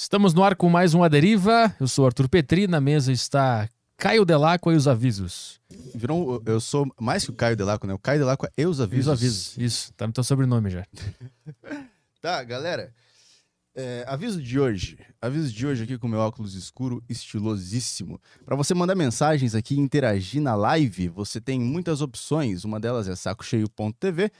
Estamos no ar com mais um A Deriva. Eu sou Arthur Petri, na mesa está Caio Delaco e os avisos. Virou, eu sou mais que o Caio Delaco, né? O Caio Delaco é eu os E avisos. os avisos, isso, tá no teu sobrenome já. Tá, galera. É, aviso de hoje. Aviso de hoje aqui com meu óculos escuro estilosíssimo. Para você mandar mensagens aqui e interagir na live, você tem muitas opções. Uma delas é sacocheio.tv.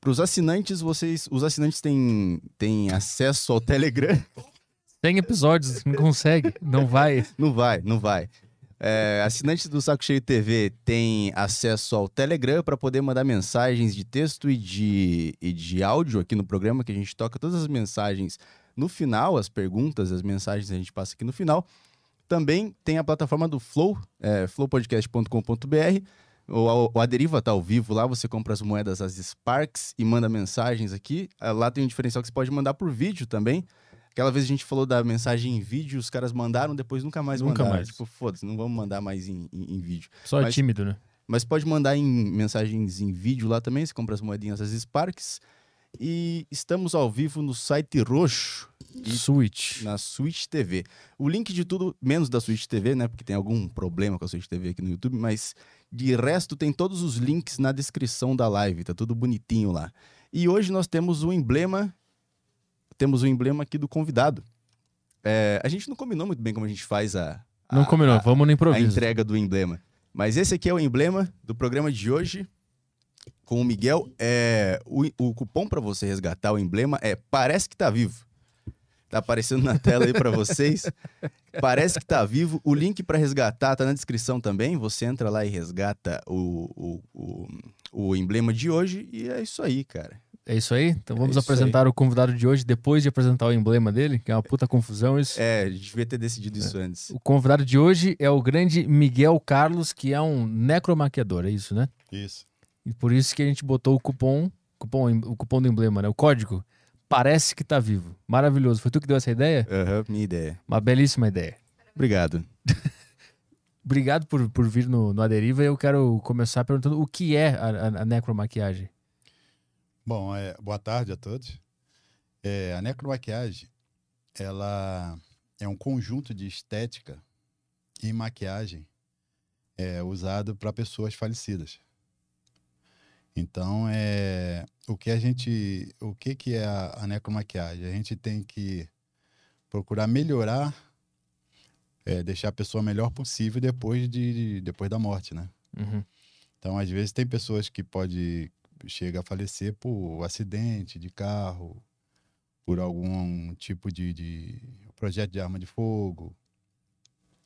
Para os assinantes, vocês, os assinantes têm, têm acesso ao Telegram. Tem episódios, não consegue, não vai. Não vai, não vai. É, assinantes do Saco Cheio TV têm acesso ao Telegram para poder mandar mensagens de texto e de, e de áudio aqui no programa, que a gente toca todas as mensagens no final, as perguntas, as mensagens a gente passa aqui no final. Também tem a plataforma do Flow, é, flowpodcast.com.br. O, o Aderiva tá ao vivo lá, você compra as moedas, as Sparks e manda mensagens aqui. Ah, Lá tem um diferencial que você pode mandar por vídeo também. Aquela vez a gente falou da mensagem em vídeo, os caras mandaram, depois nunca mais Nunca mandaram. mais. Tipo, foda-se, não vamos mandar mais em, em- em vídeo. Só é Mas- tímido, né? Mas pode mandar em mensagens em vídeo lá também, você compra as moedinhas das Sparks. E estamos ao vivo no site roxo, Switch. na Switch TV. O link de tudo, menos da Switch TV, né? Porque tem algum problema com a Switch TV aqui no YouTube, mas de resto tem todos os links na descrição da live, tá tudo bonitinho lá. E hoje nós temos o emblema, temos o emblema aqui do convidado. É, a gente não combinou muito bem como a gente faz a, a- Não combinou, a- vamos no a improviso. entrega do emblema. Mas esse aqui é o emblema do programa de hoje com o Miguel. É, o, o cupom para você resgatar o emblema é Parece que tá vivo. Tá aparecendo na tela aí para vocês. Parece que tá vivo. O link para resgatar tá na descrição também. Você entra lá e resgata o, o, o, o emblema de hoje. E é isso aí, cara. É isso aí? Então vamos É apresentar o convidado de hoje depois de apresentar o emblema dele, que é uma puta confusão isso. É, a gente devia ter decidido isso antes. O convidado de hoje é o grande Miguel Carlos, que é um necromaquiador, é isso, né? Isso. E por isso que a gente botou o cupom, cupom o cupom do emblema, né? O código. Parece que tá vivo. Maravilhoso. Foi tu que deu essa ideia? Aham, minha ideia. Uma belíssima ideia. Obrigado. Obrigado por, por vir no, no Aderiva. Eu quero começar perguntando o que é a, a, a necromaquiagem. Bom, é, boa tarde a todos. É, a necromaquiagem, ela é um conjunto de estética e maquiagem é, usado para pessoas falecidas. Então, é, o que a gente, o que que é a, a necromaquiagem? A gente tem que procurar melhorar, é, deixar a pessoa melhor possível depois de depois da morte, né? Uhum. Então, às vezes, tem pessoas que pode chega a falecer por acidente de carro, por algum tipo de, de projeto de arma de fogo,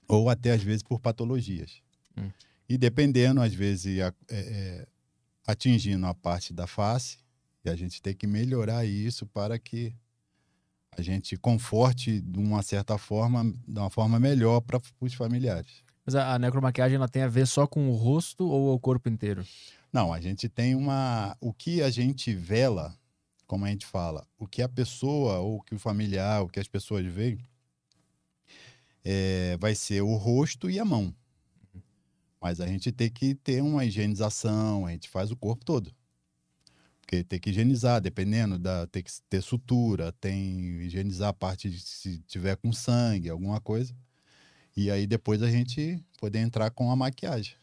ou até, às vezes, por patologias. Hum. E dependendo, às vezes, a- é, é, atingindo a parte da face, e a gente tem que melhorar isso para que a gente conforte de uma certa forma, de uma forma melhor para os familiares. Mas a, a necromaquiagem ela tem a ver só com o rosto ou o corpo inteiro? Não, a gente tem uma. O que a gente vela, como a gente fala, o que a pessoa, ou o que o familiar, o que as pessoas veem, é, vai ser o rosto e a mão. Mas a gente tem que ter uma higienização, a gente faz o corpo todo. Porque tem que higienizar, dependendo da. Tem que ter sutura, tem higienizar a parte de se tiver com sangue, alguma coisa. E aí depois a gente poder entrar com a maquiagem.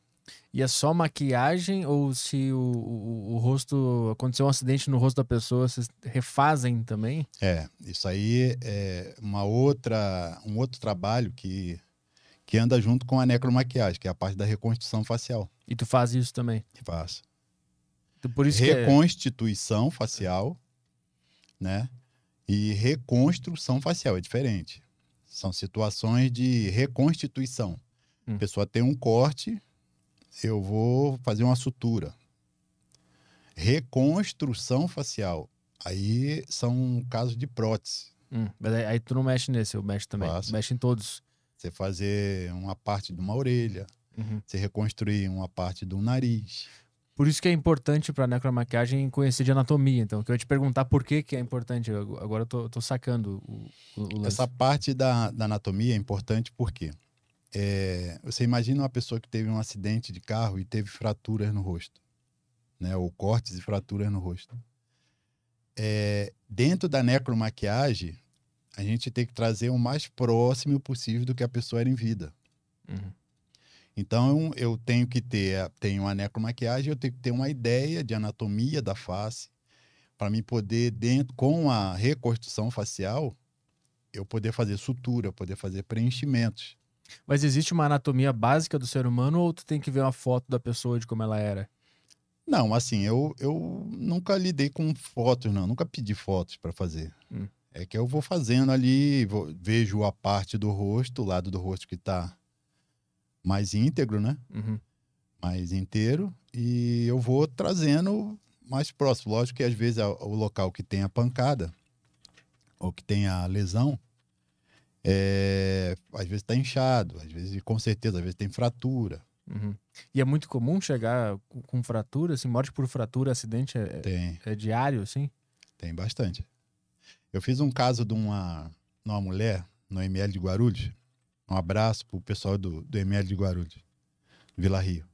E é só maquiagem ou se o, o, o rosto aconteceu um acidente no rosto da pessoa, vocês refazem também? É, isso aí é uma outra, um outro trabalho que, que anda junto com a necromaquiagem, que é a parte da reconstrução facial. E tu faz isso também. Faz. Então, por isso que é- Reconstituição facial, né? E reconstrução facial é diferente. São situações de reconstituição. Hum. A pessoa tem um corte, eu vou fazer uma sutura. Reconstrução facial. Aí são casos de prótese. Hum, mas aí, aí tu não mexe nesse, eu mexo também. Faço. Mexe em todos. Você fazer uma parte de uma orelha, Uhum. você reconstruir uma parte do nariz. Por isso que é importante pra necromaquiagem conhecer de anatomia. Então, que eu ia te perguntar por que, que é importante. Agora eu tô, tô sacando o, o, lance. Essa parte da, da anatomia é importante porque é, você imagina uma pessoa que teve um acidente de carro e teve fraturas no rosto, né? Ou cortes e fraturas no rosto. É, dentro da necromaquiagem, a gente tem que trazer o mais próximo possível do que a pessoa era em vida. Uhum. Então eu tenho que ter, tenho uma necromaquiagem, eu tenho que ter uma ideia de anatomia da face para mim poder dentro com a reconstrução facial eu poder fazer sutura, poder fazer preenchimentos. Mas existe uma anatomia básica do ser humano ou tu tem que ver uma foto da pessoa de como ela era? Não, assim, eu, eu nunca lidei com fotos, não. Nunca pedi fotos para fazer. Hum. É que eu vou fazendo ali, vou, vejo a parte do rosto, o lado do rosto que está mais íntegro, né? Uhum. Mais inteiro. E eu vou trazendo mais próximo. Lógico que às vezes o local que tem a pancada ou que tem a lesão, é, às vezes está inchado, às vezes, com certeza, às vezes tem fratura. Uhum. E é muito comum chegar com, fratura, assim, morte por fratura, acidente é, Tem, é diário, assim? tem bastante. Eu fiz um caso de uma, uma mulher no ML de Guarulhos. Um abraço pro pessoal do, do ML de Guarulhos, Vila Rio.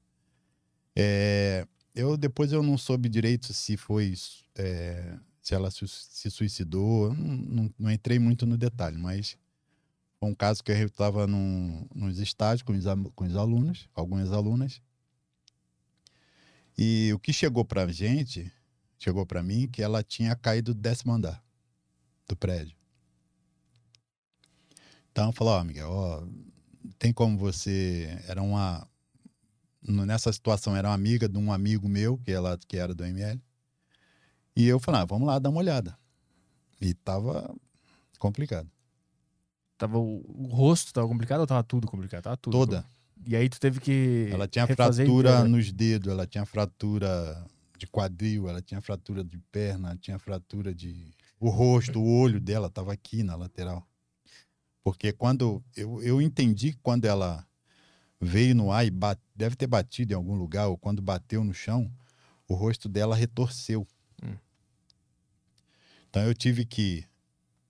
É, eu depois eu não soube direito se foi é, se ela su- se suicidou. Não, não, não entrei muito no detalhe, mas um caso que eu estava nos estágios com os, com os alunos, algumas alunas. E o que chegou pra gente, chegou pra mim, que ela tinha caído do décimo andar do prédio. Então, falou, ó, Miguel, ó, tem como você... Era uma... Nessa situação, era uma amiga de um amigo meu, que, ela, que era do ML. E eu falei, ah, vamos lá dar uma olhada. E tava complicado. Tava o, o rosto tava complicado ou tava tudo complicado? Tava tudo. Toda. E aí tu teve que. Ela tinha fratura inteira. nos dedos, ela tinha fratura de quadril, ela tinha fratura de perna, tinha fratura de. O rosto, o olho dela tava aqui na lateral. Porque quando. Eu, eu entendi que quando ela veio no ar e bate, deve ter batido em algum lugar, ou quando bateu no chão, o rosto dela retorceu. Hum. Então eu tive que.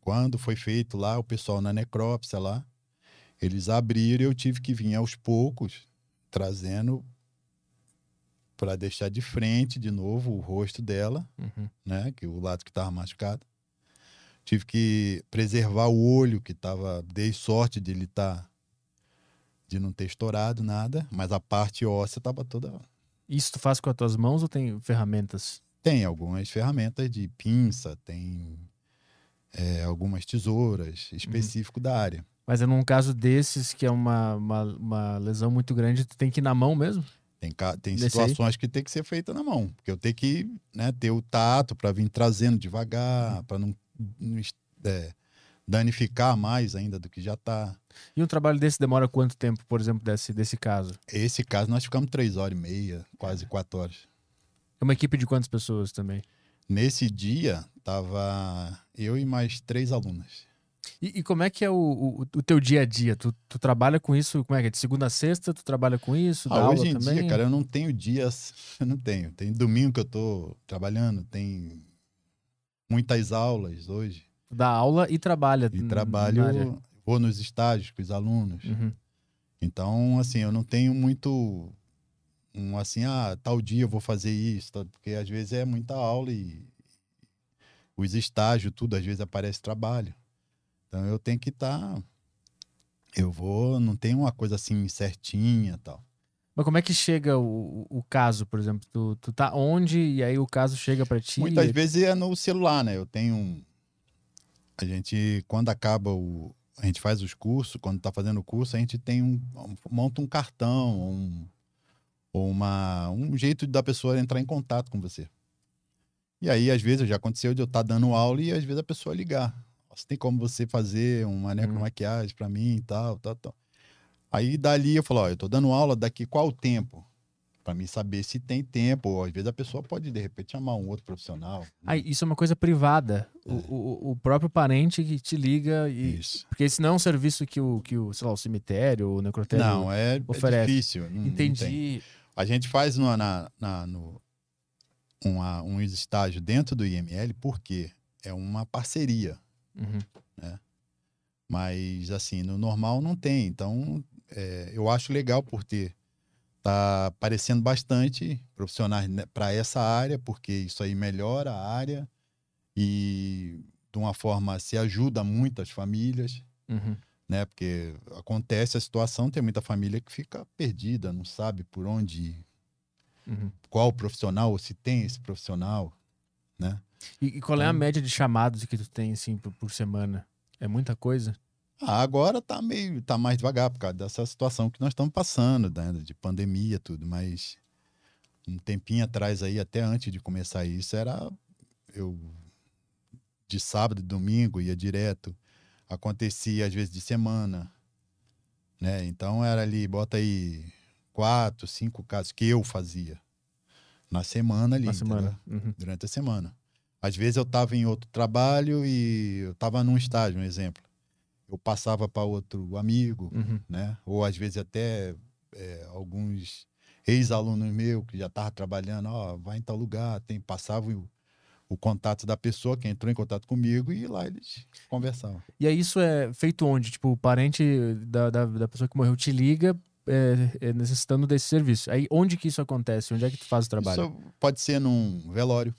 Quando foi feito lá, o pessoal na necrópsia lá, eles abriram e eu tive que vir aos poucos trazendo para deixar de frente de novo o rosto dela, Uhum. né, que o lado que estava machucado. Tive que preservar o olho que estava, dei sorte de ele estar de não ter estourado nada, mas a parte óssea estava toda Isso tu faz com as tuas mãos ou tem ferramentas? tem algumas ferramentas de pinça, tem é, algumas tesouras específico da área. Mas é num caso desses que é uma, uma, uma lesão muito grande, tu tem que ir na mão mesmo? Tem, tem Desse aí? situações que tem que ser feita na mão, porque eu tenho que né, ter o tato para vir trazendo Uhum. devagar, para não, não é, danificar mais ainda do que já está. E um trabalho desse demora quanto tempo, por exemplo, desse, desse caso? Esse caso nós ficamos três horas e meia, quase quatro horas. É uma equipe de quantas pessoas também? Nesse dia tava eu e mais três alunas. E, e como é que é o, o, o teu dia a dia? Tu, tu trabalha com isso, como é que é? De segunda a sexta, tu trabalha com isso? Ah, aula hoje em também? dia, cara, eu não tenho dias, eu não tenho. Tem domingo que eu tô trabalhando, tem muitas aulas hoje. Dá aula e trabalha. E trabalho, vou nos estágios com os alunos. Uhum. Então, assim, eu não tenho muito um assim, ah, tal dia eu vou fazer isso, porque às vezes é muita aula e os estágios, tudo, às vezes aparece trabalho. Então eu tenho que estar. eu vou, não tem uma coisa assim certinha tal. Mas como é que chega o, o- caso, por exemplo? Tu, tu tá onde e aí o caso chega pra ti? Muitas vezes é no celular, né? Eu tenho um. A gente, quando acaba o. A gente faz os cursos, quando tá fazendo o curso, a gente tem um. monta um cartão, um, ou uma, um jeito da pessoa entrar em contato com você. E aí, às vezes, já aconteceu de eu estar dando aula e às vezes a pessoa ligar. Você tem como você fazer uma necromaquiagem para mim e tal, tal, tal. Aí dali eu falo, ó, eu tô dando aula daqui qual o tempo? Para mim saber se tem tempo, ou às vezes a pessoa pode de repente chamar um outro profissional. né? Ah, isso é uma coisa privada. O, É. o, o próprio parente que te liga e. Isso. Porque esse não é um serviço que o, que o, sei lá, o cemitério, o necrotério. Não, é, é oferece. difícil. não- não. Entendi. A gente faz no, na, na- no, uma, um estágio dentro do IML porque é uma parceria. Uhum. Mas, assim, no normal não tem. Então, é, eu acho legal por ter. Tá aparecendo bastante profissionais para essa área, porque isso aí melhora a área. E de uma forma, se ajuda muitas famílias, Uhum. Né? Porque acontece a situação, tem muita família que fica perdida, não sabe por onde ir, Uhum. qual profissional, ou se tem esse profissional, né? E, e qual é a Então- média de chamados que tu tem, assim, por, por semana? É muita coisa? Ah, agora tá meio, tá mais devagar por causa dessa situação que nós estamos passando, né? De pandemia, tudo, mas um tempinho atrás aí, até antes de começar isso, era eu de sábado e domingo ia direto, acontecia às vezes de semana, né? Então era ali, bota aí quatro, cinco casos que eu fazia na semana ali, Na semana? Uhum. durante a semana. Às vezes eu estava em outro trabalho e eu estava num estágio, um exemplo. Eu passava para outro amigo, Uhum. né? Ou às vezes até é, alguns ex-alunos meus que já estavam trabalhando, ó, vai em tal lugar, tem, passava o, o contato da pessoa que entrou em contato comigo e lá eles conversavam. E aí isso é feito onde? Tipo, o parente da, da, da pessoa que morreu te liga é, é, necessitando desse serviço. Aí onde que isso acontece? Onde é que tu faz o trabalho? Isso pode ser num velório,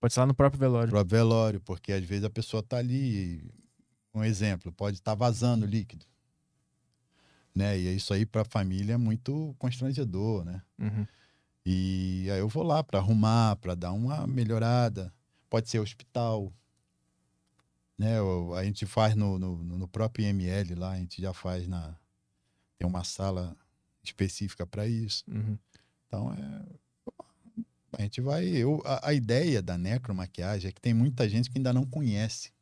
Pode ser lá no próprio velório. próprio velório, porque às vezes a pessoa tá ali, um exemplo, pode estar vazando líquido. Né? E isso aí para a família é muito constrangedor, né? Uhum. E aí eu vou lá para arrumar, para dar uma melhorada. Pode ser hospital, né? A gente faz no, no, no próprio IML lá, a gente já faz na tem uma sala específica para isso. Uhum. Então é a gente vai, eu a, a ideia da necromaquiagem é que tem muita gente que ainda não conhece.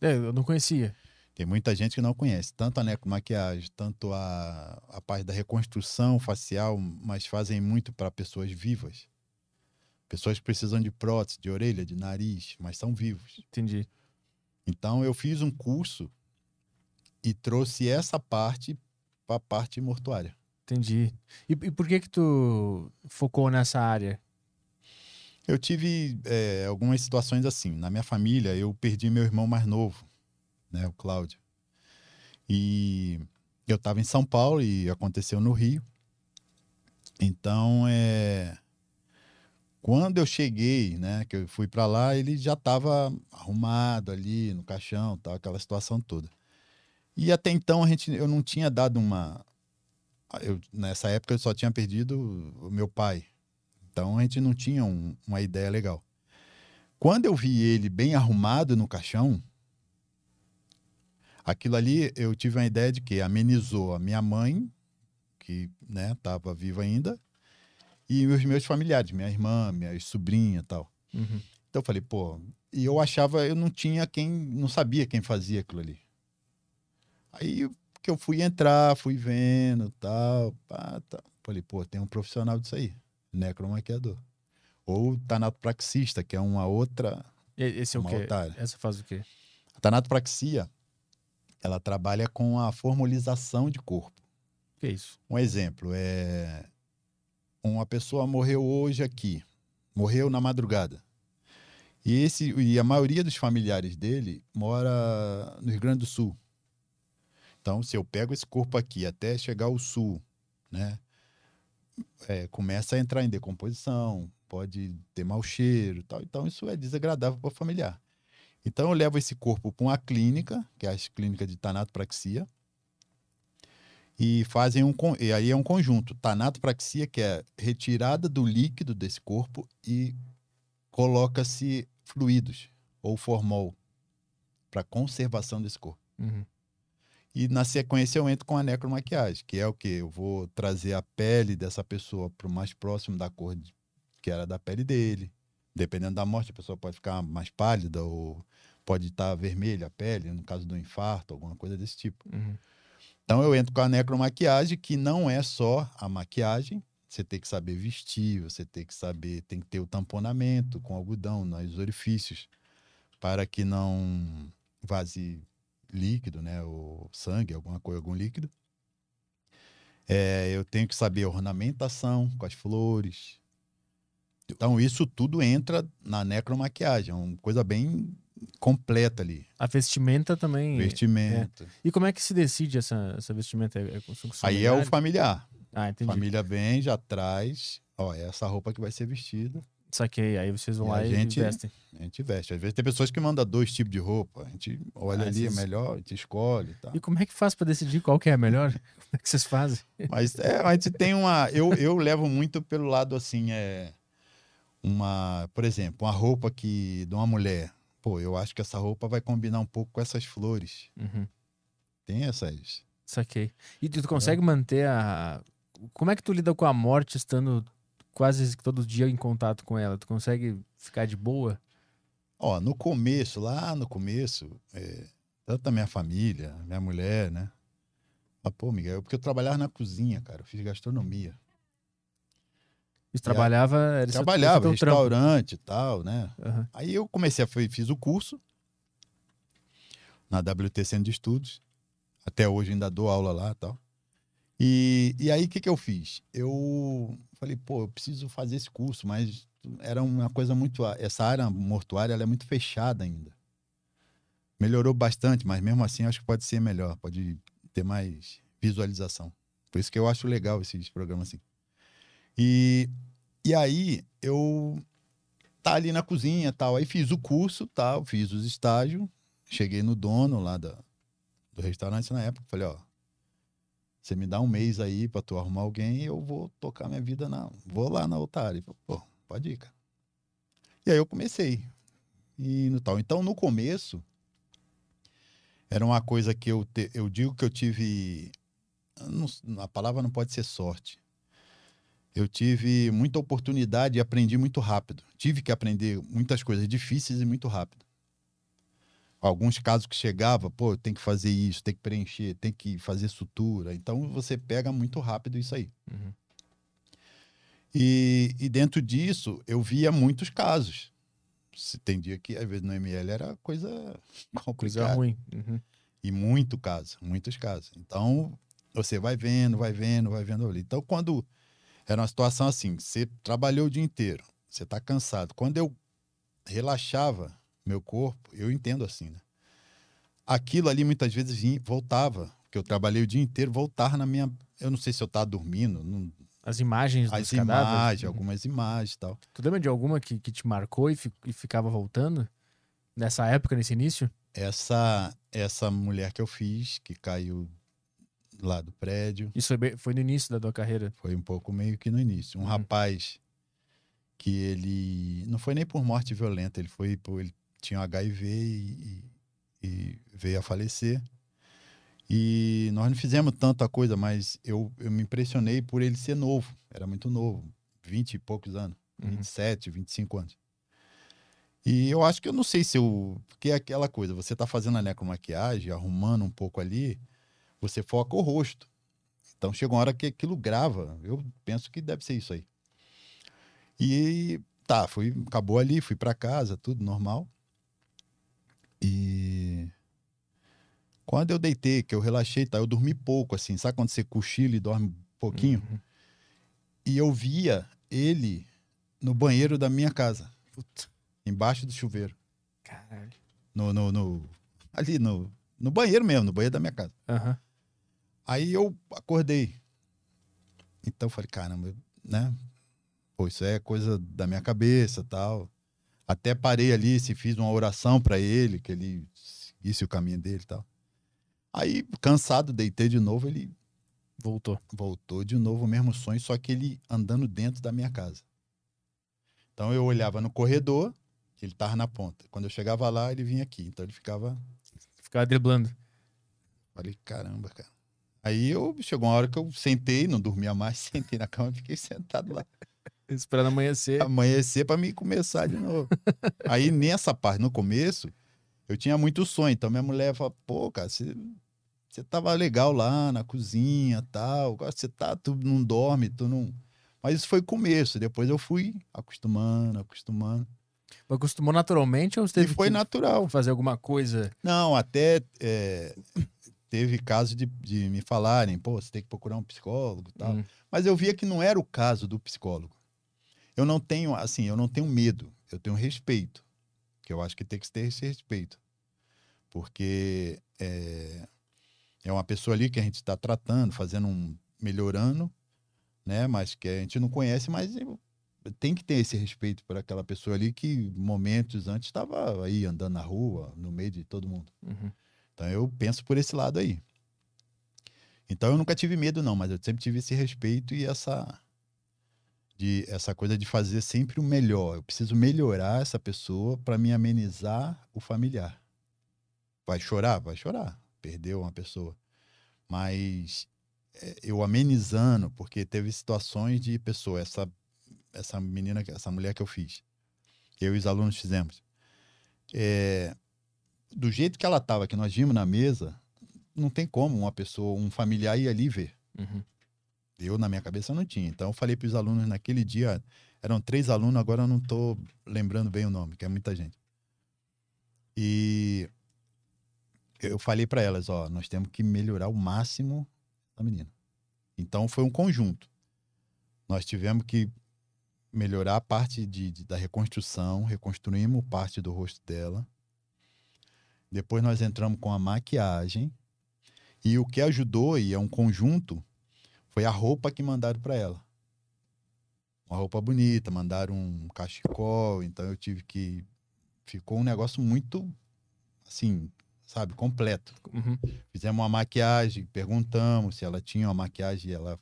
É, eu não conhecia. Tem muita gente que não conhece tanto a necromaquiagem, tanto a, a parte da reconstrução facial, mas fazem muito para pessoas vivas. Pessoas que precisam de prótese, de orelha, de nariz, mas são vivos. Entendi. Então eu fiz um curso e trouxe essa parte para a parte mortuária. Entendi. E, e por que que tu focou nessa área? Eu tive é, algumas situações assim. Na minha família, eu perdi meu irmão mais novo, né, o Cláudio. E eu estava em São Paulo e aconteceu no Rio. Então, é, quando eu cheguei, né, que eu fui para lá, ele já estava arrumado ali no caixão, tal, aquela situação toda. E até então a gente, eu não tinha dado uma, eu, nessa época eu só tinha perdido o meu pai, então a gente não tinha um- uma ideia legal. Quando eu vi ele bem arrumado no caixão, aquilo ali eu tive uma ideia de que amenizou a minha mãe, que né, estava viva ainda, e os meus familiares, minha irmã, minha sobrinha e tal. Uhum. Então eu falei, pô, e eu achava, eu não tinha quem, não sabia quem fazia aquilo ali. Aí que eu fui entrar, fui vendo, tal, pá, tá. Falei, pô, tem um profissional disso aí, necromaquiador. Ou tanatopraxista, que é uma outra, E- Esse é o quê? outra área. Essa faz o quê? A tanatopraxia, ela trabalha com a formalização de corpo. Que é isso? Um exemplo é uma pessoa morreu hoje aqui, morreu na madrugada. E esse e a maioria dos familiares dele mora no Rio Grande do Sul. Então, se eu pego esse corpo aqui até chegar ao sul, né, é, começa a entrar em decomposição, pode ter mau cheiro, tal. Então isso é desagradável para o familiar. Então eu levo esse corpo para uma clínica, que é a clínica de tanatopraxia, e fazem um e aí é um conjunto tanatopraxia que é retirada do líquido desse corpo e coloca-se fluidos ou formol para conservação desse corpo. Uhum. E na sequência eu entro com a necromaquiagem, que é o que eu vou trazer a pele dessa pessoa para o mais próximo da cor de- que era da pele dele. Dependendo da morte, a pessoa pode ficar mais pálida ou pode estar vermelha a pele, no caso do infarto, alguma coisa desse tipo. Uhum. Então eu entro com a necromaquiagem, que não é só a maquiagem. Você tem que saber vestir, você tem que saber, tem que ter o tamponamento com algodão nos orifícios, para que não vaze líquido, né? Ou sangue, alguma coisa, algum líquido. É, eu tenho que saber ornamentação com as flores. Então isso tudo entra na necromaquiagem, é uma coisa bem completa ali. A vestimenta também. Vestimento. E como é que se decide essa, essa vestimenta? É, é Aí é o familiar. Ah, entendi. Família vem, já traz. Ó, é essa roupa que vai ser vestida. Saquei, aí vocês vão E lá a e gente- vestem. A gente veste. Às vezes tem pessoas que mandam dois tipos de roupa. A gente olha Ah, ali, é esses- melhor, a gente escolhe e tal. E como é que faz pra decidir qual que é a melhor? Como é que vocês fazem? Mas é, a gente tem uma. Eu, eu levo muito pelo lado assim, é. Uma. Por exemplo, uma roupa que. de uma mulher. Pô, eu acho que essa roupa vai combinar um pouco com essas flores. Uhum. Tem essas. Saquei. E É. tu consegue manter a. Como é que tu lida com a morte estando quase todo dia em contato com ela? Tu consegue ficar de boa? Ó, no começo, lá no começo, é, tanto a minha família, minha mulher, né? Ah, pô, Miguel, porque eu trabalhava na cozinha, cara. Eu fiz gastronomia. Tu trabalhava. Era Trabalhava, restaurante e tal, né? Aham. Aí eu comecei a fiz o curso na WT Centro de Estudos. Até hoje ainda dou aula lá e tal. E, e aí o que, que eu fiz? Eu falei, pô, eu preciso fazer esse curso, mas era uma coisa muito. Essa área mortuária ela é muito fechada ainda. Melhorou bastante, mas mesmo assim acho que pode ser melhor, pode ter mais visualização. Por isso que eu acho legal esses programas assim. E, e aí eu tá ali na cozinha tal. Aí fiz o curso tal, fiz os estágios, cheguei no dono lá da, do restaurante na época, falei, ó, você me dá um mês aí pra tu arrumar alguém e eu vou tocar minha vida na. Vou lá na altar. Ele falou, pô, pode ir, cara. E aí eu comecei. E no tal. Então, no começo, era uma coisa que eu, te- eu digo que eu tive. não- a palavra não pode ser sorte. Eu tive muita oportunidade e aprendi muito rápido. Tive que aprender muitas coisas difíceis e muito rápido. Alguns casos que chegava, pô, tem que fazer isso, tem que preencher, tem que fazer sutura. Então você pega muito rápido isso aí. Uhum. E, e dentro disso, eu via muitos casos. Se tem dia que, às vezes, no ML era coisa Coisa complicada. ruim. Uhum. E muito caso, muitos casos. Então, você vai vendo, vai vendo, vai vendo ali. Então, quando era uma situação assim, você trabalhou o dia inteiro, você está cansado. Quando eu relaxava meu corpo, eu entendo assim, né? Aquilo ali muitas vezes voltava, porque eu trabalhei o dia inteiro, voltar na minha. Eu não sei se eu estava dormindo, não- As imagens as dos cadáveres. imagens, Uhum. algumas imagens tal. Tu lembra de alguma que, que te marcou e, fi- e ficava voltando? Nessa época, nesse início? Essa, essa mulher que eu fiz, que caiu lá do prédio, Isso foi, foi no início da tua carreira. Foi um pouco meio que no início. Um Uhum. rapaz que ele não foi nem por morte violenta, ele foi por ele tinha HIV e, e veio a falecer. E nós não fizemos tanta coisa, mas eu, eu me impressionei por ele ser novo. Era muito novo, 20 e poucos anos, Uhum. 27, 25 anos. E eu acho que eu não sei se eu. Porque é aquela coisa, você tá fazendo a necromaquiagem, arrumando um pouco ali, você foca o rosto. Então chega uma hora que aquilo grava. Eu penso que deve ser isso aí. E tá, fui, acabou ali, fui para casa, tudo normal. E quando eu deitei, que eu relaxei, tá, eu dormi pouco assim, sabe quando você cochila e dorme um pouquinho? Uhum. E eu via ele no banheiro da minha casa, embaixo do chuveiro, Caralho. no, no, no- ali no, no banheiro mesmo, no banheiro da minha casa. Aham. Aí eu acordei. Então eu falei, caramba, né? Pô, isso é coisa da minha cabeça tal. Até parei ali, se fiz uma oração para ele, que ele seguisse o caminho dele e tal. Aí, cansado, deitei de novo, ele Voltou. voltou de novo o mesmo sonho, só que ele andando dentro da minha casa. Então eu olhava no corredor, ele tava na ponta. Quando eu chegava lá, ele vinha aqui. Então ele ficava Ficava driblando. Falei, caramba, cara. Aí eu chegou uma hora que eu sentei, não dormia mais, sentei na cama e fiquei sentado lá. Esperando amanhecer. Amanhecer pra mim começar de novo. Aí nessa parte, no começo, eu tinha muito sonho. Então minha mulher falou, pô, cara, você, você tava legal lá na cozinha tal. Agora você tá, tu não dorme, tu não. Mas isso foi o começo. Depois eu fui acostumando, acostumando. Mas Acostumou naturalmente ou você E teve foi que natural. fazer alguma coisa? Não, até é, teve caso de, de me falarem, pô, você tem que procurar um psicólogo tal. Hum. Mas eu via que não era o caso do psicólogo. Eu não tenho, assim, eu não tenho medo, eu tenho respeito. Que eu acho que tem que ter esse respeito. Porque é, é uma pessoa ali que a gente está tratando, fazendo um. melhorando, né? Mas que a gente não conhece, mas tem que ter esse respeito por aquela pessoa ali que momentos antes estava aí andando na rua, no meio de todo mundo. Uhum. Então eu penso por esse lado aí. Então eu nunca tive medo não, mas eu sempre tive esse respeito e essa de essa coisa de fazer sempre o melhor. Eu preciso melhorar essa pessoa para me amenizar o familiar. Vai chorar, vai chorar. Perdeu uma pessoa. Mas é, eu amenizando, porque teve situações de pessoa, essa essa menina, essa mulher que eu fiz, eu e os alunos fizemos. É, do jeito que ela estava, que nós vimos na mesa, não tem como uma pessoa, um familiar ir ali ver. Uhum. Eu, na minha cabeça, não tinha. Então, eu falei para os alunos naquele dia, eram três alunos, agora eu não estou lembrando bem o nome, que é muita gente. E eu falei para elas, ó, nós temos que melhorar o máximo a menina. Então, foi um conjunto. Nós tivemos que melhorar a parte de, de, da reconstrução, reconstruímos parte do rosto dela. Depois nós entramos com a maquiagem. E o que ajudou, e é um conjunto, foi a roupa que mandaram para ela. Uma roupa bonita, mandaram um cachecol, então eu tive que. Ficou um negócio muito, assim, sabe, completo. Uhum. Fizemos uma maquiagem, perguntamos se ela tinha uma maquiagem, ela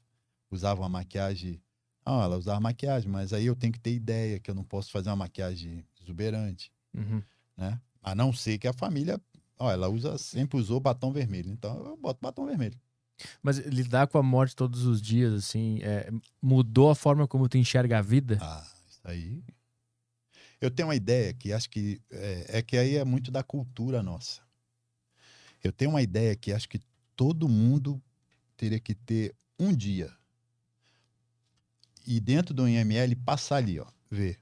usava uma maquiagem ah, ela usava maquiagem, mas aí eu tenho que ter ideia que eu não posso fazer uma maquiagem exuberante, Uhum. né? A não ser que a família, ó, ela usa, sempre usou batom vermelho, então eu boto batom vermelho. Mas lidar com a morte todos os dias, assim, é, mudou a forma como tu enxerga a vida? Ah, isso aí. Eu tenho uma ideia que acho que é, é que aí é muito da cultura nossa. Eu tenho uma ideia que acho que todo mundo teria que ter um dia e dentro do IML passar ali, ó, ver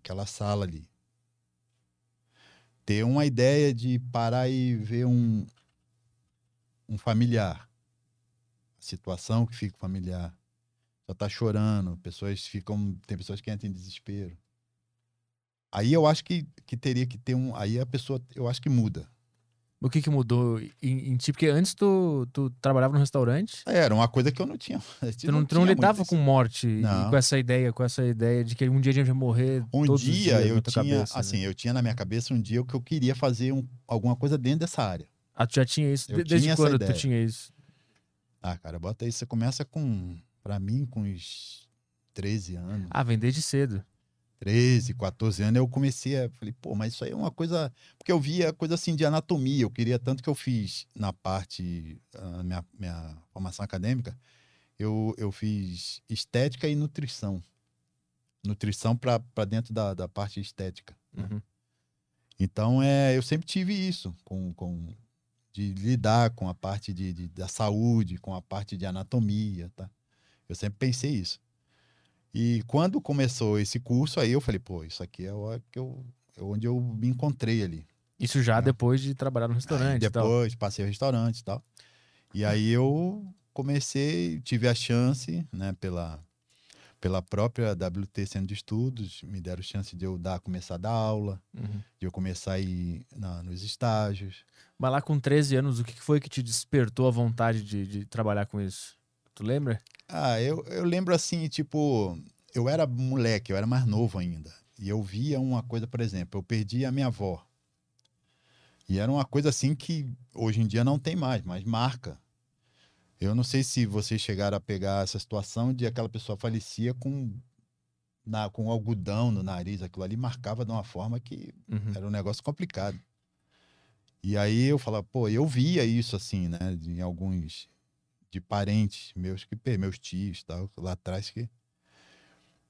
aquela sala ali. Ter uma ideia de parar e ver um, um familiar. A situação que fica familiar. Só tá chorando, pessoas ficam. Tem pessoas que entram em desespero. Aí eu acho que, que teria que ter um. Aí a pessoa, eu acho que muda. O que que mudou em, em ti? Porque antes tu, tu trabalhava no restaurante, Era uma coisa que eu não tinha. tu não, tu não tinha lidava com morte Não. com essa ideia, com essa ideia de que um dia a gente vai morrer Um dia eu tinha, cabeça, né? assim, eu tinha na minha cabeça um dia que eu queria fazer um- alguma coisa dentro dessa área. Ah, tu já tinha isso? Eu De- Desde tinha quando tu tinha isso? Ah, cara, bota aí, você começa com, pra mim, com uns 13 anos. Ah, vem desde cedo. 13, 14 anos, eu comecei a. Falei, pô, mas isso aí é uma coisa. Porque eu via coisa assim de anatomia. Eu queria tanto que eu fiz na parte. A minha, minha formação acadêmica, eu, eu fiz estética e nutrição. Nutrição para dentro da, da parte estética. né? Uhum. Então, é, eu sempre tive isso, com, com, de lidar com a parte de, de- da saúde, com a parte de anatomia, tá? Eu sempre pensei isso. E quando começou esse curso, aí eu falei, pô, isso aqui é, o que eu, é onde eu me encontrei ali. Isso já É. depois de trabalhar no Aí restaurante tal. depois passei o restaurante e tal. E aí eu comecei, tive a chance, né, pela, pela própria WT Centro de Estudos, me deram chance de eu dar, começar a dar aula, Uhum. de eu começar a ir na- nos estágios. Mas lá com 13 anos, o que que foi que te despertou a vontade de, de trabalhar com isso? Tu lembra? Ah, eu, eu lembro assim, tipo, eu era moleque, eu era mais novo ainda. E eu via uma coisa, por exemplo, eu perdi a minha avó. E era uma coisa assim que hoje em dia não tem mais, mas marca. Eu não sei se vocês chegaram a pegar essa situação de aquela pessoa falecia com, na, com algodão no nariz, aquilo ali marcava de uma forma que Uhum. era um negócio complicado. E aí eu falava, pô, eu via isso assim, né, em alguns de parentes meus que meus tios, tal, lá atrás que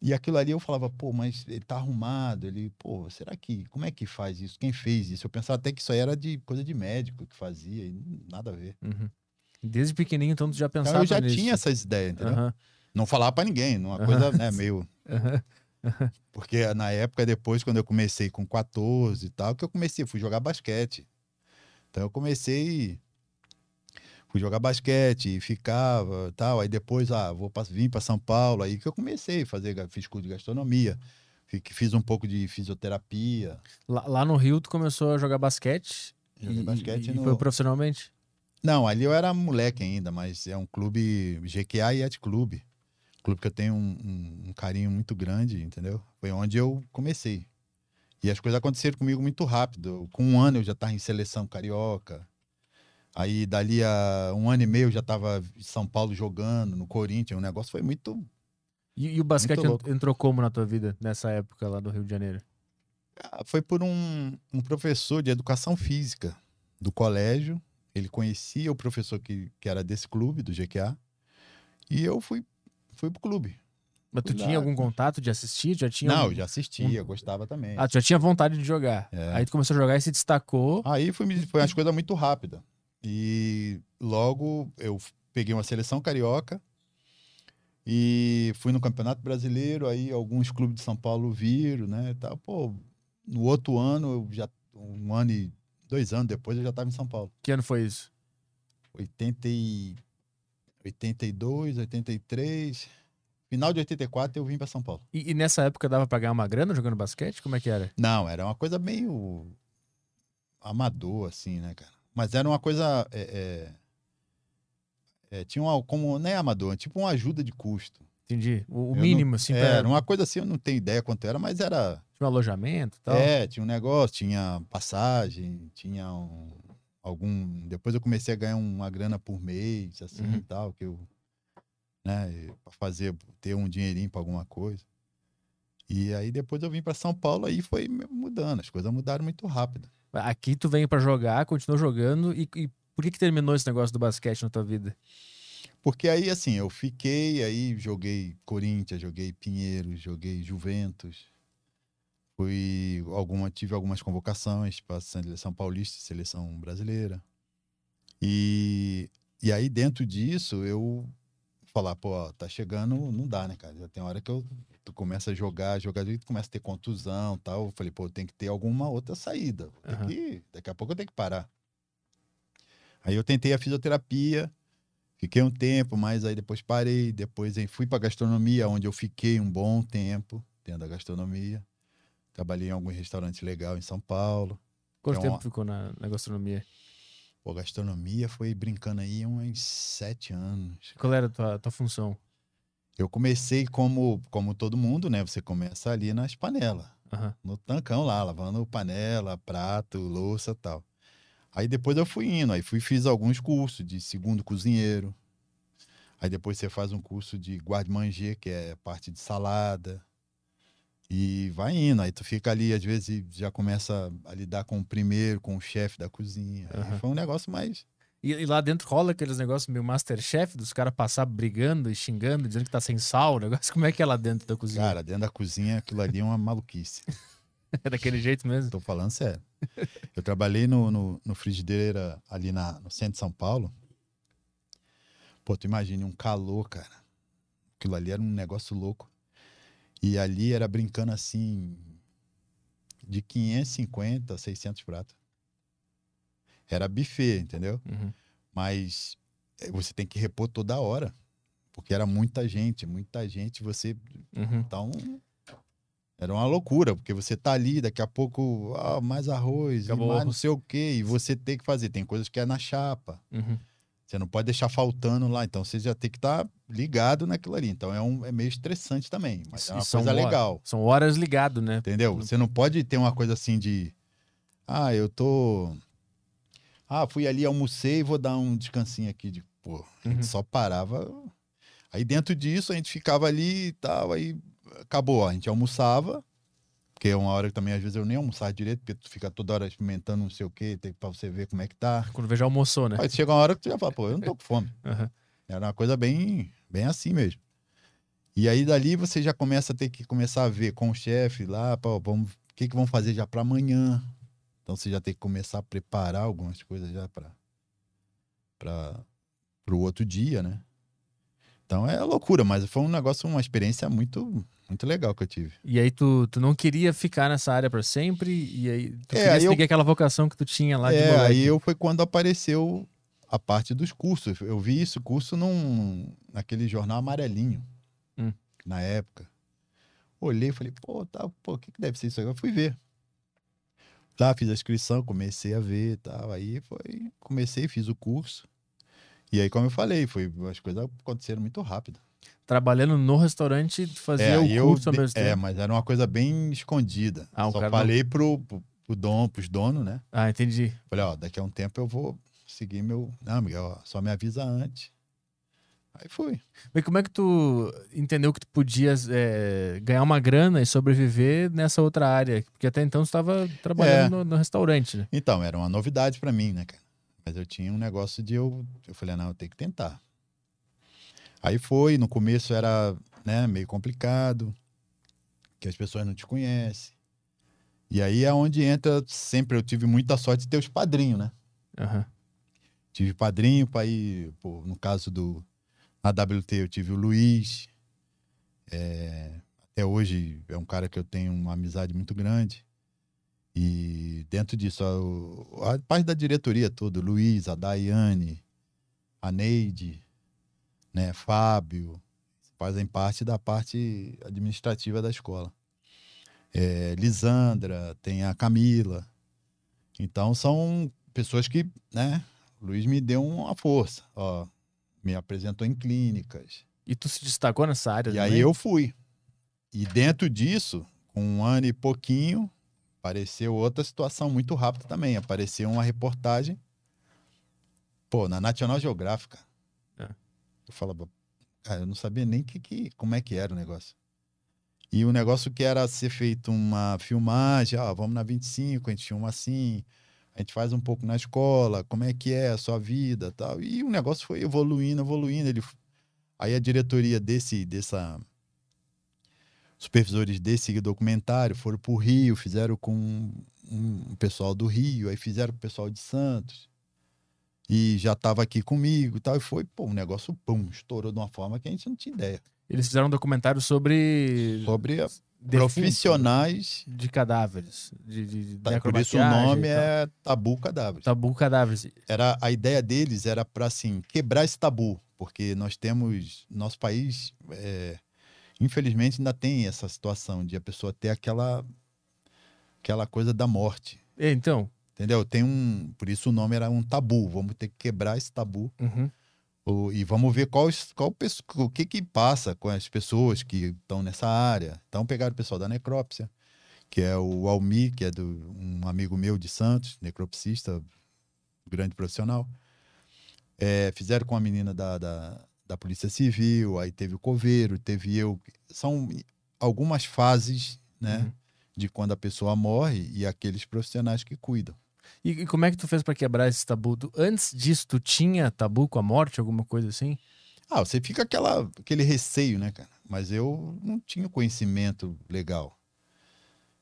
e aquilo ali eu falava, pô, mas ele tá arrumado, ele, pô, será que, como é que faz isso? Quem fez isso? Eu pensava até que isso aí era de coisa de médico que fazia, e nada a ver. Uhum. Desde pequenininho, então, tu já Então pensava eu já nisso. tinha essas ideias, entendeu? Aham, Não falava pra ninguém, uma Aham. coisa, né, meio. Porque na época, depois, quando eu comecei com 14 e tal, que eu comecei, fui jogar basquete. Então eu comecei, fui jogar basquete e ficava tal. Aí depois, ah, vou pra, vim para São Paulo, aí que eu comecei a fazer, fiz curso de gastronomia, fi- fiz um pouco de fisioterapia. Lá, lá no Rio, tu começou a jogar basquete? Joguei e, basquete e no- foi profissionalmente? Não, ali eu era moleque ainda, mas é um clube GQA e Yacht Clube. clube que eu tenho um, um, um carinho muito grande, entendeu? Foi onde eu comecei. E as coisas aconteceram comigo muito rápido. Com um ano eu já estava em seleção carioca. Aí, dali a um ano e meio, eu já estava em São Paulo jogando, no Corinthians. O negócio foi muito. E, e o basquete entrou como na tua vida nessa época lá do Rio de Janeiro? Ah, Foi por um, um professor de educação física do colégio. Ele conhecia o professor que, que era desse clube, do GQA. E eu fui, fui pro clube. Mas tu tinha algum contato? Já assistia? Já tinha Não, um- eu já assistia, gostava também. Ah, tu já tinha vontade de jogar. É. Aí tu começou a jogar e se destacou. Aí foi, foi umas coisas muito rápidas. E logo eu peguei uma seleção carioca e fui no Campeonato Brasileiro. Aí alguns clubes de São Paulo viram, né? Tal. Pô, no outro ano, eu já, um ano e dois anos depois, eu já estava em São Paulo. Que ano foi isso? 80 e, 82, 83. Final de 84 eu vim para São Paulo. E, e nessa época dava pra ganhar uma grana jogando basquete? Como é que era? Não, era uma coisa meio amador, assim, né, cara? Mas era uma coisa. é, é, é, tinha uma, como, não é amador, tipo uma ajuda de custo. Entendi. O, o mínimo, não- assim, é, pra Era uma coisa assim, eu não tenho ideia quanto era, mas era. tinha um alojamento tal. É, tinha um negócio, tinha passagem, tinha um, algum. Depois eu comecei a ganhar uma grana por mês, assim Uhum. e tal, que eu. Né, pra fazer, ter um dinheirinho pra alguma coisa. E aí depois eu vim para São Paulo, aí foi mudando, as coisas mudaram muito rápido. Aqui tu veio pra jogar, continuou jogando. E, e por que que terminou esse negócio do basquete na tua vida? Porque aí, assim, eu fiquei, aí joguei Corinthians, joguei Pinheiros, joguei Juventus. Fui alguma, tive algumas convocações para seleção paulista e seleção brasileira. E, e aí, dentro disso, eu falar, pô, tá chegando, não dá, né, cara? Já tem hora que eu, tu começa a jogar, jogar, e tu começa a ter contusão e tal. Eu falei, pô, tem que ter alguma outra saída. Aham. que, daqui a pouco eu tenho que parar. Aí eu tentei a fisioterapia, fiquei um tempo, mas aí depois parei. Depois aí fui para gastronomia, onde eu fiquei um bom tempo dentro da gastronomia. Trabalhei em alguns restaurantes legais em São Paulo. Quanto É tempo uma- ficou na, na gastronomia? Pô, gastronomia foi brincando aí uns sete anos. Qual era a tua, tua função? Eu comecei como, como todo mundo, né? Você começa ali nas panelas, Aham. no tancão lá, lavando panela, prato, louça e tal. Aí depois eu fui indo, aí fui fiz alguns cursos de segundo cozinheiro. Aí depois você faz um curso de guarde-manger, que é parte de salada. E vai indo, aí tu fica ali, às vezes já começa a lidar com o primeiro, com o chefe da cozinha. Aham. foi um negócio mais E, e lá dentro rola aqueles negócios meio Masterchef, dos caras passar brigando e xingando, dizendo que tá sem sal, o negócio. Como é que é lá dentro da cozinha? Cara, dentro da cozinha, aquilo ali é uma maluquice. É daquele jeito mesmo? Tô falando sério. Eu trabalhei no, no, no frigideira ali na, no centro de São Paulo. Pô, tu imagine um calor, cara. Aquilo ali era um negócio louco. E ali era brincando assim, de 550, 600 pratos. Era buffet, entendeu? Uhum. Mas eh, você tem que repor toda hora. Porque era muita gente, muita gente. Você Uhum. então, era uma loucura, porque você tá ali, daqui a pouco, ah, mais arroz, mais não sei o quê, e você tem que fazer. Tem coisas que é na chapa. Uhum. Você não pode deixar faltando lá, então você já tem que estar ligado naquilo ali. Então é, um, é meio estressante também, mas E é uma são coisa horas- legal, São horas ligado, né? entendeu? Você não pode ter uma coisa assim de, ah, eu tô, ah, fui ali, almocei, vou dar um descansinho aqui de, pô, a gente Uhum. só parava. Aí dentro disso a gente ficava ali e tal, aí acabou, a gente almoçava, porque é uma hora que também às vezes eu nem almoçava direito, porque tu fica toda hora experimentando não sei o quê, tem pra você ver como é que tá. Quando vejo almoçou, né? Aí chega uma hora que tu já fala, pô, eu não tô com fome. Aham. Era uma coisa bem, bem assim mesmo. E aí dali você já começa a ter que começar a ver com o chefe lá, pô, vamos, o que que vão fazer já para amanhã? Então você já tem que começar a preparar algumas coisas já para para o outro dia, né? Então é loucura, mas foi um negócio, uma experiência muito muito legal que eu tive. E aí tu, tu não queria ficar nessa área pra sempre, e aí tu É, queria eu- seguir aquela vocação que tu tinha lá de é, aí eu foi quando apareceu a parte dos cursos. Eu vi isso curso num naquele jornal amarelinho Hum. na época. Olhei e falei, pô, tá, pô, o que, que deve ser isso aí? Eu fui ver. Tá, fiz a inscrição, comecei a ver e tal. Aí foi, comecei, fiz o curso. E aí, como eu falei, foi, as coisas aconteceram muito rápido. trabalhando no restaurante, fazia o aí eu curso ao. É, mas era uma coisa bem escondida. Ah, o Só cara não- falei pro, pro, pro dono, pros donos, né? Ah, entendi. Falei, ó, daqui a um tempo eu vou seguir meu. Não, Miguel, ó, só me avisa antes. Aí fui. Mas como é que tu entendeu que tu podias é, ganhar uma grana e sobreviver nessa outra área? Porque até então tu estava trabalhando É. no, no restaurante, né? Então, era uma novidade pra mim, né, cara? Mas eu tinha um negócio de eu. Eu falei, "Ah, não, eu tenho que tentar. Aí foi, no começo era né, meio complicado, que as pessoas não te conhecem. E aí é onde entra, sempre eu tive muita sorte de ter os padrinhos, né? Aham. Tive padrinho para ir, pô, no caso do na WT eu tive o Luiz. É, até hoje é um cara que eu tenho uma amizade muito grande. E dentro disso, a, a parte da diretoria toda, Luiz, a Daiane, a Neide, né, Fábio, fazem parte da parte administrativa da escola. É, Lisandra, tem a Camila. Então são pessoas que, né, Luiz me deu uma força, ó, me apresentou em clínicas. E tu se destacou nessa área E também? aí eu fui. E dentro disso, com um ano e pouquinho, apareceu outra situação muito rápida também. Apareceu uma reportagem, pô, na National Geographic. É. Eu falava, cara, eu não sabia nem que, que, como é que era o negócio. E o negócio que era ser feito uma filmagem, ah, vamos na 25, a gente filma assim, a gente faz um pouco na escola, como é que é a sua vida tal. E o negócio foi evoluindo, evoluindo. Ele, aí a diretoria desse, dessa, supervisores desse documentário foram para o Rio, fizeram com um, um pessoal do Rio, aí fizeram com o pessoal de Santos. E já estava aqui comigo e tal. E foi, pô, um negócio, pum, estourou de uma forma que a gente não tinha ideia. Eles fizeram um documentário sobre Sobre a- defuntos, profissionais. de cadáveres. De, de, de Tá, por isso o nome é Tabu Cadáveres. Tabu Cadáveres. Era, a ideia deles era para, assim, quebrar esse tabu. Porque nós temos, nosso país, é, infelizmente, ainda tem essa situação de a pessoa ter aquela, aquela coisa da morte. É, Então, Entendeu? Tem um. Por isso o nome era um tabu. Vamos ter que quebrar esse tabu. uhum. O- e vamos ver qual, qual, o que que passa com as pessoas que estão nessa área. Então pegaram o pessoal da necrópsia, que é o Almi, que é do, um amigo meu de Santos, necropsista, grande profissional. É, fizeram com a menina da, da, da Polícia Civil, aí teve o coveiro, teve eu. São algumas fases, né? Uhum. De quando a pessoa morre e aqueles profissionais que cuidam. E, e como é que tu fez pra quebrar esse tabu? Tu- antes disso, tu tinha tabu com a morte, alguma coisa assim? Ah, você fica aquela, aquele receio, né, cara? Mas eu não tinha conhecimento legal.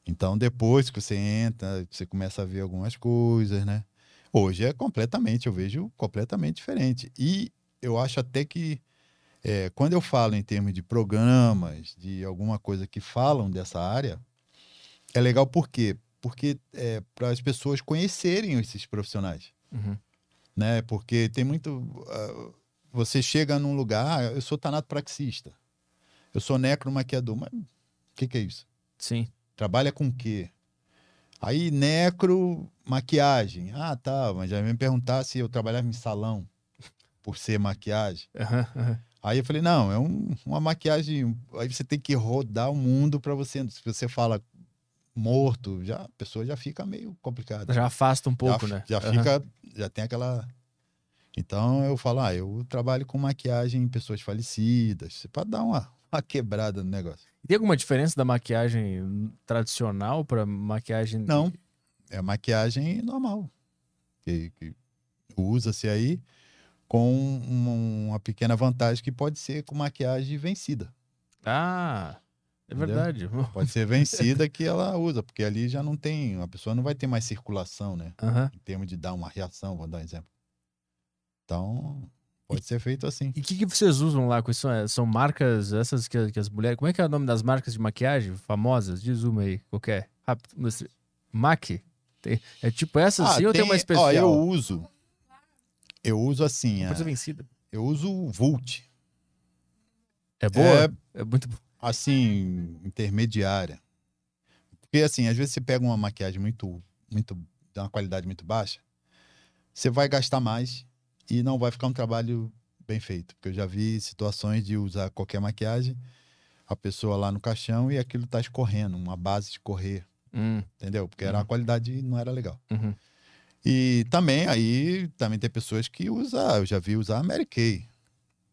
Então, depois que você entra, você começa a ver algumas coisas, né? Hoje é completamente, eu vejo completamente diferente. E eu acho até que é, quando eu falo em termos de programas, de alguma coisa que falam dessa área, é legal por quê? Porque é para as pessoas conhecerem esses profissionais Uhum. né? Porque tem muito. ah, você chega num lugar, ah, eu sou tanatopraxista, eu sou necromaquiador, mas o que, que é isso? Sim. Trabalha com o quê? Aí, necro, maquiagem. Ah, tá, mas já me perguntar se eu trabalhava em salão por ser maquiagem. Aham, aham. Aí eu falei, não, é um- uma maquiagem. Aí você tem que rodar o mundo para você. Se você fala morto, já, a pessoa já fica meio complicada. Já afasta um pouco, já, né? Já Aham. fica, já tem aquela. Então eu falo, ah, eu trabalho com maquiagem em pessoas falecidas, para dar uma, uma quebrada no negócio. Tem alguma diferença da maquiagem tradicional pra maquiagem. Não. É maquiagem normal. Que, que usa-se aí com uma, pequena vantagem que pode ser com maquiagem vencida. Ah, é Entendeu? verdade. Pode ser vencida que ela usa, porque ali já não tem, a pessoa não vai ter mais circulação, né? Aham. Em termos de dar uma reação, vou dar um exemplo. Então, pode ser feito assim. E o que, que vocês usam lá? Quais são, são marcas essas que, que as mulheres. Como é que é o nome das marcas de maquiagem famosas? Diz uma aí, qualquer. Rápido. MAC? Tem- é tipo essa assim ou tem uma especial? Ó, eu uso. Eu uso assim. A- ser vencida. eu uso o Vult. É boa? É, É, muito boa. assim, intermediária. Porque, assim, às vezes você pega uma maquiagem muito, muito, de uma qualidade muito baixa, você vai gastar mais e não vai ficar um trabalho bem feito. Porque eu já vi situações de usar qualquer maquiagem, a pessoa lá no caixão e aquilo tá escorrendo, uma base de correr, Hum, entendeu? Porque era Uhum. a qualidade não era legal. uhum. E também aí também tem pessoas que usam, eu já vi usar a Mary Kay,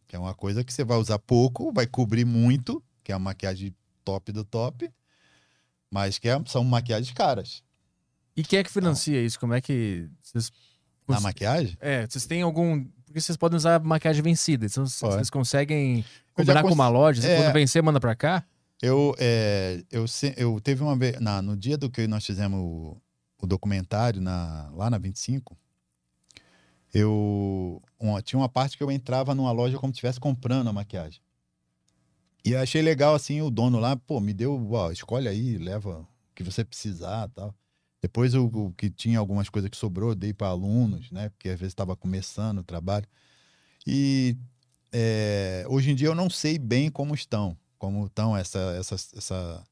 que é uma coisa que você vai usar pouco, vai cobrir muito, que é uma maquiagem top do top, mas que é- são maquiagens caras. E quem é que financia isso? Como é que vocês... Na cons- maquiagem? É, vocês têm algum... Porque vocês podem usar maquiagem vencida, então vocês Pode. vocês conseguem já combinar com cons- uma loja, É. quando vencer, manda pra cá? Eu, é, eu, eu teve uma vez, na, no dia do que nós fizemos o, documentário na, lá na 25, eu uma- tinha uma parte que eu entrava numa loja como se estivesse comprando a maquiagem. E achei legal, assim, o dono lá, pô, me deu, ó, escolhe aí, leva o que você precisar tal. Depois o, que tinha algumas coisas que sobrou, dei para alunos, né? Porque às vezes estava começando o trabalho. E é, hoje em dia eu não sei bem como estão, como estão essa, essa, essa,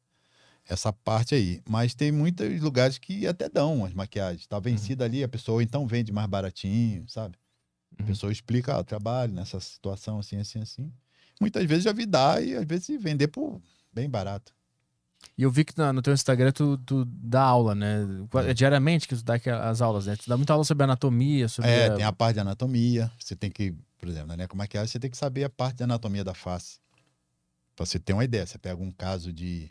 essa parte aí. Mas tem muitos lugares que até dão as maquiagens. Tá vencida ali, a pessoa então vende mais baratinho, sabe? A Uhum. pessoa explica, ah, eu trabalho nessa situação assim, assim, assim. Muitas vezes já vi dar e às vezes vender por bem barato. E eu vi que no teu Instagram tu, tu dá aula, né? É diariamente que tu dá as aulas, né? Tu dá muita aula sobre anatomia, sobre... É, a- tem a parte de anatomia. Você tem que, por exemplo, na necomaquiagem, você tem que saber a parte de anatomia da face. Pra você ter uma ideia. Você pega um caso de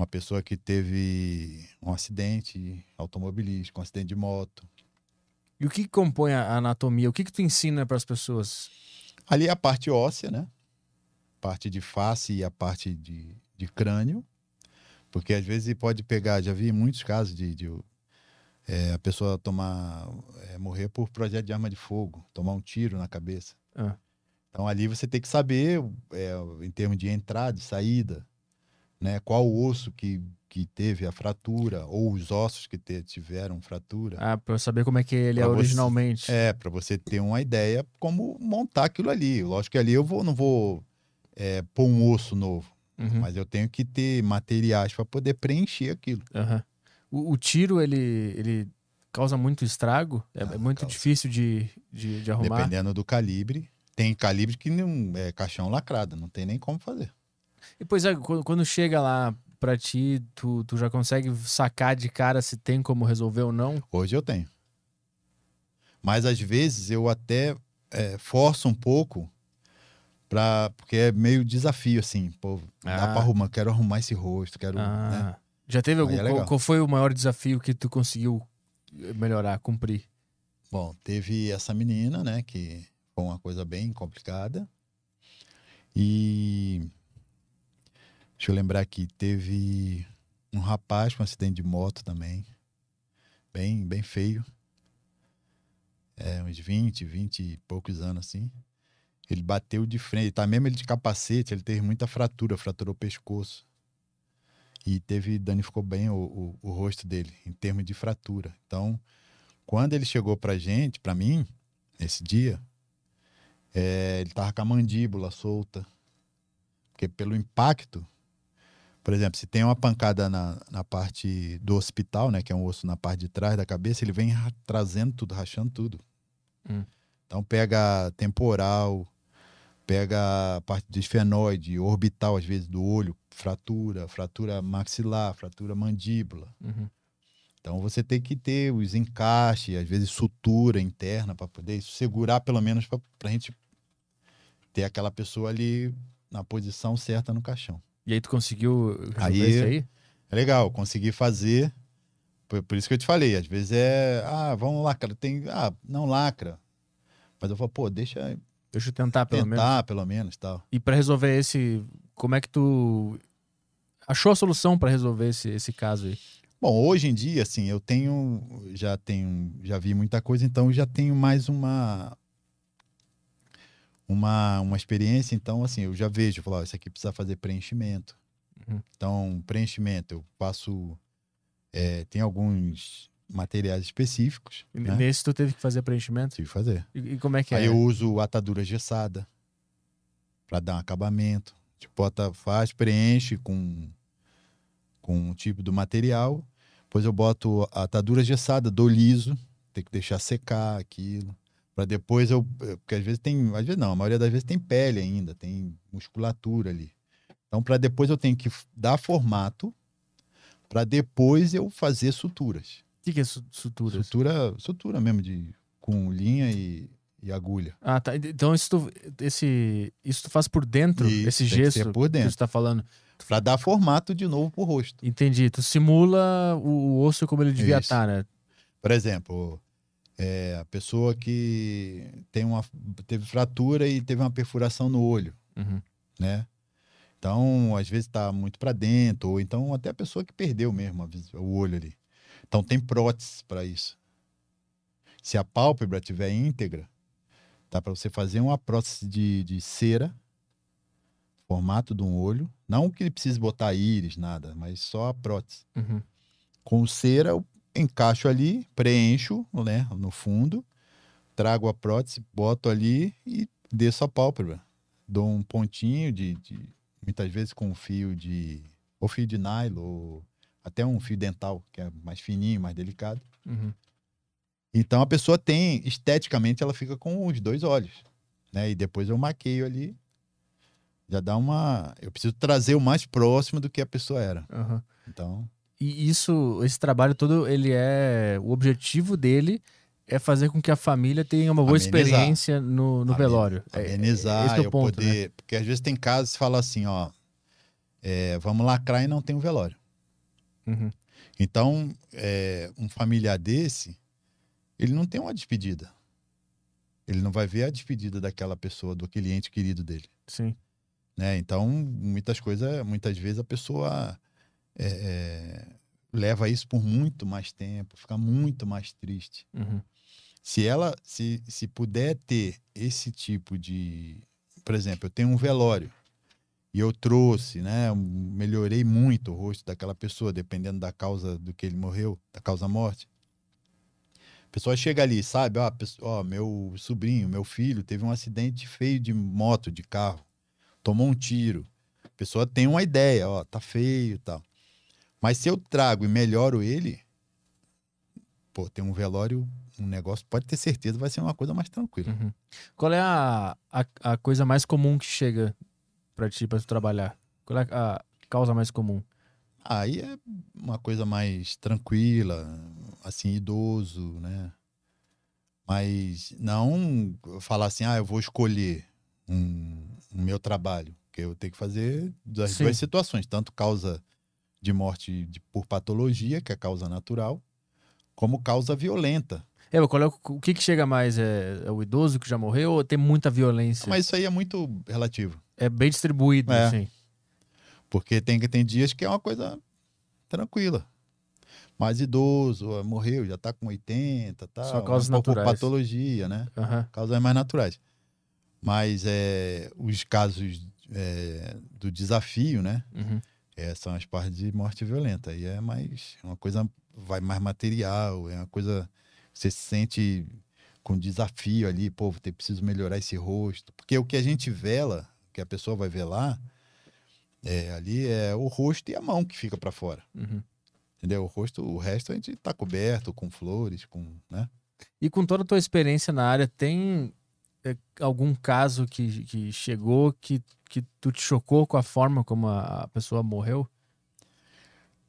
uma pessoa que teve um acidente automobilístico, um acidente de moto. E o que, compõe a anatomia? O que que tu ensina para as pessoas? Ali é a parte óssea, né? Parte de face e a parte de, de crânio. Porque às vezes pode pegar, já vi muitos casos de, de, é, a pessoa tomar, é, morrer por projeto de arma de fogo, tomar um tiro na cabeça. Ah. Então ali você tem que saber, é, em termos de entrada e saída, né? Qual o osso que, que teve a fratura, ou os ossos que te- tiveram fratura. Ah, para eu saber como é que ele é você- originalmente. É, para você ter uma ideia como montar aquilo ali. Lógico que ali eu vou, não vou é, pôr um osso novo, Uhum, mas eu tenho que ter materiais para poder preencher aquilo. aham. o, o tiro, ele, ele causa muito estrago? É, Ah, é muito causa. difícil de, de, de arrumar? Dependendo do calibre. Tem calibre que não é caixão lacrado, não tem nem como fazer. E, pois é, quando, chega lá pra ti, tu, tu já consegue sacar de cara se tem como resolver ou não? Hoje eu tenho. Mas às vezes eu até é, forço um pouco pra, porque é meio desafio assim, pô, dá Ah. para arrumar, quero arrumar esse rosto, quero, Ah, né? Já teve algum. É qual, foi o maior desafio que tu conseguiu melhorar, cumprir? Bom, teve essa menina, né, que foi uma coisa bem complicada. E deixa eu lembrar aqui, teve um rapaz com um acidente de moto também, bem, bem feio. É, uns 20, 20 e poucos anos assim. Ele bateu de frente, tá mesmo ele de capacete, ele teve muita fratura, fraturou o pescoço. E teve, danificou bem o, o, o rosto dele, em termos de fratura. Então, quando ele chegou pra gente, pra mim, nesse dia, é, ele tava com a mandíbula solta. Porque pelo impacto, por exemplo, se tem uma pancada na, na parte do hospital, né, que é um osso na parte de trás da cabeça, ele vem ra- trazendo tudo, rachando tudo. Hum. Então pega temporal, pega a parte de esfenoide, orbital, às vezes, do olho, fratura, fratura maxilar, fratura mandíbula. Uhum. Então você tem que ter os encaixes, às vezes sutura interna para poder segurar pelo menos para a gente ter aquela pessoa ali na posição certa no caixão. E aí tu conseguiu Aí- isso aí? É legal, consegui fazer. Por, por isso que eu te falei, às vezes é, ah, vamos lacrar, tem, ah, não lacra. Mas eu falo, pô, deixa Deixa eu tentar pelo menos. tentar pelo menos, tal. E pra resolver esse, como é que tu achou a solução pra resolver esse, esse caso aí? Bom, hoje em dia, assim, eu tenho, já tenho, já vi muita coisa, então já tenho mais uma uma, uma experiência, então assim, eu já vejo, eu falo, ó, isso aqui precisa fazer preenchimento. Uhum. Então, preenchimento, eu passo, é, tem alguns materiais específicos, E né? Nesse tu teve que fazer preenchimento? Tive que fazer. E, e como é que Aí é? eu uso atadura gessada para dar um acabamento. Tipo, bota, faz, preenche com, com um tipo do material. Depois eu boto a atadura gessada, dou liso. Tem que deixar secar aquilo. Para depois eu. Porque às vezes tem. Às vezes não, a maioria das vezes tem pele ainda, tem musculatura ali. Então, para depois eu tenho que dar formato para depois eu fazer suturas. O que, que é su- suturas? Sutura, sutura mesmo, de, com linha e, e agulha. Ah, tá. Então isso tu, esse, isso tu faz por dentro, Isso, esse gesso por que dentro. você tá falando. Para dar formato de novo pro rosto. Entendi. Tu simula o, o osso como ele devia Isso. estar, né? Por exemplo, é, a pessoa que tem uma, teve fratura e teve uma perfuração no olho, Uhum. né? Então, às vezes está muito para dentro, ou então até a pessoa que perdeu mesmo o olho ali. Então, tem prótese para isso. Se a pálpebra estiver íntegra, dá para você fazer uma prótese de, de cera, formato de um olho. Não que ele precise botar íris, nada, mas só a prótese Uhum. com cera, encaixo ali, preencho né, no fundo, trago a prótese, boto ali e desço a pálpebra. Dou um pontinho de, de- muitas vezes com um fio de ou fio de nylon ou até um fio dental, que é mais fininho, mais delicado. Uhum. Então a pessoa tem, esteticamente, ela fica com os dois olhos, né? E depois eu maqueio ali, já dá uma, eu preciso trazer o mais próximo do que a pessoa era. Uhum. Então, E isso, esse trabalho todo, ele é. O objetivo dele é fazer com que a família tenha uma boa Amenizar. experiência no, no Amen- velório. É- amenizar, esse é o eu ponto, né? poder. Porque às vezes tem casos que fala assim, ó. é, vamos lacrar e não tem um velório. Uhum. Então, é, um familiar desse, ele não tem uma despedida. Ele não vai ver a despedida daquela pessoa, do aquele ente querido dele. Sim. Né? Então, muitas coisas, muitas vezes a pessoa é, é, leva isso por muito mais tempo, fica muito mais triste. Uhum. se ela se, se puder ter esse tipo de por exemplo eu tenho um velório e eu trouxe né melhorei muito o rosto daquela pessoa dependendo da causa do que ele morreu da causa morte a pessoa chega ali sabe ó, a pessoa- ó, meu sobrinho meu filho teve um acidente feio de moto de carro tomou um tiro a pessoa tem uma ideia ó tá feio e tal mas se eu trago e melhoro ele pô tem um velório um negócio, pode ter certeza, vai ser uma coisa mais tranquila. Uhum. Qual é a, a, a coisa mais comum que chega pra ti, pra tu trabalhar? Qual é a causa mais comum? Aí é uma coisa mais tranquila, assim, idoso, né? Mas não falar assim, ah, eu vou escolher um, o meu trabalho, porque eu tenho que fazer das Sim. duas situações, tanto causa de morte de- por patologia, que é causa natural, como causa violenta. É, qual é o, o que que chega mais? É, é o idoso que já morreu ou tem muita violência? Mas isso aí é muito relativo. É bem distribuído, É. assim. Porque tem, tem dias que é uma coisa tranquila. Mais idoso, morreu, já tá com 80, tá? Só causas um pouco por naturais. patologia, né? Aham. Causas mais naturais. Mas é, os casos é, do desafio, né? Uhum. É, são as partes de morte violenta. Aí é mais uma coisa, vai mais material, é uma coisa você se sente com desafio ali, pô, vou ter, preciso melhorar esse rosto. Porque o que a gente vela, que a pessoa vai velar, é, ali é o rosto e a mão que fica para fora. Uhum. Entendeu? O rosto, o resto a gente tá coberto com flores, com, né? E com toda a tua experiência na área, tem é, algum caso que, que chegou que, que tu te chocou com a forma como a, pessoa morreu?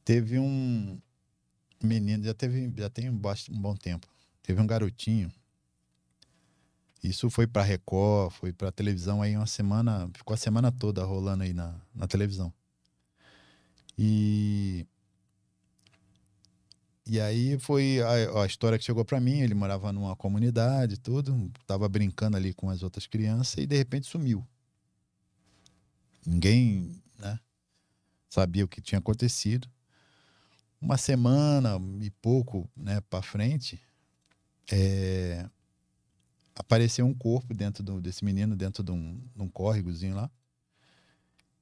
Teve um menino, já teve, já tem um, um bom tempo. Teve um garotinho. Isso foi para Record, foi para televisão aí uma semana, ficou a semana toda rolando aí na, na televisão. E e aí foi a, a história que chegou para mim, ele morava numa comunidade, tudo, tava brincando ali com as outras crianças e de repente sumiu. Ninguém, né, sabia o que tinha acontecido uma semana e pouco né, para frente, é, apareceu um corpo dentro do- desse menino, dentro de um, de um córregozinho lá.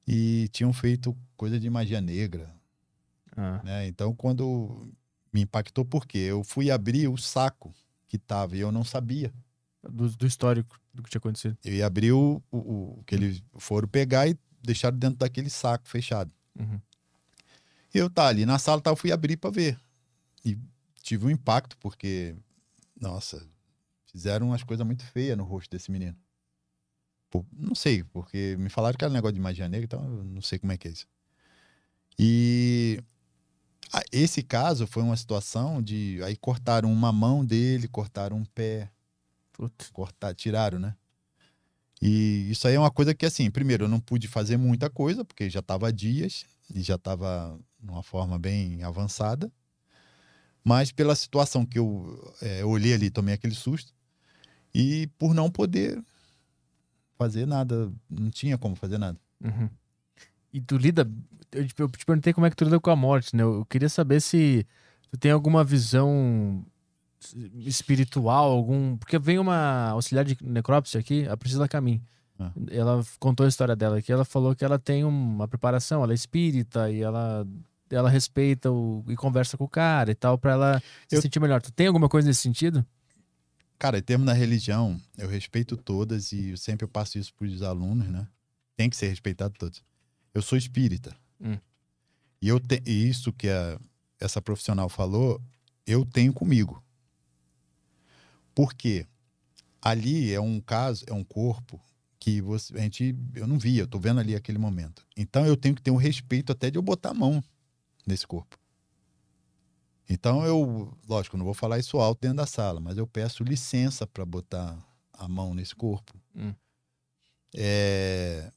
E tinham feito coisa de magia negra. Ah, Né? Então, quando me impactou, porque eu fui abrir o saco que tava e eu não sabia. do, do histórico do que tinha acontecido. Eu ia abrir o, o, o que eles foram pegar e deixaram dentro daquele saco fechado. Uhum. Eu tá ali na sala, tá, eu fui abrir para ver. E tive um impacto, porque, nossa, fizeram umas coisas muito feias no rosto desse menino. Pô, não sei, porque me falaram que era um negócio de magia negra, então eu não sei como é que é isso. E esse caso foi uma situação de. Aí cortaram uma mão dele, cortaram um pé, Putz. cortar, tiraram, né? E isso aí é uma coisa que, assim, primeiro, eu não pude fazer muita coisa, porque já estava dias e já estava numa forma bem avançada. Mas pela situação que eu é, olhei ali, tomei aquele susto. E por não poder fazer nada, não tinha como fazer nada. Uhum. E tu lida. Eu te, eu te perguntei como é que tu lida com a morte, né? Eu queria saber se tu tem alguma visão espiritual, algum. Porque vem uma auxiliar de necrópsia aqui, a Priscila Camin. Ah. Ela contou a história dela aqui. Ela falou que ela tem uma preparação, ela é espírita e ela, ela respeita o, e conversa com o cara e tal, pra ela se Eu- sentir melhor. Tu tem alguma coisa nesse sentido? Cara, em termos da religião, eu respeito todas e eu sempre eu passo isso para os alunos, né? Tem que ser respeitado todos. Eu sou espírita. Hum. E, eu te, e isso que a, essa profissional falou, eu tenho comigo. Por quê? Ali é um caso, é um corpo que você, a gente, eu não via, eu tô vendo ali aquele momento. Então eu tenho que ter um respeito até de eu botar a mão nesse corpo. Então eu, lógico, não vou falar isso alto dentro da sala, mas eu peço licença para botar a mão nesse corpo. Hum. É,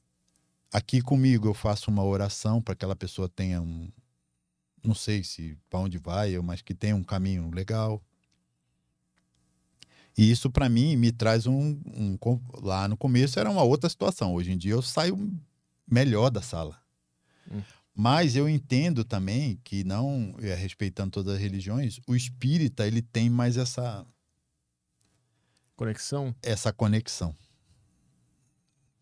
aqui comigo eu faço uma oração para que aquela pessoa tenha um, não sei se para onde vai, mas que tenha um caminho legal. E isso para mim me traz um, um lá no começo era uma outra situação. Hoje em dia eu saio melhor da sala. Hum. Mas eu entendo também que não, é, respeitando todas as religiões, o espírita ele tem mais essa Conexão? essa conexão.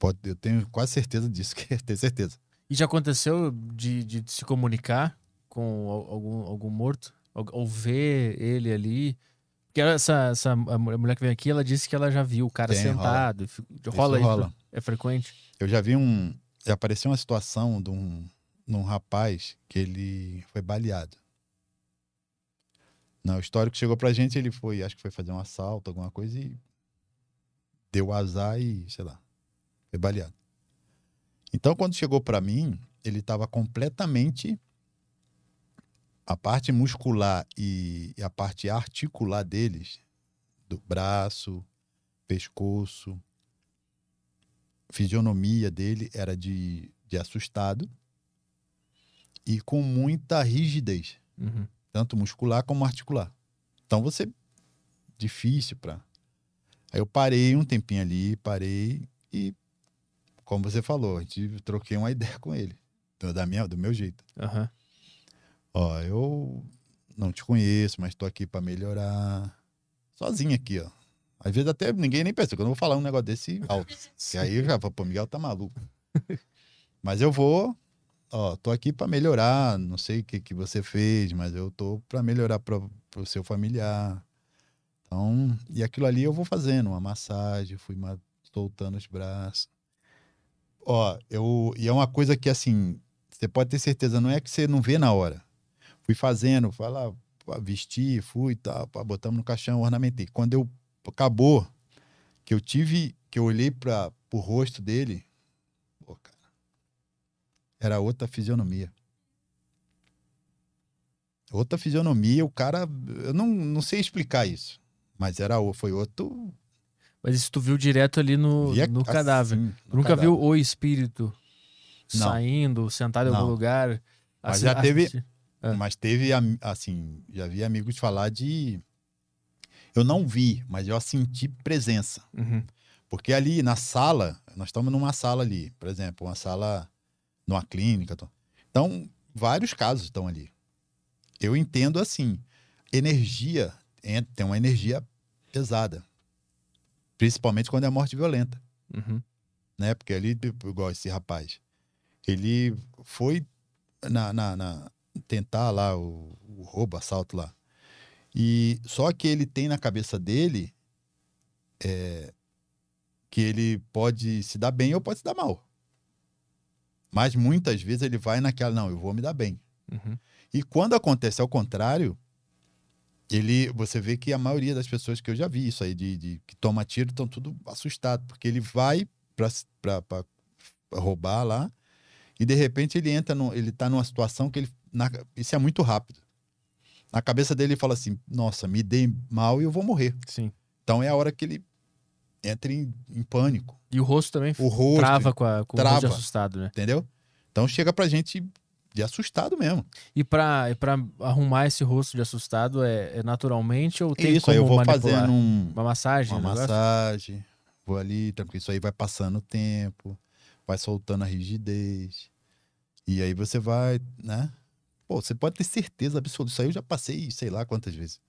Pode, eu tenho quase certeza disso, que tenho certeza. E já aconteceu de, de se comunicar com al- algum, algum morto? Ou, ou ver ele ali? Porque essa, essa mulher que veio aqui, ela disse que ela já viu o cara Tem, sentado. Rola, rola isso? rola. É frequente? Eu já vi um. Já apareceu uma situação de um, de um rapaz que ele foi baleado. Não, o histórico chegou pra gente, ele foi, acho que foi fazer um assalto, alguma coisa, e deu azar e, sei lá, foi baleado. Então, quando chegou pra mim, ele estava completamente. A parte muscular e, e a parte articular deles, do braço, pescoço, fisionomia dele era de, de assustado e com muita rigidez, Uhum. tanto muscular como articular. Então você difícil para. Aí eu parei um tempinho ali, parei e como você falou, a gente troquei uma ideia com ele, do- da minha, do meu jeito. Aham. Ó, eu não te conheço, mas tô aqui para melhorar. Sozinho aqui, ó. Às vezes até ninguém nem pensa, que eu não vou falar um negócio desse alto. Que aí eu já falo, pô, Miguel tá maluco. mas eu vou, ó, tô aqui para melhorar, não sei o que, que você fez, mas eu tô para melhorar para o seu familiar. Então, e aquilo ali eu vou fazendo, uma massagem, fui soltando os braços. Ó, eu, e é uma coisa que assim, você pode ter certeza, não é que você não vê na hora. Fui fazendo, fui lá, vesti, fui, tá, botamos no caixão, ornamentei. Quando eu acabou, que eu tive, que eu olhei para o rosto dele, pô, cara, era outra fisionomia. Outra fisionomia, o cara, eu não, não sei explicar isso, mas era foi outro. Mas isso tu viu direto ali no, via no cadáver. assim, no nunca cadáver. viu o espírito Não. saindo, sentado em algum lugar? Mas Assi- já teve- Ah. Mas teve, assim, já vi amigos falar de. Eu não vi, mas eu senti presença. Uhum. Porque ali na sala, nós estamos numa sala ali, por exemplo, uma sala numa clínica. Então, vários casos estão ali. Eu entendo assim, energia, en- tem uma energia pesada. Principalmente quando é morte violenta, Uhum. né? Porque ali, igual esse rapaz, ele foi na, na- na- tentar lá o, o roubo, assalto lá. E só que ele tem na cabeça dele é, que ele pode se dar bem ou pode se dar mal. Mas muitas vezes ele vai naquela, não, eu vou me dar bem. Uhum. E quando acontece ao contrário, ele, você vê que a maioria das pessoas que eu já vi isso aí, de, de que toma tiro, estão tudo assustado, porque ele vai para roubar lá e de repente ele entra, no, ele tá numa situação que ele, na, isso é muito rápido. Na cabeça dele ele fala assim, nossa, me dei mal e eu vou morrer. Sim. Então é a hora que ele entra em, em pânico, E o rosto também O rosto, trava com, a, com o rosto trava. assustado, né? entendeu? Então chega pra gente de assustado mesmo. E pra, pra arrumar esse rosto de assustado é, é naturalmente ou tem isso como eu vou um, Uma massagem? uma um negócio? massagem, vou ali, tranquilo. Isso aí vai passando o tempo, vai soltando a rigidez. E aí você vai, né? Pô, você pode ter certeza absoluta. Isso aí eu já passei, sei lá quantas vezes.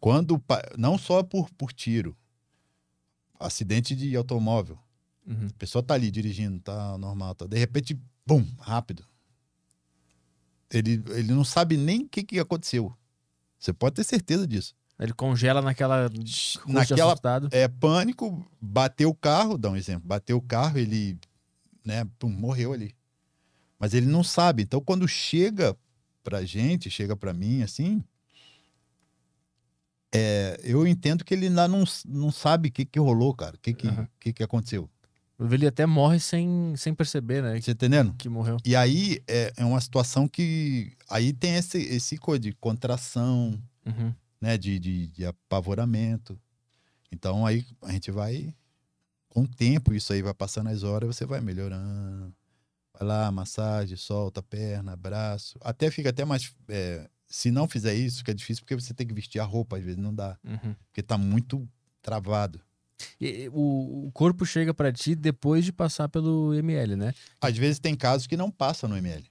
Quando, não só por, por tiro, acidente de automóvel. Uhum. A pessoa tá ali dirigindo, tá normal, tá. De repente, bum, rápido. Ele, ele não sabe nem o que, que aconteceu. Você pode ter certeza disso. Ele congela naquela Naquela assustado. é, pânico, bateu o carro, dá um exemplo, bateu o carro, ele, né, pum, morreu ali. Mas ele não sabe. Então, quando chega pra gente, chega pra mim, assim, é, eu entendo que ele ainda não, não sabe o que, que rolou, cara, o que, que, Aham. que, que aconteceu. Ele até morre sem, sem perceber, né? Você entendendo? Que morreu. E aí é, é uma situação que. Aí tem esse, esse coisa de contração, Uhum. né? De, de, de apavoramento. Então aí a gente vai. Com o tempo, isso aí vai passando as horas, você vai melhorando. Vai lá, massagem, solta a perna, braço. Até fica até mais. é, se não fizer isso, fica difícil porque você tem que vestir a roupa, às vezes não dá. Uhum. Porque tá muito travado. O, o corpo chega pra ti depois de passar pelo ML, né? Às vezes tem casos que não passa no ML.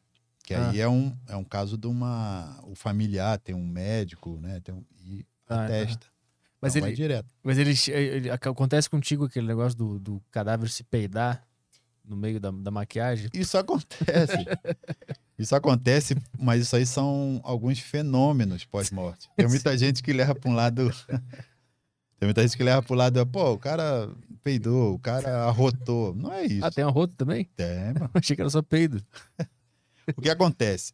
Que aí é, um, é um caso de uma. O familiar tem um médico, né? Tem um, e Ah, atesta. Mas Não, vai ele, direto. mas ele, ele- acontece contigo aquele negócio do, do cadáver se peidar no meio da, da maquiagem? Isso acontece. isso acontece, mas isso aí são alguns fenômenos pós-morte. Tem muita gente que leva para um lado. Tem muita gente que leva para o lado, pô, o cara peidou, o cara arrotou. Não é isso. Ah, tem arroto também? Tem, mano. Achei que era só peido. O que acontece?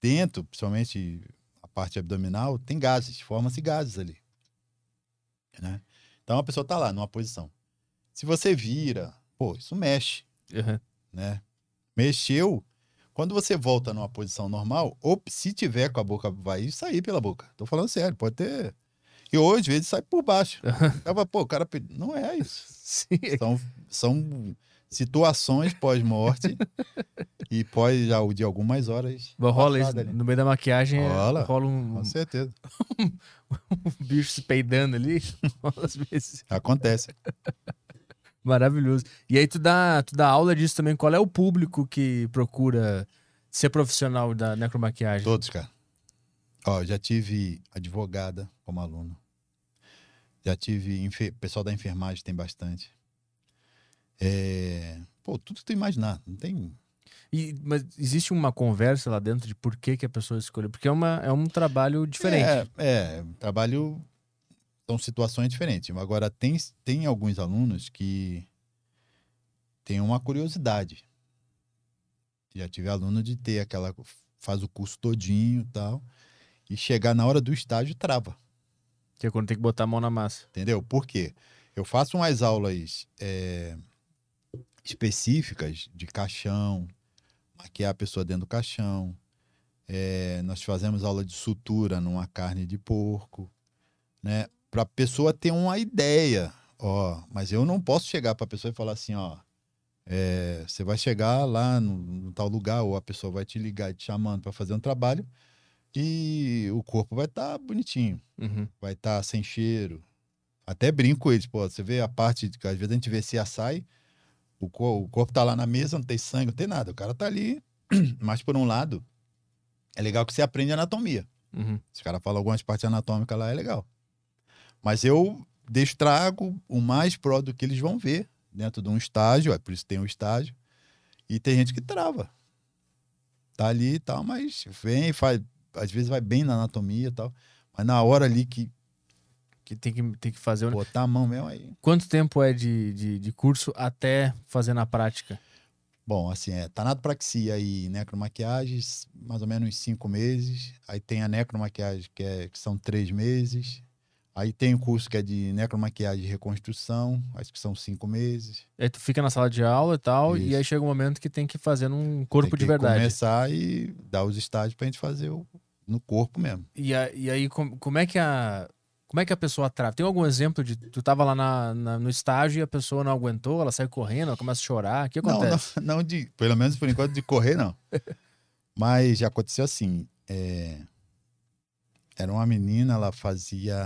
Dentro, principalmente a parte abdominal, tem gases, forma-se gases ali. Né? Então a pessoa tá lá numa posição. Se você vira, pô, isso mexe, Uhum. né? Mexeu. Quando você volta numa posição normal, ou se tiver com a boca, vai sair pela boca. Tô falando sério, pode ter. E hoje, às vezes, sai por baixo. Tava, pô, o cara. Não é isso. Sim. São, são situações pós-morte e pós já de algumas horas. Rola isso, ali. no meio da maquiagem, é- Rola. rola um, Com certeza. um bicho se peidando ali. às vezes. Acontece. Maravilhoso. E aí tu dá, tu dá aula disso também. Qual é o público que procura ser profissional da necromaquiagem? Todos, cara. Ó, já tive advogada como aluno. Já tive enfe- pessoal da enfermagem tem bastante. É, Pô, tudo tu imaginar. Não tem. E, mas existe uma conversa lá dentro de por que, que a pessoa escolheu? Porque é, uma, é um trabalho diferente. É, é, trabalho. São situações diferentes. Agora, tem, tem alguns alunos que têm uma curiosidade. Já tive aluno de ter aquela. faz o curso todinho e tal. E chegar na hora do estágio trava. Que é quando tem que botar a mão na massa. Entendeu? Por quê? Eu faço umas aulas é, específicas de caixão, maquiar a pessoa dentro do caixão. É, nós fazemos aula de sutura numa carne de porco, né? Para a pessoa ter uma ideia. Ó, mas eu não posso chegar para a pessoa e falar assim, ó, é, você vai chegar lá no, no tal lugar ou a pessoa vai te ligar te chamando para fazer um trabalho e o corpo vai estar bonitinho Uhum. vai estar sem cheiro. Até brinco com eles, pô, você vê a parte de que às vezes a gente vê se açaí, o, co- o corpo tá lá na mesa, não tem sangue, não tem nada. O cara tá ali. Mas por um lado, é legal que você aprende anatomia. Uhum. Se o cara fala algumas partes anatômicas lá, é legal. Mas eu destrago o mais pró do que eles vão ver dentro de um estágio, é por isso que tem um estágio. E tem gente que trava. Tá ali e tal, mas vem, faz, às vezes vai bem na anatomia e tal. Mas na hora ali que Que tem que, tem que fazer. botar a mão mesmo aí. Quanto tempo é de, de, de curso até fazer na prática? Bom, assim, é tanatopraxia e necromaquiagens, mais ou menos cinco meses. Aí tem a necromaquiagem, que, é, que são três meses. Aí tem o curso que é de necromaquiagem e reconstrução, acho que são cinco meses. Aí tu fica na sala de aula e tal, Isso. e aí chega um momento que tem que fazer num corpo tem de verdade. começar e dar os estágios pra gente fazer o, no corpo mesmo. E, a- e aí, com- como é que a. Como é que a pessoa trava? Tem algum exemplo de tu tava lá na- na- no estágio e a pessoa não aguentou, ela sai correndo, ela começa a chorar? O que Não, acontece? não, não de, pelo menos por enquanto de correr, não. Mas já aconteceu assim. é, era uma menina, ela fazia.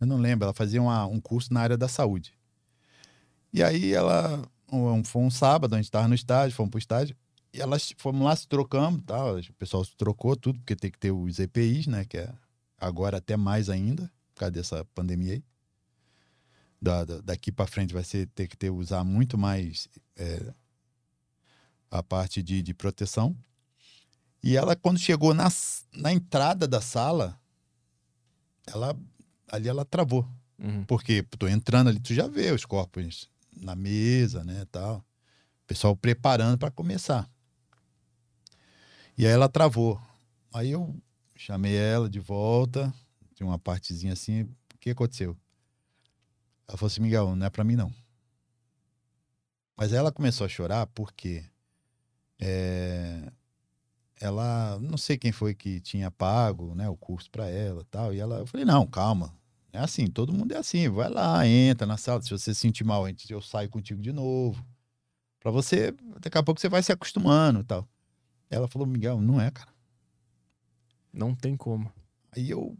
Eu não lembro, ela fazia uma- um curso na área da saúde. E aí ela. um- foi um sábado, a gente estava no estádio, fomos pro estádio. E elas fomos lá, se trocamos tal. O pessoal se trocou tudo, porque tem que ter os EPIs, né? Que é agora até mais ainda, por causa dessa pandemia aí. Da, da- daqui para frente vai ser ter que ter usar muito mais é, a parte de, de proteção. E ela, quando chegou na, na entrada da sala, ela ali ela travou. Uhum. Porque tô entrando ali, tu já vê os corpos na mesa, né, tal. O pessoal preparando para começar. E aí ela travou. Aí eu chamei ela de volta, tinha uma partezinha assim, o que aconteceu? Ela falou assim, Miguel, não é para mim não. Mas ela começou a chorar porque é, ela, não sei quem foi que tinha pago, né, o curso para ela, tal. E ela, eu falei, não, calma, é assim, todo mundo é assim, vai lá, entra na sala, se você se sentir mal, eu saio contigo de novo. Pra você, daqui a pouco você vai se acostumando, e tal. Ela falou, Miguel, não é, cara. Não tem como. Aí eu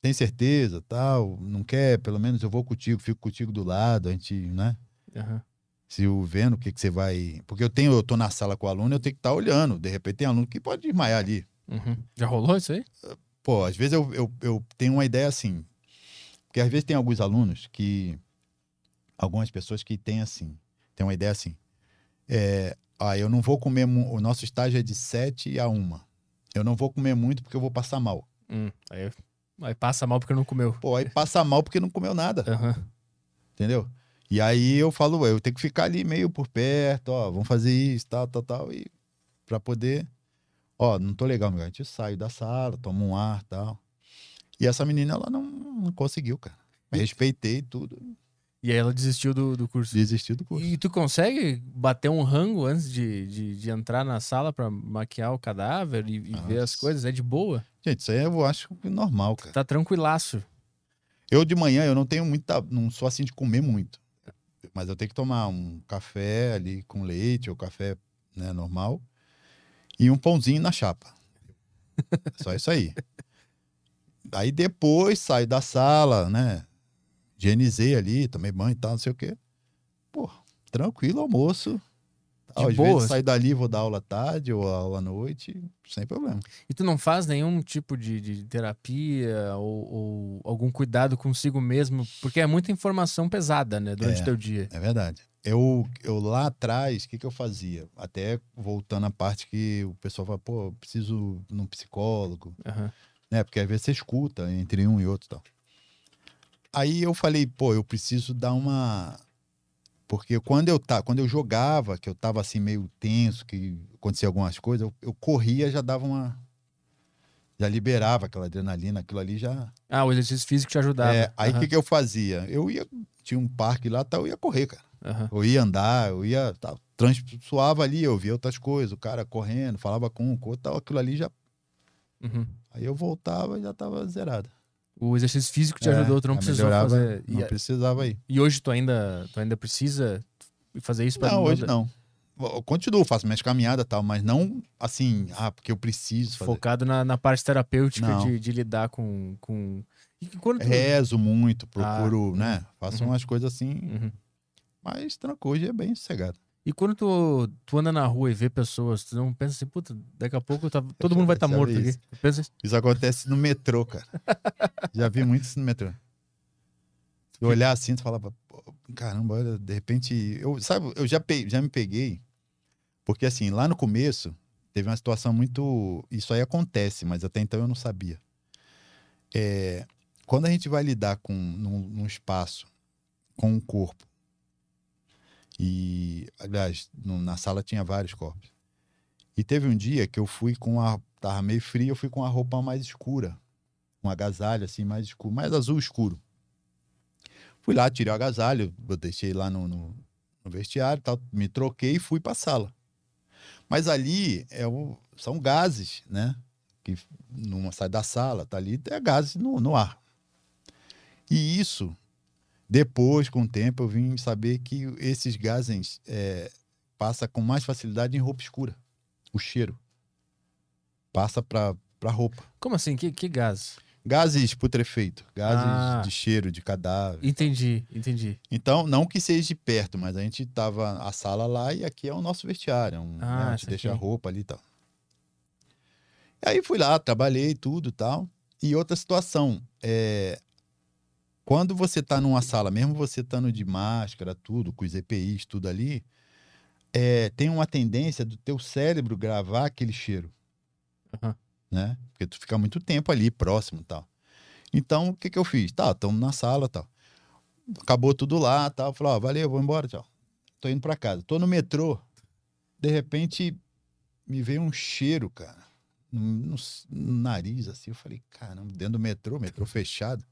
tem certeza, tal, não quer, pelo menos eu vou contigo, fico contigo do lado, a gente, né? Aham. Se eu vendo o que que você vai, porque eu tenho, eu tô na sala com o aluno, eu tenho que estar olhando, de repente tem aluno que pode desmaiar ali. Uhum. Já rolou isso aí? Pô, às vezes eu, eu, eu tenho uma ideia assim. Porque às vezes tem alguns alunos que. Algumas pessoas que têm assim. Tem uma ideia assim. É, ah, eu não vou comer. O nosso estágio é de 7 a 1. Eu não vou comer muito porque eu vou passar mal. Hum. Aí, aí passa mal porque não comeu. Pô, aí passa mal porque não comeu nada. Aham. Entendeu? E aí eu falo, eu tenho que ficar ali meio por perto, ó, vamos fazer isso, tal, tal, tal, e pra poder, ó, não tô legal, meu, a gente sai da sala, toma um ar, tal. E essa menina, ela não, não conseguiu, cara. Respeitei tudo, E aí ela desistiu do, do curso. desistiu do curso. E tu consegue bater um rango antes de, de, de entrar na sala pra maquiar o cadáver e, e ver as coisas? É de boa? Gente, isso aí eu acho normal, cara. Tá tranquilaço. Eu de manhã, eu não tenho muita, não sou assim de comer muito. Mas eu tenho que tomar um café ali com leite ou café né, normal e um pãozinho na chapa. Só isso aí. Aí depois saio da sala, né? Higienizei ali, tomei banho e tal, não sei o quê. Pô, tranquilo, almoço. De Às boa. saio dali, vou dar aula tarde ou aula à noite, sem problema. E tu não faz nenhum tipo de, de terapia ou, ou algum cuidado consigo mesmo? Porque é muita informação pesada, né? Durante o É. teu dia. É verdade. Eu, eu lá atrás, o que, que eu fazia? Até voltando à parte que o pessoal fala, pô, preciso ir num psicólogo, Aham. né? Porque às vezes você escuta entre um e outro e tal. Aí eu falei, pô, eu preciso dar uma. Porque quando eu, tá, quando eu jogava, que eu tava assim meio tenso, que acontecia algumas coisas, eu, eu corria já dava uma. Já liberava aquela adrenalina, aquilo ali já. Ah, o exercício físico te ajudava. É, aí o Aham. que, que eu fazia? Eu ia. Tinha um parque lá, tal, eu ia correr, cara. Aham. Eu ia andar, eu ia. Tá, trans, suava ali, eu via outras coisas, o cara correndo, falava com um, com outro, tal, aquilo ali já. Uhum. Aí eu voltava e já tava zerado. O exercício físico te É, ajudou, tu não precisou fazer. Não E, precisava ir. e hoje tu ainda, tu ainda precisa fazer isso pra Não, hoje não. Eu continuo, faço minhas caminhadas e tal, mas não assim, ah, porque eu preciso fazer. Focado na, na parte terapêutica de, de lidar com. com... Tu... Rezo muito, procuro, Ah, né? Faço uhum. umas coisas assim, Uhum. mas tranquilo, hoje é bem sossegado. E quando tu, tu anda na rua e vê pessoas, tu não pensa assim, puta, daqui a pouco tá- todo mundo vai estar Já morto isso. Pensa assim, Isso acontece no metrô, cara. Já vi muito isso no metrô. Eu olhar assim, tu falava, "Pô, caramba, olha, de repente. Eu, sabe, eu já, pe- já me peguei, porque assim, lá no começo, teve uma situação muito. Isso aí acontece, mas até então eu não sabia. É, quando a gente vai lidar com num, num espaço com um corpo E, aliás, no- na sala tinha vários corpos. E teve um dia que eu fui com a. Tava meio frio, eu fui com a roupa mais escura. Um agasalho assim, mais escuro, mais azul escuro. Fui lá, tirei o agasalho, eu deixei lá no, no, no vestiário tal, me troquei e fui pra sala. Mas ali é o- são gases, né? Que numa sai da sala, tá ali, é gases no, no ar. E isso, depois, com o tempo, eu vim saber que esses gases é, passa com mais facilidade em roupa escura. O cheiro. Passa pra roupa. Como assim? Que, que gás? Gases putrefeitos, gases Ah. de cheiro, de cadáver. Entendi, entendi. Então, não que seja de perto, mas a gente tava a sala lá e aqui é o nosso vestiário. é Um, Ah, né, a gente deixa a roupa ali e tal. E aí fui lá, trabalhei tudo e tal. E outra situação, é, quando você tá numa sala, mesmo você estando de máscara, tudo, com os EPIs, tudo ali, é, tem uma tendência do teu cérebro gravar aquele cheiro. Aham. Né? Porque tu fica muito tempo ali, próximo e tal. Então, o que que eu fiz? Tá, estamos na sala e tal. Acabou tudo lá tal. Falei, ó, valeu, vou embora, tchau. Tô indo pra casa. Tô no metrô. De repente, me veio um cheiro, cara. No, no no nariz, assim. Eu falei, caramba, dentro do metrô, metrô fechado.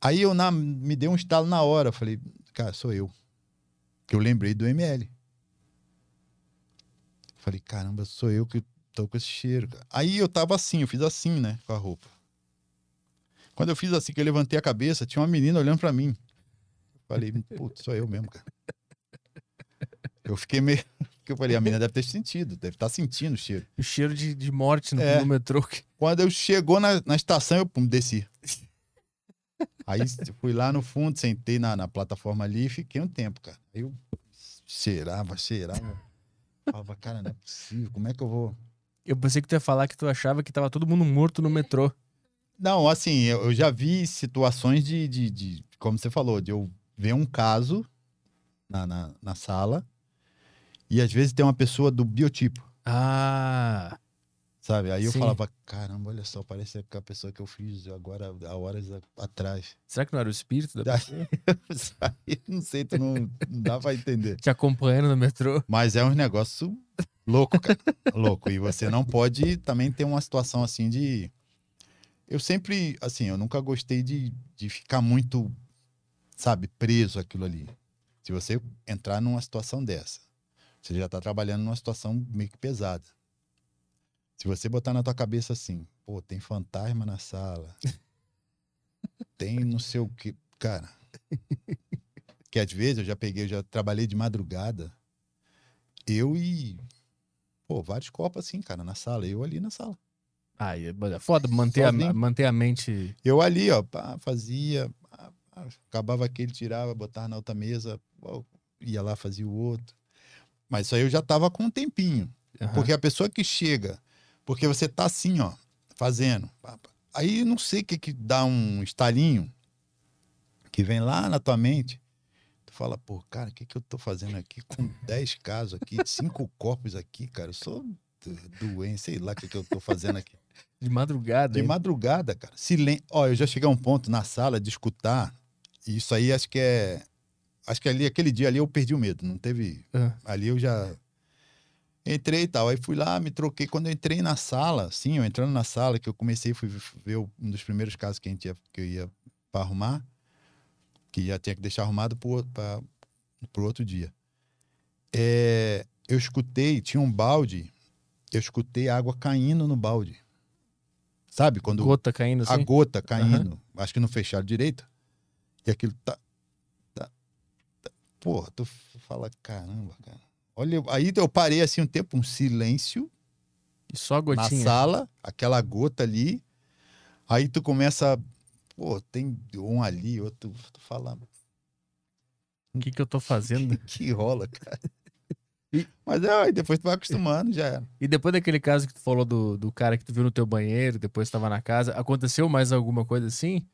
Aí eu na- me dei um estalo na hora. Falei, cara, sou eu. Que eu lembrei do ML. Falei, caramba, sou eu que tô com esse cheiro. Aí eu tava assim, eu fiz assim, né, com a roupa. Quando eu fiz assim, que eu levantei a cabeça, tinha uma menina olhando pra mim. Falei, putz, sou eu mesmo, cara. Eu fiquei meio. Porque eu falei, a menina deve ter sentido, deve estar sentindo o cheiro. O cheiro de, de morte no, É. no metrô. Quando eu chegou na, na estação, eu pum, desci. Aí fui lá no fundo, sentei na, na plataforma ali e fiquei um tempo, cara. Aí eu cheirava, cheirava. Falava, cara, não é possível, como é que eu vou. Eu pensei que tu ia falar que tu achava que tava todo mundo morto no metrô. Não, assim, eu, eu já vi situações de, de, de- como você falou, de eu ver um caso na, na, na sala e às vezes tem uma pessoa do biotipo, Ah, sabe? Aí eu Sim. falava, caramba, olha só, parece a pessoa que eu fiz agora há horas a- atrás. será que não era o espírito da pessoa? Não sei, tu não, não dá pra entender. Te acompanhando no metrô? Mas é um negócio louco, cara. louco. E você não pode também ter uma situação assim de. Eu sempre, assim, eu nunca gostei de, de ficar muito, sabe, preso aquilo ali. Se você entrar numa situação dessa, você já tá trabalhando numa situação meio que pesada. Se você botar na tua cabeça assim, pô, tem fantasma na sala, tem não sei o que. Cara, que às vezes eu já peguei, eu já trabalhei de madrugada, eu e, pô, vários copos assim, cara, na sala, eu ali na sala. Ah, é é foda manter a, manter a mente. Eu ali, ó, pá, fazia, pá, pá, acabava aquele, tirava, botava na outra mesa, ó, ia lá, fazia o outro. Mas isso aí eu já tava com um tempinho. Aham. Porque a pessoa que chega, porque você tá assim, ó, fazendo. Aí não sei o que que dá um estalinho que vem lá na tua mente. Tu fala, pô, cara, o que que eu tô fazendo aqui com 10 casos aqui, cinco corpos aqui, cara? Eu sou do- doente, sei lá o que que eu tô fazendo aqui. De madrugada. De hein? madrugada, cara. Silen... Ó, eu já cheguei a um ponto na sala de escutar, e isso aí acho que é. Acho que ali, aquele dia ali eu perdi o medo. Não teve. Ali eu já. Entrei e tal. Aí fui lá, me troquei. Quando eu entrei na sala, sim, eu entrando na sala, que eu comecei, fui ver o- um dos primeiros casos que, a gente ia, que eu ia pra arrumar, que já tinha que deixar arrumado pro, pra, pro outro dia. É, eu escutei, tinha um balde, eu escutei água caindo no balde. Sabe? Quando Gota caindo assim. a gota caindo, acho que não fecharam direito. E aquilo tá. tá, tá. Porra, tu fala, caramba, cara. Olha, aí eu parei assim um tempo, um silêncio E só a na gotinha. sala, aquela gota ali. Aí tu começa. Pô, tem um ali, outro. Tu fala, O que, que eu tô fazendo? que rola, cara. E- Mas é, depois tu vai acostumando, já era. E depois daquele caso que tu falou do, do cara que tu viu no teu banheiro, depois tava na casa, aconteceu mais alguma coisa assim?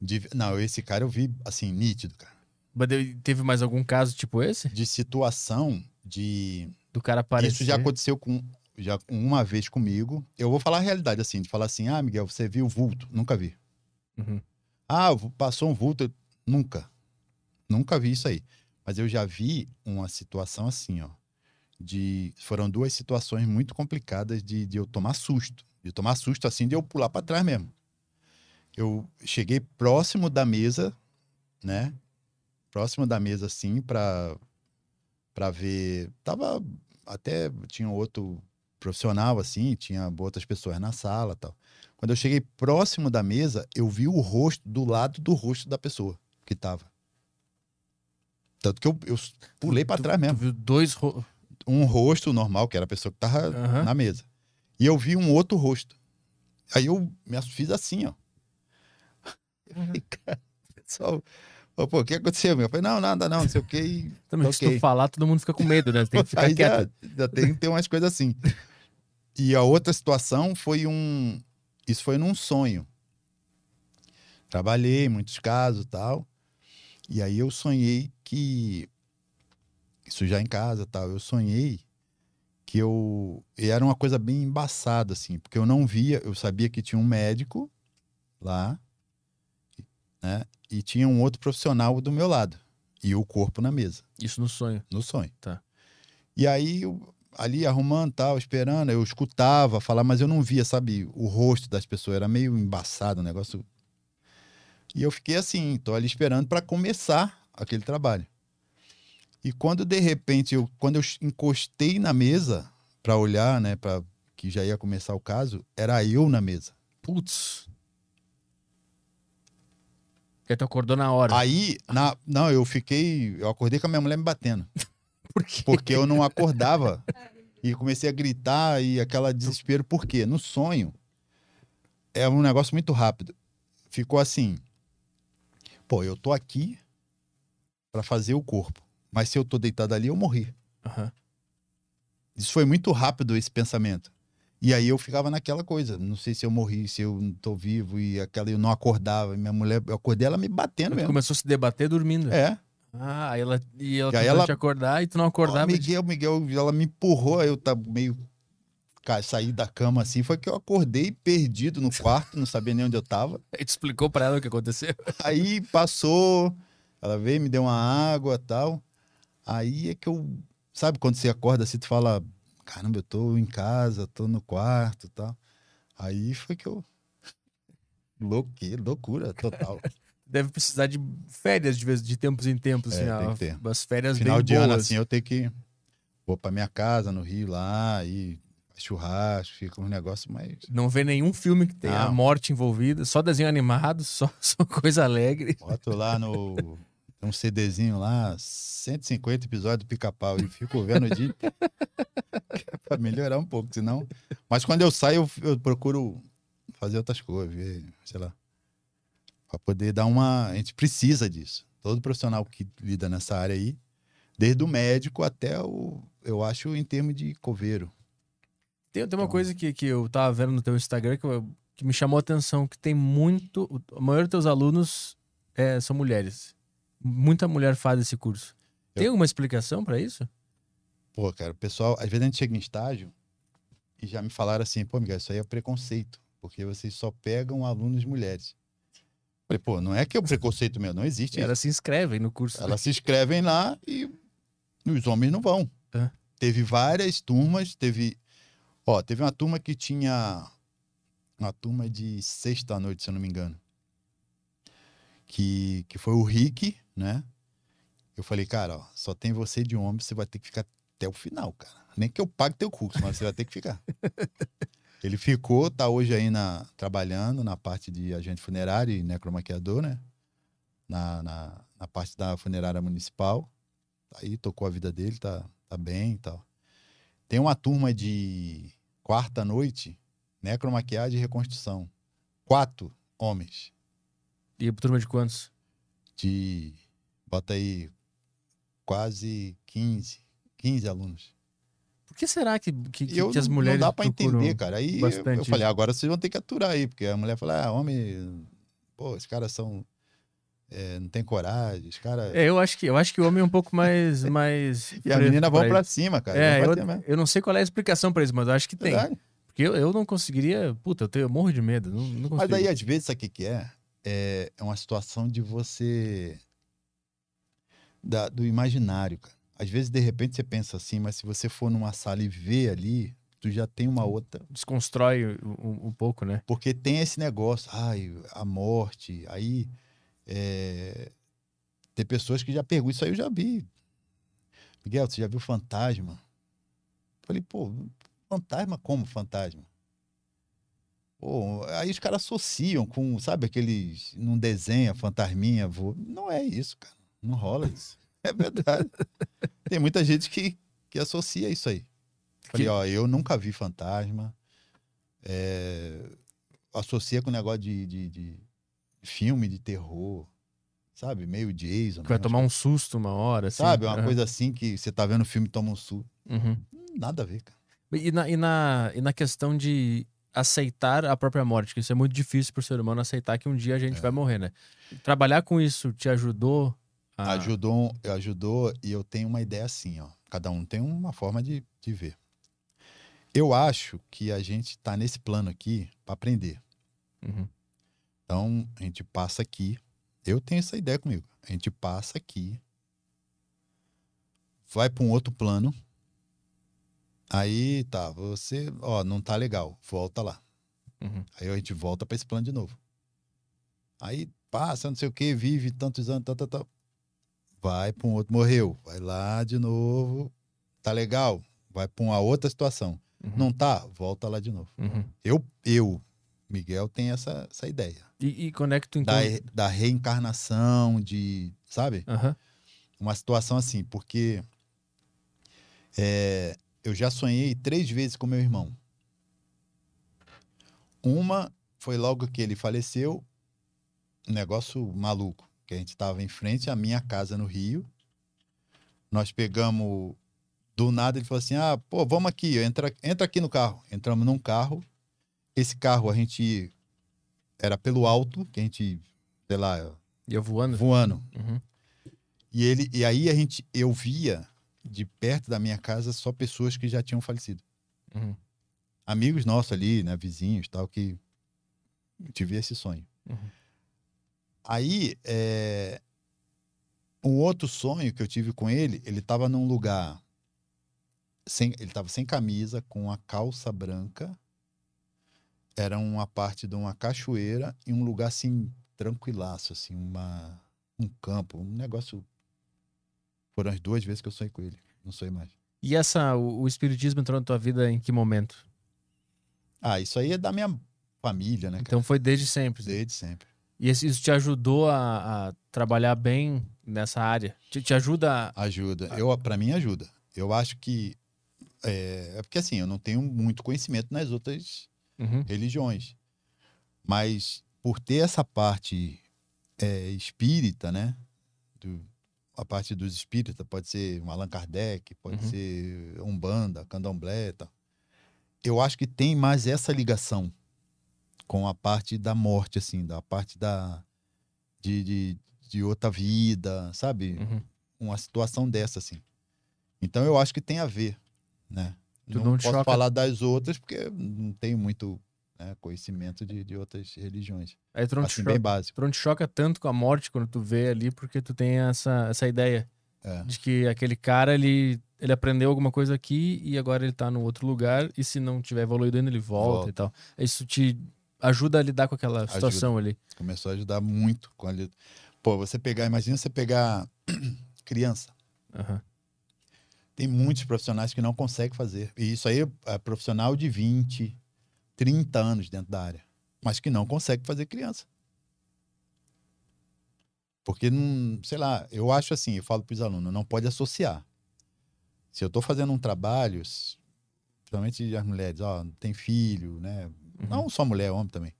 De- não, esse cara eu vi assim, nítido, cara. Mas Teve mais algum caso tipo esse? De situação de Do cara aparecer? Isso já aconteceu com, já uma vez comigo. Eu vou falar a realidade assim, de falar assim, ah, Miguel, você viu vulto? Nunca vi. Uhum. Ah, passou um vulto? Nunca. Nunca vi isso aí. Mas eu já vi uma situação assim, ó. De, foram duas situações muito complicadas de, de eu tomar susto. De tomar susto assim, de eu pular para trás mesmo. Eu cheguei próximo da mesa, né? Próximo da mesa, assim, para para ver. Tava até tinha outro profissional assim, tinha outras pessoas na sala, tal. Quando eu cheguei próximo da mesa, eu vi o rosto do lado do rosto da pessoa que tava. Tanto que eu, eu pulei para trás mesmo. Tu viu dois. ro- Um rosto normal, que era a pessoa que tava Aham. na mesa. E eu vi um outro rosto. Aí eu me fiz assim, ó. Eu falei, cara, pessoal, pô, pô, o que aconteceu? meu? Eu falei, não, nada, não, não sei o que. E Também, se Ok. tu falar, todo mundo fica com medo, né? Tem que ficar Aí já, quieto. já tem que ter umas coisas assim. E a outra situação foi um. Isso foi num sonho. Trabalhei muitos casos tal. E aí eu sonhei que. Isso já em casa tal. Eu sonhei que eu. E era uma coisa bem embaçada, assim, porque eu não via, eu sabia que tinha um médico lá, né? E tinha um outro profissional do meu lado. E o corpo na mesa Isso no sonho. no sonho. Tá. E aí, eu, ali arrumando tal, esperando, eu escutava falar, mas eu não via, sabe, o rosto das pessoas, era meio embaçado o negócio. E eu fiquei assim, tô ali esperando para começar aquele trabalho. E quando de repente eu, quando eu encostei na mesa para olhar, né, para que já ia começar o caso, era eu na mesa. Putz. Porque tu acordou na hora. Aí, na, não, eu fiquei, eu acordei com a minha mulher me batendo. Por quê? porque eu não acordava e comecei a gritar e aquela desespero. Por quê? No sonho é um negócio muito rápido. Ficou assim: pô, eu tô aqui para fazer o corpo, mas se eu tô deitado ali, eu morri. Aham. Isso foi muito rápido esse pensamento. E aí eu ficava naquela coisa, não sei se eu morri, se eu não tô vivo e aquela eu não acordava, minha mulher, eu acordei ela me batendo mesmo. começou a se debater dormindo. É. Ah, ela, e ela E aí ela- te acordar e tu não acordava. Miguel, Miguel, ela me empurrou, aí eu tava meio saí da cama assim, foi que eu acordei perdido no quarto, não sabia nem onde eu tava. Aí tu explicou pra ela o que aconteceu. Aí passou, ela veio, me deu uma água tal. Aí é que eu, sabe quando você acorda assim, tu fala, caramba, eu tô em casa, tô no quarto tal. Aí foi que eu. Louque, loucura total. Deve precisar de férias de, vez, de tempos em tempos, É, assim, tem ó, que ter. umas férias Final bem de boas. ano, assim, eu tenho que. Vou pra minha casa no Rio lá, e churrasco, fica um negócio mais. Não vê nenhum filme que tenha morte envolvida, só desenho animado, só, só coisa alegre. Boto lá no. Tem um CDzinho lá, 150 episódios do pica-pau, e fico vendo o dia inteiro. Que pra melhorar um pouco, senão. Mas quando eu saio, eu, eu procuro fazer outras coisas, ver, sei lá. Pra poder dar uma. A gente precisa disso. Todo profissional que lida nessa área aí, desde o médico até o. Eu acho em termos de coveiro. Tem, tem uma Então- coisa que, que eu tava vendo no teu Instagram que, eu- que me chamou a atenção, que tem muito... A maioria dos teus alunos é, são mulheres. Muita mulher faz esse curso. Tem alguma explicação pra isso? Pô, cara, o pessoal, às vezes a gente chega em estágio e já me falaram assim, pô, Miguel, isso aí é preconceito, porque vocês só pegam alunos mulheres. Falei, pô, não é que é um preconceito meu, não existe. Elas se inscrevem no curso. Elas se inscrevem lá e os homens não vão. É. Teve várias turmas, teve. Ó, teve uma turma que tinha. Uma turma de sexta à noite, se eu não me engano. Que, que foi o Rick, né? Eu falei, cara, ó, só tem você de homem, você vai ter que ficar até o final, cara. Nem que eu pague teu curso, mas você vai ter que ficar. Ele ficou, tá hoje aí na, trabalhando na parte de agente funerário e necromaquiador, né? Na, na, na parte da funerária municipal. Tá Aí tocou a vida dele, tá, tá bem e tal. Tem uma turma de quarta noite, necromaquiagem e reconstrução. Quatro homens E turma de quantos? de, bota aí, quase 15, 15 alunos. Por que será que, que, E eu que as mulheres não dá pra entender, cara. Aí eu, eu falei, agora vocês vão ter que aturar aí, porque a mulher fala, ah, homem, pô, os caras são, é, não tem coragem, os caras... É, eu acho que eu acho que o homem é um pouco mais mais E a menina vão isso. cima, cara. É, eu, eu não sei qual é a explicação pra isso, mas eu acho que tem. Verdade. Porque eu, eu não conseguiria, puta, eu, tenho, eu morro de medo, não, não. Mas daí, às vezes, sabe o que, que é? É? É uma situação de você da- do imaginário, cara. Às vezes, de repente, você pensa assim, mas se você for numa sala e ver ali, tu já tem uma outra. Desconstrói um, um- pouco, né? Porque tem esse negócio, ai, a morte, aí. é, Tem pessoas que já perguntam, isso aí eu já vi. Miguel, você já viu fantasma? Falei, pô, fantasma como fantasma? Pô, aí os caras associam com, sabe, aqueles. Não desenha, fantasminha, vô. Não é isso, cara. Não rola isso. É verdade. Tem muita gente que, que associa isso aí. Falei, Que- ó, eu nunca vi fantasma. É, associa com o negócio de, de, de filme de terror, sabe? Meio Jason. Que vai né? tomar um susto uma hora, assim. Sabe? Uma Aham. coisa assim que você tá vendo o filme e toma um susto. Uhum. Hum, Nada a ver, cara. E na, e, na, e na questão de aceitar a própria morte, que isso é muito difícil pro ser humano aceitar que um dia a gente É. vai morrer, né? Trabalhar com isso te ajudou a... Ajudou, ajudou e eu tenho uma ideia assim, ó. Cada um tem uma forma de, de ver. Eu acho que a gente tá nesse plano aqui para aprender. Uhum. Então, a gente passa aqui. Eu tenho essa ideia comigo. A gente passa aqui, vai para um outro plano. Aí tá, você, ó, não tá legal, volta lá. Uhum. Aí a gente volta para esse plano de novo. Aí passa, não sei o que, vive tantos anos, tal, tal, tal. Vai para um outro, morreu, vai lá de novo, tá legal, vai para uma outra situação. Uhum. Não tá, volta lá de novo. Uhum. Eu, eu, Miguel, tenho essa, essa ideia E, e tu então... da, da reencarnação, de, sabe? Uma situação assim, porque é, eu já sonhei três vezes com meu irmão. Uma foi logo que ele faleceu, um negócio maluco, que a gente estava em frente à minha casa no Rio. Nós pegamos, do nada ele falou assim: ah, pô, vamos aqui, entra, entra aqui no carro. Entramos num carro. Esse carro a gente era pelo alto, que a gente, sei lá, Ia voando? voando. Uhum. E ele e aí a gente eu via de perto da minha casa só pessoas que já tinham falecido. Uhum. Amigos nossos ali, né, vizinhos, tal que tive esse sonho. Uhum. Aí é, um outro sonho que eu tive com ele, ele estava num lugar sem ele estava sem camisa, com a calça branca. Era uma parte de uma cachoeira e um lugar assim tranquilaço, assim, uma um campo, um negócio. Foram as duas vezes que eu sonhei com ele. Não sonhei mais. E essa, o, o espiritismo entrou na tua vida em que momento? Ah, isso aí é da minha família, né? cara? Então foi desde sempre. Desde sempre. E isso te ajudou a, a trabalhar bem nessa área? Te, te ajuda a... Ajuda. Eu, para mim, ajuda. Eu acho que. É, é porque assim, eu não tenho muito conhecimento nas outras Uhum. religiões. Mas por ter essa parte é, espírita, né? Do- a parte dos espíritas, pode ser um Allan Kardec, pode Uhum. ser Umbanda, Candomblé tal. Eu acho que tem mais essa ligação com a parte da morte, assim, da parte da de, de, de outra vida, sabe? Uhum. Uma situação dessa, assim. Então eu acho que tem a ver, né? Tu não não posso choca- falar das outras porque não tenho muito né, conhecimento de, de outras religiões. Aí tu não, te Assim, choca, bem básico. tu não te choca tanto com a morte quando tu vê ali, porque tu tem essa, essa ideia É. de que aquele cara, ele, ele aprendeu alguma coisa aqui e agora ele tá no outro lugar e se não tiver evoluído ainda, ele volta, Volta. e tal. Isso te ajuda a lidar com aquela situação ali. Começou a ajudar muito com a Pô, você pegar, imagina você pegar criança. Aham. Tem muitos profissionais que não conseguem fazer. E isso aí é profissional de 20, 30 anos dentro da área, mas que não consegue fazer criança. Porque não, sei lá, eu acho assim, eu falo para os alunos, não pode associar. Se eu estou fazendo um trabalho, principalmente as mulheres, ó, tem filho, né? Uhum. Não só mulher, homem também.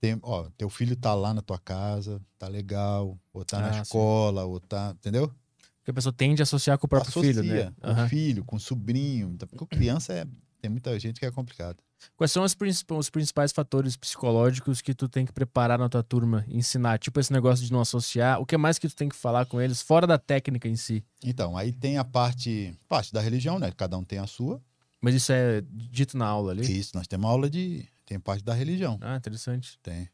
Tem, ó, teu filho tá lá na tua casa, tá legal, ou tá Ah, na sim. escola, ou tá, entendeu? Porque a pessoa tende a associar com o próprio Associa filho, né? com o filho, com o sobrinho. Então, Porque criança é. Tem muita gente que é complicado. Quais são princip- os principais fatores psicológicos que tu tem que preparar na tua turma, ensinar? Tipo esse negócio de não associar. O que mais que tu tem que falar com eles, fora da técnica em si? Então, aí tem a parte, parte da religião, né? Cada um tem a sua. Mas isso é dito na aula ali? Isso, nós temos aula de. Tem parte da religião. Ah, interessante. Tem.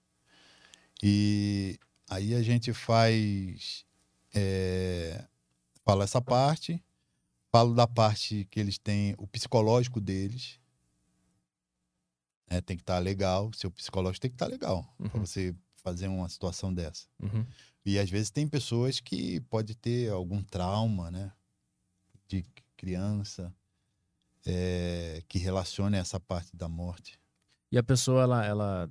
E aí a gente faz é, Falo essa parte, falo da parte que eles têm, o psicológico deles. Né? tem que estar legal, seu psicológico tem que estar legal para Uhum. você fazer uma situação dessa. Uhum. E às vezes tem pessoas que pode ter algum trauma, né? De criança, é, que relaciona essa parte da morte. E a pessoa, ela, ela,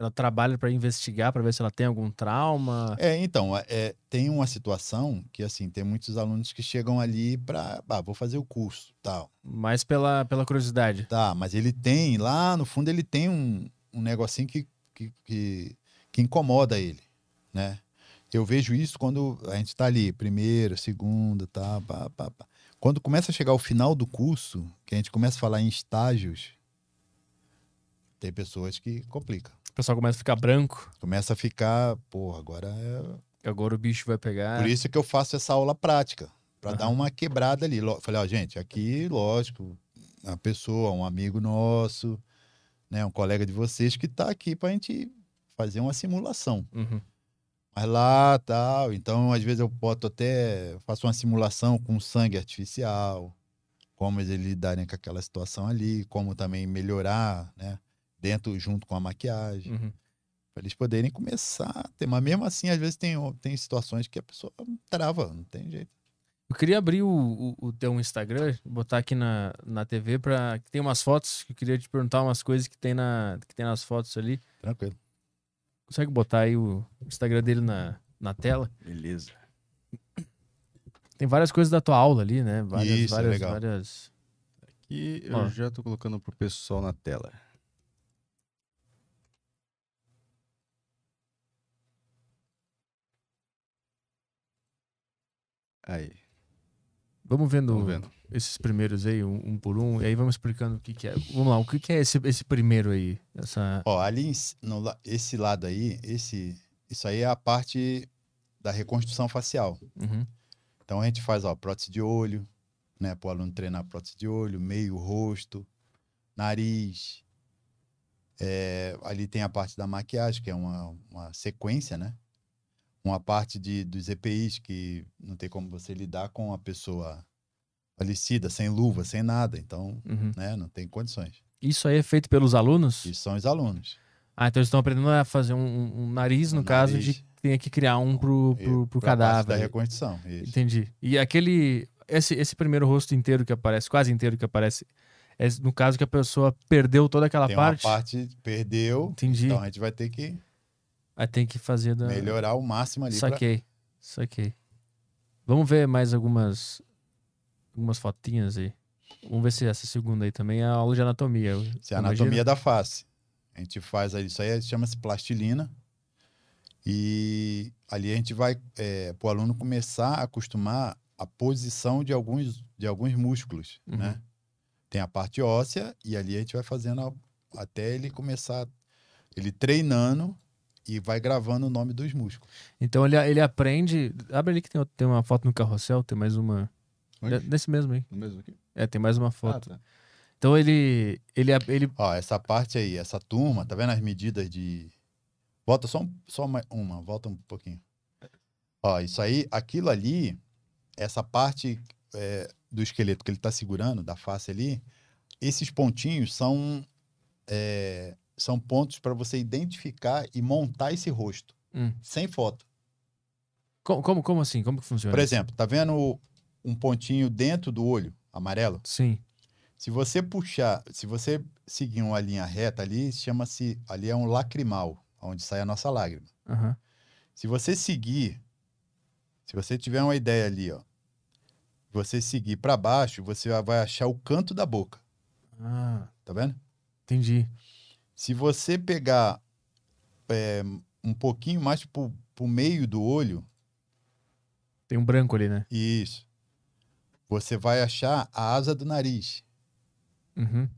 ela trabalha para investigar, para ver se ela tem algum trauma. É, então, é, tem uma situação que, assim, tem muitos alunos que chegam ali para, ah, vou fazer o curso, tal. Mais pela, pela curiosidade. Tá, mas ele tem, lá no fundo, ele tem um, um negocinho que, que, que, que incomoda ele, né? Eu vejo isso quando a gente tá ali, primeira, segunda, tá, pá, pá, pá. Quando começa a chegar o final do curso, que a gente começa a falar em estágios, tem pessoas que complica. O pessoal começa a ficar branco. Começa a ficar, pô, agora é Agora o bicho vai pegar. Por isso que eu faço essa aula prática, para Aham. dar uma quebrada ali. Falei, ó, gente, aqui, lógico, uma pessoa, um amigo nosso, né, um colega de vocês que está aqui para a gente fazer uma simulação. Uhum. Mas lá, tal, então às vezes eu boto até, faço uma simulação com sangue artificial, como eles lidarem com aquela situação ali, como também melhorar, né, dentro, junto com a maquiagem Uhum. para eles poderem começar a ter. Mas mesmo assim, às vezes tem, tem situações que a pessoa trava, não tem jeito. Eu queria abrir o, o, o teu Instagram, botar aqui na, na TV para que tem umas fotos. que Eu queria te perguntar umas coisas que tem, na, que tem nas fotos ali. Tranquilo. Consegue botar aí o Instagram dele na, na tela? Beleza. Tem várias coisas da tua aula ali, né? Várias, Isso, é várias, legal. várias. E eu Ó. já tô colocando pro pessoal na tela. Aí, Vamos vendo, vamos vendo. esses primeiros aí, um, um por um, e aí vamos explicando o que, que é. Vamos lá, o que, que é esse, esse primeiro aí? Essa. Ó, ali, no, esse lado aí, esse, isso aí é a parte da reconstrução facial. Uhum. Então a gente faz, ó, prótese de olho, né, para o aluno treinar prótese de olho, meio rosto, nariz. É, ali tem a parte da maquiagem, que é uma, uma sequência, né? Uma parte de, dos EPIs, que não tem como você lidar com a pessoa falecida, sem luva, sem nada. Então, Uhum. né, não tem condições. Isso aí é feito pelos alunos? Isso são os alunos. Ah, então eles estão aprendendo a fazer um, um nariz, no Um caso, nariz. de que tenha que criar um pro, pro, pro parte Da cadáver. reconstrução. Isso. Entendi. E aquele. Esse, esse primeiro rosto inteiro que aparece, quase inteiro que aparece, é no caso que a pessoa perdeu toda aquela Tem parte. uma parte perdeu, Entendi. então a gente vai ter que Aí tem que fazer da. melhorar o máximo ali. pra- Saquei. Saquei. Vamos ver mais algumas. Algumas fotinhas aí. Vamos ver se essa segunda aí também é a aula de anatomia. Isso é a anatomia da face. A gente faz ali, isso aí chama-se plastilina. E ali a gente vai, é, para o aluno começar a acostumar a posição de alguns, de alguns músculos, Uhum. né? Tem a parte óssea e ali a gente vai fazendo a- até ele começar, ele treinando e vai gravando o nome dos músculos. Então ele, ele aprende. Abre ali que tem, tem uma foto no carrossel, tem mais uma. Onde? Desse mesmo aí. No mesmo aqui? É, tem mais uma Ah, foto. tá. Então ele. Ele, ele Ó, essa parte aí, essa turma, tá vendo as medidas de. Volta só, um- só uma, uma, volta um pouquinho. Ó, isso aí, aquilo ali, essa parte é, do esqueleto que ele tá segurando, da face ali, esses pontinhos são, é, são pontos para você identificar e montar esse rosto, Hum. sem foto. Como, como, como assim? Como que funciona? Por exemplo, tá vendo um pontinho dentro do olho, amarelo? Sim. Se você puxar, se você seguir uma linha reta ali, chama-se, ali é um lacrimal, onde sai a nossa lágrima. Aham. Se você seguir, se você tiver uma ideia ali, ó, você seguir para baixo, você vai achar o canto da boca, Ah, tá vendo? entendi. Se você pegar é, um pouquinho mais pro, pro meio do olho, Tem um branco ali, né? isso, você vai achar a asa do nariz. Uhum.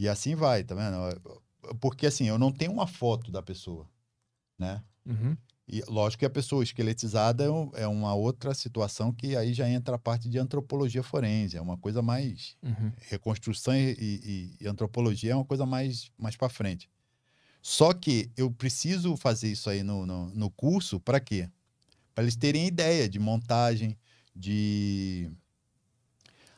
E assim vai, tá vendo? Porque assim, eu não tenho uma foto da pessoa, né? Uhum. E lógico que a pessoa esqueletizada é é uma outra situação que aí já entra a parte de antropologia forense, é uma coisa mais Uhum. reconstrução e, e- e antropologia é uma coisa mais mais para frente. Só que eu preciso fazer isso aí no, no, no curso para quê? Para eles terem ideia de montagem, de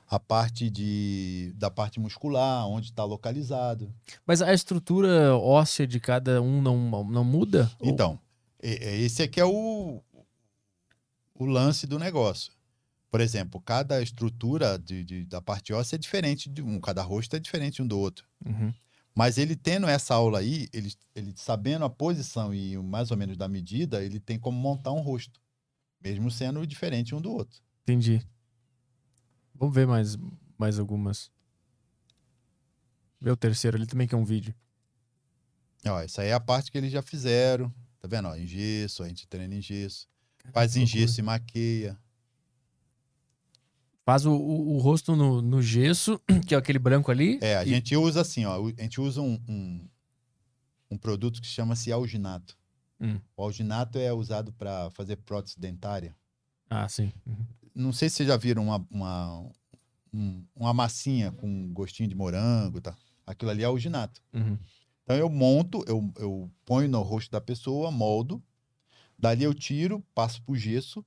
a parte de da parte muscular, onde está localizado. Mas a estrutura óssea de cada um não, não muda? Então, esse aqui é o, o lance do negócio. Por exemplo, cada estrutura de, de- da parte óssea é diferente de um, cada rosto é diferente um do outro. Uhum. Mas ele tendo essa aula aí, ele, ele sabendo a posição e mais ou menos da medida, ele tem como montar um rosto, mesmo sendo diferente um do outro. Entendi. Vamos ver mais, mais algumas. Vê o terceiro ali também, que é um vídeo. Ó, essa aí é a parte que eles já fizeram. Tá vendo? Ó, em gesso, a gente treina em gesso. Faz em loucura. gesso e maqueia. Faz o, o, o rosto no, no gesso, que é aquele branco ali. É, a e- gente usa assim, ó. A gente usa um, um, um produto que chama-se alginato. Hum. O alginato é usado para fazer prótese dentária. Ah, sim. Uhum. Não sei se vocês já viram uma, uma, um- uma massinha com gostinho de morango, tá? Aquilo ali é alginato. Uhum. Então eu monto, eu, eu ponho no rosto da pessoa, moldo. Dali eu tiro, passo pro gesso.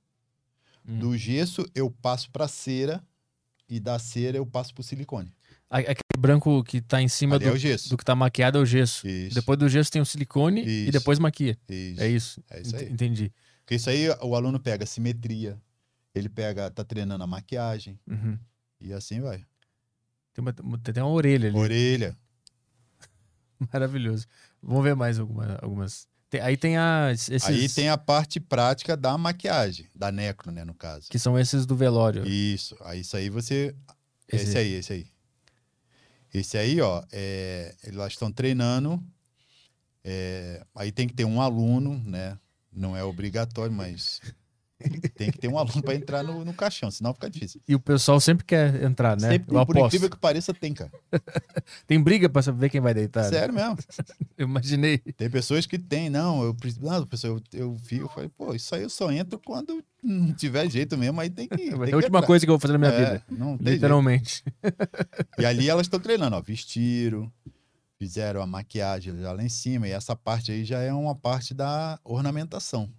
Hum. Do gesso eu passo para cera e da cera eu passo pro silicone. Aquele branco que tá em cima do, é do que tá maquiado é o gesso. Isso. Depois do gesso tem o silicone e Isso. depois maquia. isso. É isso. É isso aí. Ent- Entendi. Porque isso aí o aluno pega simetria, ele pega, tá treinando a maquiagem Uhum. e assim vai. Tem, uma, tem até uma orelha ali. Orelha. Maravilhoso. Vamos ver mais alguma- algumas. Tem- aí tem as, esses. Aí tem a parte prática da maquiagem, da necro, né, no caso. Que são esses do velório. Isso. Aí isso aí você Esse- Esse aí, esse aí. Esse aí, ó, é, elas estão treinando. é, aí tem que ter um aluno, né? Não é obrigatório, mas tem que ter um aluno para entrar no, no caixão, senão fica difícil. E o pessoal sempre quer entrar, né? Sempre, Eu por aposto. incrível que pareça, tem, cara. Tem briga pra saber quem vai deitar. né? Sério mesmo. Eu imaginei. Tem pessoas que tem, não, eu. Não, pessoa, eu, eu vi, eu falei, pô, isso aí eu só entro quando não tiver jeito mesmo, aí tem que. tem Vai ser que a última entrar. coisa que eu vou fazer na minha É, vida. Não. Literalmente. E ali elas estão treinando, ó, vestiram, fizeram a maquiagem já lá em cima, e essa parte aí já é uma parte da ornamentação.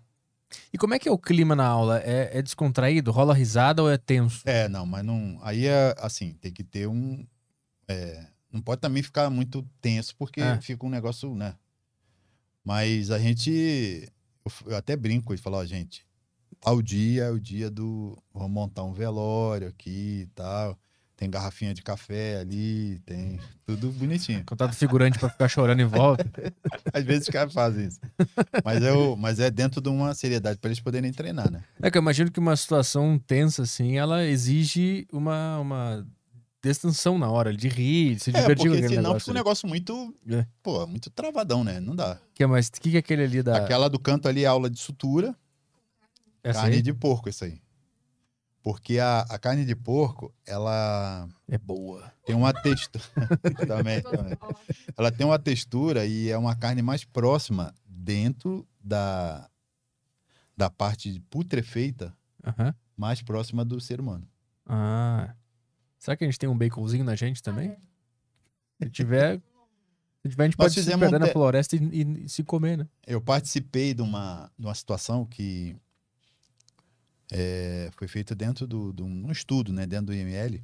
E como é que é o clima na aula? É, é descontraído? Rola risada ou é tenso? É, não, mas não. Aí é assim, tem que ter um. é, não pode também ficar muito tenso, porque É. fica um negócio, né? Mas a gente. Eu, eu até brinco e falo, ó, gente, tal dia é o dia do. Vamos montar um velório aqui e tal. Tem garrafinha de café ali, tem tudo bonitinho. Contato figurante pra ficar chorando em volta. Às vezes os caras fazem isso. Mas é, o- mas é dentro de uma seriedade para eles poderem treinar, né? É que eu imagino que uma situação tensa assim, ela exige uma, uma distensão na hora, de rir, de se É, divertir com porque senão negócio. fica um negócio muito. É. Pô, muito travadão, né? Não dá. Que é mais, o que, que é aquele ali da. Aquela do canto ali é aula de sutura, Essa carne aí? de porco, isso aí. Porque a, a carne de porco, ela É boa. tem uma textura. também, também. Ela tem uma textura e é uma carne mais próxima dentro da, da parte putrefeita, Aham. mais próxima do ser humano. Ah. Será que a gente tem um baconzinho na gente também? Se tiver. Se tiver, a gente Nós pode se perder um na floresta e, e- e se comer, né? Eu participei de uma, de uma situação que é, foi feita dentro de um estudo, né, dentro do IML,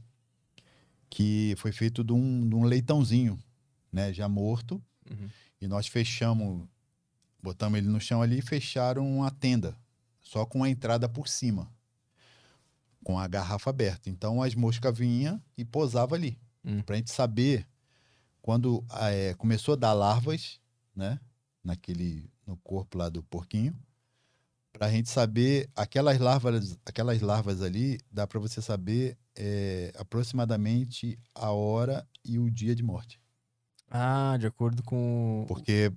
que foi feito de um, de um leitãozinho, né, já morto, Uhum. e nós fechamos, botamos ele no chão ali e fecharam uma tenda, só com a entrada por cima, com a garrafa aberta. Então as moscas vinham e pousavam ali, Hum. para a gente saber quando é, começou a dar larvas, né, naquele no corpo lá do porquinho, para a gente saber aquelas larvas, aquelas larvas ali, dá para você saber é, aproximadamente a hora e o dia de morte, Ah, de acordo com. porque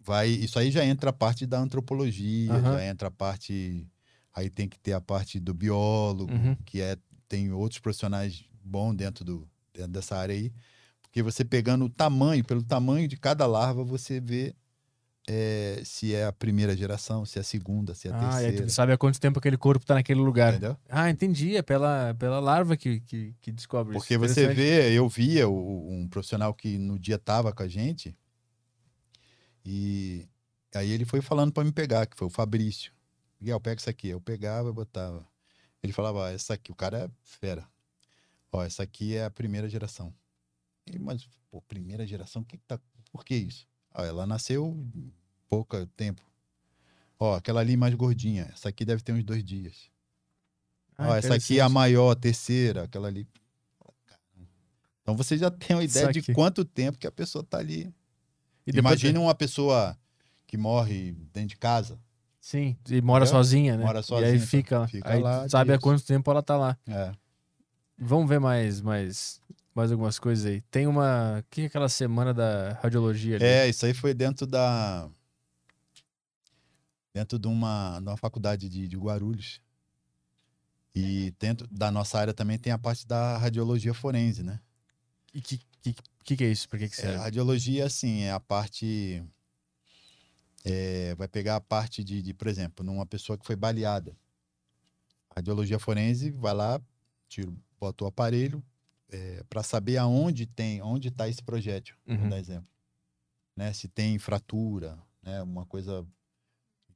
vai, isso aí já entra a parte da antropologia, Aham. já entra a parte, aí tem que ter a parte do biólogo, Uhum. que é tem outros profissionais bons dentro do dentro dessa área aí, porque você pegando o tamanho, pelo tamanho de cada larva, você vê é, se é a primeira geração, se é a segunda, se é a Ah, aí terceira. tu sabe há quanto tempo aquele corpo tá naquele lugar. Entendeu? Ah, entendi. É pela, pela larva que, que, que descobre Porque isso. você vê, eu via o- um profissional que no dia tava com a gente e aí ele foi falando para me pegar, que foi o Fabrício. Miguel, pega isso aqui. Eu pegava e botava. Ele falava, ó, essa aqui, o cara é fera. Ó, essa aqui é a primeira geração. E, mas, pô, primeira geração, que que tá, por que isso? Ela nasceu pouco tempo. Ó, aquela ali mais gordinha, essa aqui deve ter uns dois dias. Ah, Ó, essa aqui é a maior, a terceira, aquela ali. Então você já tem uma ideia de quanto tempo que a pessoa tá ali. E Imagina uma pessoa que morre dentro de casa. Sim, e mora sozinha, né? Mora E sozinha, aí então. fica lá. Fica aí lá sabe há disso. quanto tempo ela tá lá. É. Vamos ver mais, mais, mais algumas coisas aí. Tem uma. O que é aquela semana da radiologia ali? É, isso aí foi dentro da. Dentro de uma, de uma faculdade de, de Guarulhos. E dentro da nossa área também tem a parte da radiologia forense, né? E que, que, que, que é isso? Por que, que É, serve? radiologia, assim, é a parte. é, vai pegar a parte de, de, por exemplo, numa pessoa que foi baleada. Radiologia forense vai lá, tira, bota o aparelho para saber aonde tem, onde está esse projétil, Uhum. vou dar exemplo. Né? Se tem fratura, né? Uma coisa.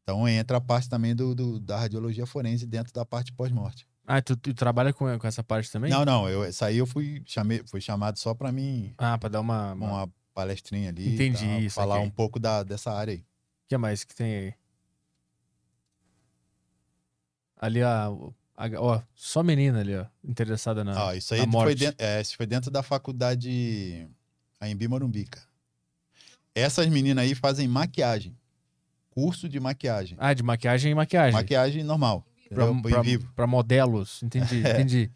Então entra a parte também do, do- da radiologia forense dentro da parte pós-morte. Ah, tu, tu trabalha com, com essa parte também? Não, não, eu, essa aí eu fui, chamei, fui chamado só para mim Ah, pra dar uma. uma... uma palestrinha ali. Entendi, tal, isso Falar aqui. um pouco da, dessa área aí. O que mais que tem aí? Ali, a, a- ó, só menina ali, ó, interessada na. Ah, isso aí foi dentro, é, isso foi dentro da faculdade Aembi Morumbica. Essas meninas aí fazem maquiagem. Curso de maquiagem. Ah, de maquiagem e maquiagem. Maquiagem normal. pra, entendeu? Põe pra- vivo. pra modelos. Entendi, É. entendi.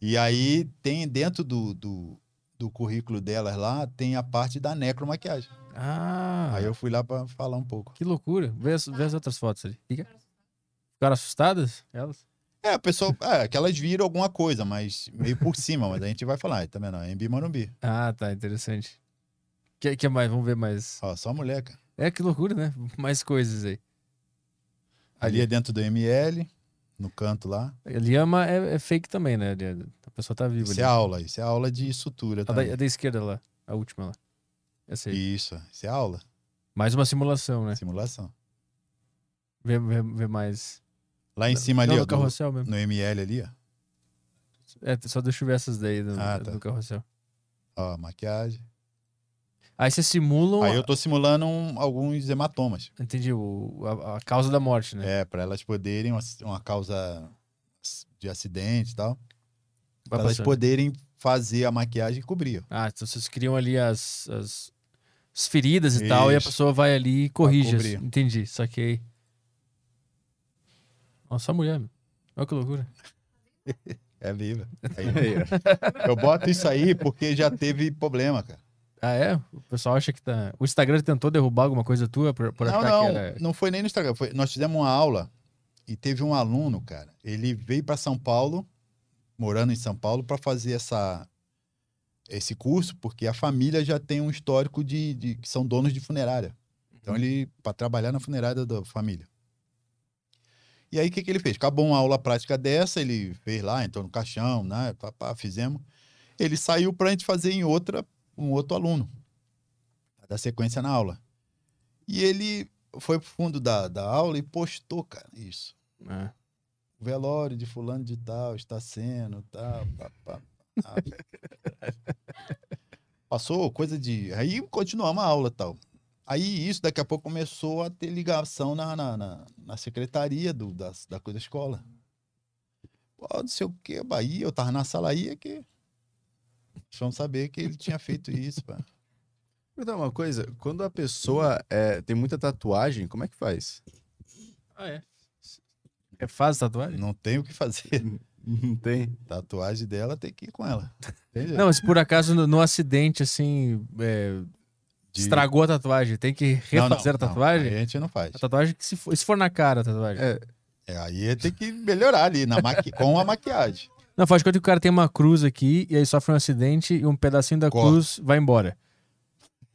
E aí tem dentro do, do, do currículo delas lá, tem a parte da necromaquiagem. Ah, Aí eu fui lá para falar um pouco. que loucura. Vê as, vê as outras fotos ali. Fica. Ficaram assustadas? Elas? É, a pessoa, é, que elas viram alguma coisa, mas meio por cima, mas a gente vai falar, tá vendo? Aembi Morumbi. Ah, tá, interessante. que, que mais? Vamos ver mais. Ó, só mulher, cara. É, que loucura, né? Mais coisas aí. Ali é dentro do ML, no canto lá. A Liama é, é fake também, né? É- A pessoa tá viva Isso ali. é aula, isso é aula de sutura A da, também. a da esquerda lá, a última lá. Essa aí. Isso, isso é aula, Mais uma simulação, né? simulação. Vê, vê, vê mais. Lá em cima Não, ali, no ó, do- carrossel mesmo. no ML ali, ó. É, só deixa eu ver essas daí do, Ah, tá. do carrossel. Ó, maquiagem. Aí vocês simulam. Aí eu tô simulando um- alguns hematomas. Entendi, o, a, a causa da morte, né? É, para elas poderem, uma, uma causa de acidente e tal, Vai pra elas poderem fazer a maquiagem e cobrir. Ah, então vocês criam ali as, as, as feridas e tal, e a Isso. pessoa vai ali e corrige. Entendi, saquei. Nossa, a mulher. Olha que loucura. É viva. Aí, eu boto isso aí porque já teve problema, cara. Ah, é? O pessoal acha que tá. O Instagram tentou derrubar alguma coisa tua por, por não, achar não, que era. não foi nem no Instagram. foi- nós fizemos uma aula e teve um aluno, cara. Ele veio para São Paulo, morando em São Paulo, para fazer essa esse curso, porque a família já tem um histórico de, de que são donos de funerária. Então ele para trabalhar na funerária da família. E aí o que, que ele fez? Acabou uma aula prática dessa, ele fez lá, entrou no caixão, né? Pá, pá, fizemos. Ele saiu para a gente fazer em outra um outro aluno dar sequência na aula. E ele foi pro fundo da, da aula e postou, cara, isso. É. O velório de fulano de tal está sendo, tal, pá, pá, pá. Passou coisa de... Aí continuamos a aula tal. Aí isso daqui a pouco começou a ter ligação na, na, na, na secretaria do, da, da coisa da escola. Pô, não sei o que, Bahia, eu tava na sala aí é que... Vamos saber que ele tinha feito isso, pá. Dar uma coisa, quando a pessoa é, tem muita tatuagem, como é que faz? Ah, é. É fácil tatuagem? Não tem o que fazer. Não tem. Tatuagem dela tem que ir com ela. Entende? Não, se por acaso no, no acidente, assim, é, De- estragou a tatuagem, tem que Não, não, refazer a não, tatuagem? aí a gente não faz. A tatuagem que se for, se for na cara a tatuagem. É, É, aí tem que melhorar ali na maqui... com a maquiagem. Não, faz de conta que o cara tem uma cruz aqui e aí sofre um acidente e um pedacinho da Corta. cruz vai embora.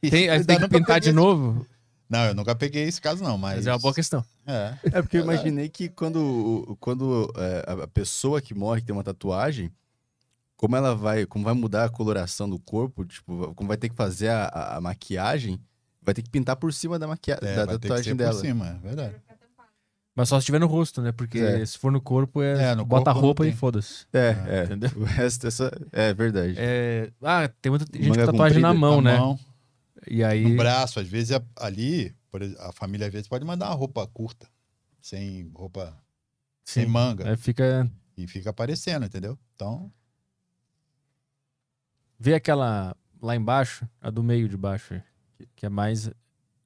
Tem, aí tem que pintar de peguei- novo? Não, eu nunca peguei esse caso, não, mas. Mas é uma boa questão. É. é porque eu imaginei que quando, quando é, a- a pessoa que morre que tem uma tatuagem, como ela vai, como vai mudar a coloração do corpo, tipo, como vai ter que fazer a, a- a maquiagem, vai ter que pintar por cima da, maquia... É, da vai ter que tatuagem ser dela. por cima, é verdade. Mas só se tiver no rosto, né? Porque É. se for no corpo, é, É, no bota a corpo não roupa e foda-se. É, Ah, é. entendeu? O resto essa é verdade. É, ah, tem muita gente Manga com tatuagem na mão, A né? mão, E aí. no braço, às vezes é ali, por exemplo, a família às vezes pode mandar uma roupa curta, sem roupa, sem sim, manga, aí fica. e fica aparecendo, entendeu? Então, Vê aquela lá embaixo, a do meio de baixo, que- é mais.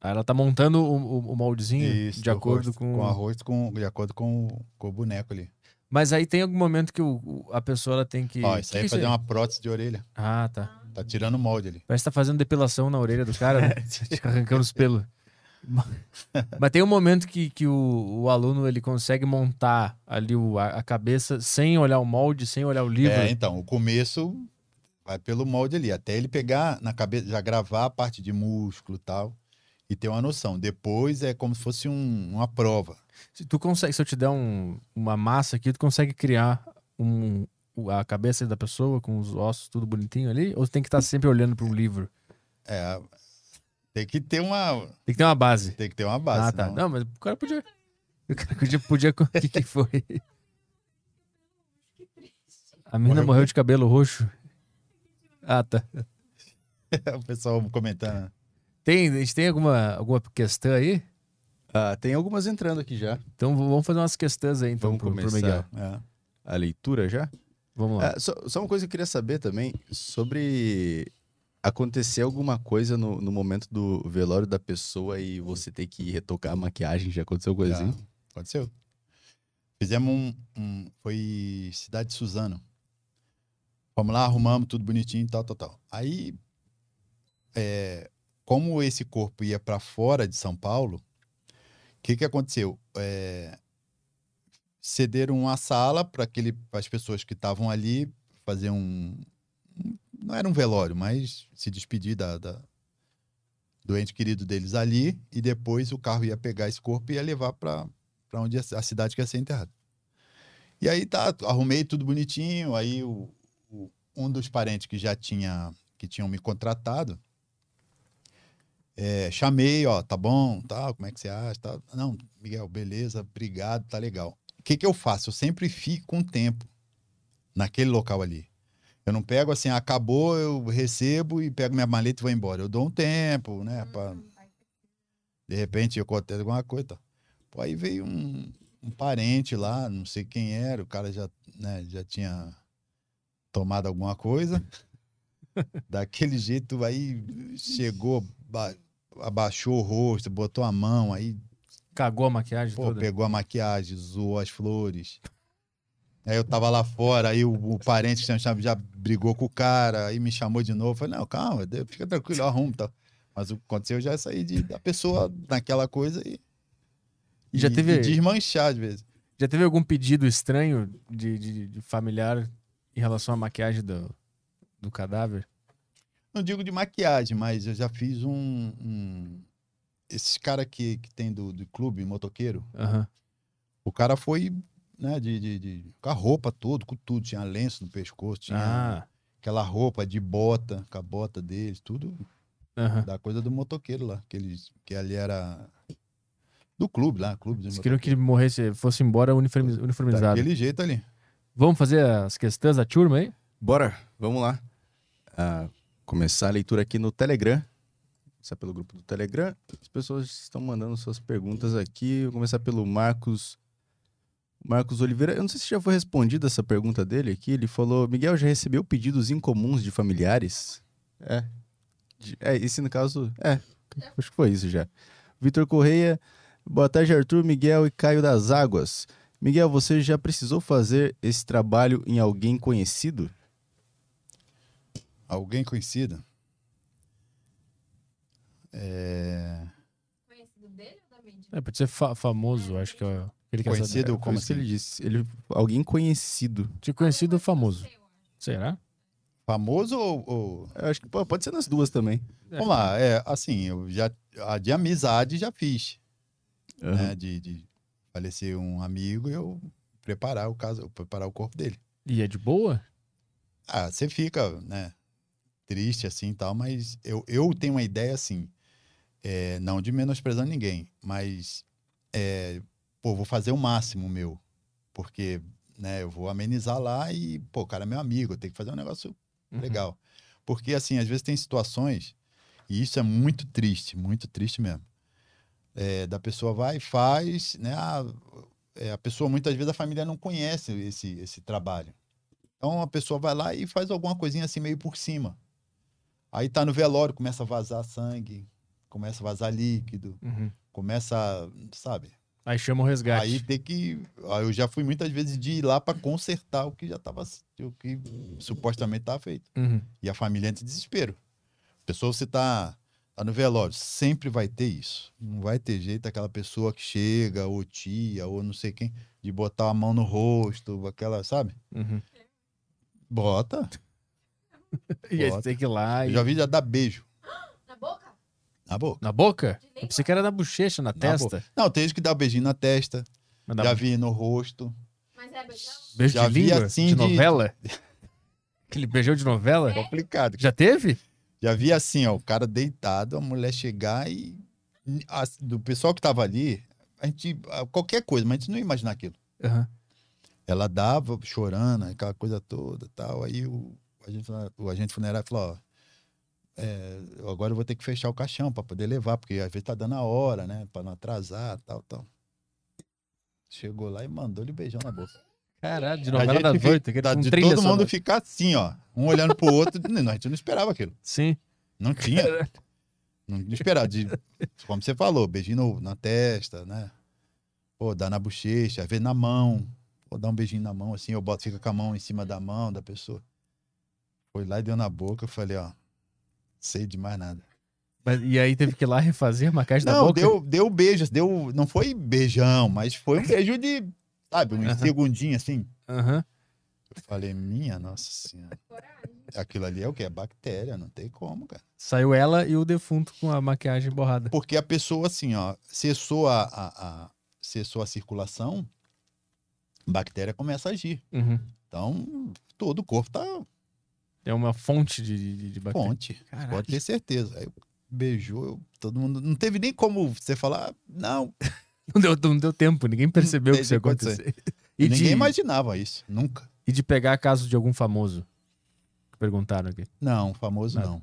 Ela tá montando o, o- o moldezinho isso, de do acordo rosto, com. com arroz, com, de acordo com, o- com o boneco ali. Mas aí tem algum momento que o- a pessoa ela tem que. Ó, isso Que aí que é fazer uma prótese de orelha. Ah, tá. Tá tirando o molde ali. Parece que tá fazendo depilação na orelha do cara, né? arrancando os pelos. Mas tem um momento que, que o, o aluno ele consegue montar ali o, a, a cabeça sem olhar o molde, sem olhar o livro. É, então, o começo vai pelo molde ali, até ele pegar na cabeça, já gravar a parte de músculo e tal, e ter uma noção. Depois é como se fosse um- uma prova. Se tu consegue, se eu te der um- uma massa aqui, tu consegue criar um, a cabeça da pessoa com os ossos tudo bonitinho ali? Ou tem que estar sempre olhando para um livro? É, tem que ter uma, Tem que ter uma base. tem que ter uma base. ah, tá. senão- Não, mas o cara podia. O cara podia. podia o que, que foi? A menina Morreu morreu de cabelo roxo. Ah, tá. o pessoal comentando. Tem, a gente tem alguma, alguma questão aí? Ah, tem algumas entrando aqui já. Então vamos fazer umas questões aí, então, Vamos pro, pro começar. Miguel. É. A leitura já? Vamos lá. Ah, só, só uma coisa que eu queria saber também sobre acontecer alguma coisa no, no momento do velório da pessoa e você ter que retocar a maquiagem. Já aconteceu coisa assim? Aconteceu. Fizemos um, um- Foi Cidade de Suzano. Vamos lá, arrumamos tudo bonitinho, tal, tal, tal. Aí, é, como esse corpo ia para fora de São Paulo, o que, que aconteceu? É, cederam uma sala para as pessoas que estavam ali fazer um, um- Não era um velório, mas se despedir da, da, do ente querido deles ali, e depois o carro ia pegar esse corpo e ia levar para onde a cidade que ia ser enterrada. E aí tá, arrumei tudo bonitinho, aí o- um dos parentes que já tinha, que tinham me contratado, é, chamei, ó, tá bom, tal, como é que você acha? Tá? Não, Miguel, beleza, obrigado, tá legal. O que que eu faço? Eu sempre fico com tempo naquele local ali. Eu não pego assim, acabou, eu recebo e pego minha maleta e vou embora. Eu dou um tempo, né? Pra... De repente acontece alguma coisa. Tá. Pô, aí veio um, um parente lá, não sei quem era, o cara já, né, já tinha tomado alguma coisa. Daquele jeito, aí chegou, ba- abaixou o rosto, botou a mão, aí Cagou a maquiagem Pô, toda. pegou a maquiagem, zoou as flores. Aí eu tava lá fora, aí o, o parente que já brigou com o cara, aí me chamou de novo. Falei, não, calma, fica tranquilo, eu arrumo tal. Mas o que aconteceu já é sair de, da pessoa naquela coisa e, E já e- teve- e desmanchar às vezes. Já teve algum pedido estranho de, de- de familiar em relação à maquiagem do, do cadáver? Não digo de maquiagem, mas eu já fiz um. um... Esses cara que, que tem do, do clube, motoqueiro, Aham. o cara foi, né, de, de, de- com a roupa toda, com tudo. Tinha lenço no pescoço, tinha Ah, aquela roupa de bota, com a bota deles, tudo aham. da coisa do motoqueiro lá, que, eles, que ali era do clube lá, clube Eles queriam que ele morresse, fosse embora uniformi- uniformizado. Daquele jeito ali. Vamos fazer as questões da turma aí? Bora, vamos lá. Ah, começar a leitura aqui no Telegram. Começar pelo grupo do Telegram. As pessoas estão mandando suas perguntas aqui. Vou começar pelo Marcos. Marcos Oliveira. Eu não sei se já foi respondida essa pergunta dele aqui. Ele falou: Miguel, já recebeu pedidos incomuns de familiares? É. É, esse no caso. É, acho que foi isso já. Vitor Correia. Boa tarde, Arthur, Miguel e Caio das Águas. Miguel, você já precisou fazer esse trabalho em alguém conhecido? Alguém conhecido? É... Conhecido dele ou da mídia? É, pode ser fa- famoso, acho que é o que ele Conhecido? saber. Como assim? ele disse. Ele, alguém conhecido. Tinha conhecido famoso. Sei, eu acho. Será? Famoso ou, ou- Eu acho que pô, pode ser nas duas também. É. Vamos lá, é, assim, eu já... A de amizade já fiz, né? De, de falecer um amigo e eu preparar o caso, preparar o corpo dele. E é de boa? Ah, você fica, né, triste assim e tal, mas eu, eu tenho uma ideia assim, é, não de menosprezando ninguém, mas é, pô, vou fazer o máximo meu. Porque, né, eu vou amenizar lá e, pô, o cara é meu amigo, eu tenho que fazer um negócio Uhum. legal. Porque, assim, às vezes tem situações, e isso é muito triste, muito triste mesmo. É, da pessoa vai e faz, né? A, é, a pessoa, muitas vezes, a família não conhece esse, esse trabalho. Então, a pessoa vai lá e faz alguma coisinha assim, meio por cima. Aí tá no velório, começa a vazar sangue, começa a vazar líquido, Uhum. começa, sabe? Aí chama o resgate. Aí tem que. Eu já fui muitas vezes de ir lá para consertar o que já estava. O que supostamente estava feito. Uhum. E a família entra em desespero. Pessoa, você tá, tá no velório, sempre vai ter isso. Não vai ter jeito aquela pessoa que chega, ou tia, ou não sei quem, de botar a mão no rosto, aquela, sabe? Uhum. Bota. E aí tem que ir lá Eu e... já vi já dar beijo Na boca? na boca. Na boca? Eu pensei que era na bochecha, na, testa. Não, tem gente que dá um beijinho na testa, Mas na- já vi no rosto. Mas é beijão? Beijo já de vi língua? assim de de- novela? Aquele beijão de novela? Complicado. Já teve? Já vi assim, ó, o cara deitado, a mulher chegar e. a- do pessoal que tava ali, a gente. a- Qualquer coisa, mas a gente não ia imaginar aquilo. Aham. Ela dava chorando, aquela coisa toda tal. Aí o o agente funerário falou: ó, é, agora eu vou ter que fechar o caixão para poder levar, porque às vezes tá dando a hora, né? Para não atrasar, tal, tal. Chegou lá e mandou-lhe um beijão na boca. Caralho, de novela das oito. tá- de todo mundo ficar assim, ó, um olhando pro outro. não, a gente não esperava aquilo. Sim. Não tinha. Não tinha esperado. De, como você falou, beijinho no- na testa, né? Pô, dá na bochecha, às vezes na mão. Pô, dá um beijinho na mão, assim, eu boto, fica com a mão em cima da mão da pessoa. Foi lá e deu na boca, eu falei, ó, sei de mais nada. Mas- e aí teve que ir lá refazer a maquiagem da Não, boca? deu, deu beijos, deu, não foi beijão, mas foi um beijo de, sabe, um Aham. segundinho assim. Aham. Eu falei, minha nossa senhora, aquilo ali é o quê? É bactéria, não tem como, cara. Saiu ela e o defunto com a maquiagem borrada. Porque a pessoa, assim, ó, cessou a, a, a- cessou a circulação, a bactéria começa a agir. Uhum. Então, todo o corpo tá É uma fonte de, de, de bactéria. fonte. Pode ter certeza. Aí beijou, eu- todo mundo. Não teve nem como você falar, "Ah, não. Não deu, não deu tempo, ninguém percebeu Não que isso ia o que acontecer. E ninguém de, imaginava isso, nunca. e de pegar caso de algum famoso? Que perguntaram aqui. Não, famoso Nada. não.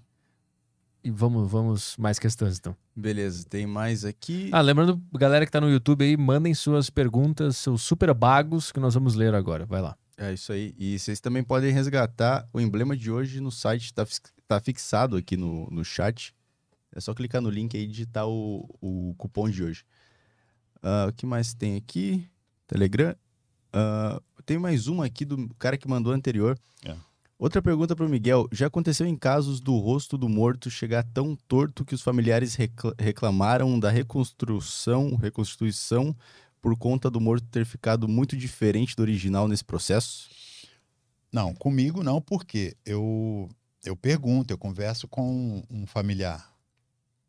E vamos, vamos mais questões então. Beleza, tem mais aqui. Ah, lembrando, galera que tá no YouTube aí, mandem suas perguntas, seus super bagos que nós vamos ler agora. Vai lá. É isso aí. E vocês também podem resgatar o emblema de hoje no site, tá, tá fixado aqui no, no chat. É só clicar no link aí e digitar o, o cupom de hoje. Ah, o que mais tem aqui? Telegram. Ah, tem mais uma aqui do cara que mandou anterior. É. Outra pergunta para o Miguel. Já aconteceu em casos do rosto do morto chegar tão torto que os familiares recla- reclamaram da reconstrução, reconstituição por conta do morto ter ficado muito diferente do original nesse processo? Não, comigo não, porque eu, eu pergunto, eu converso com um familiar.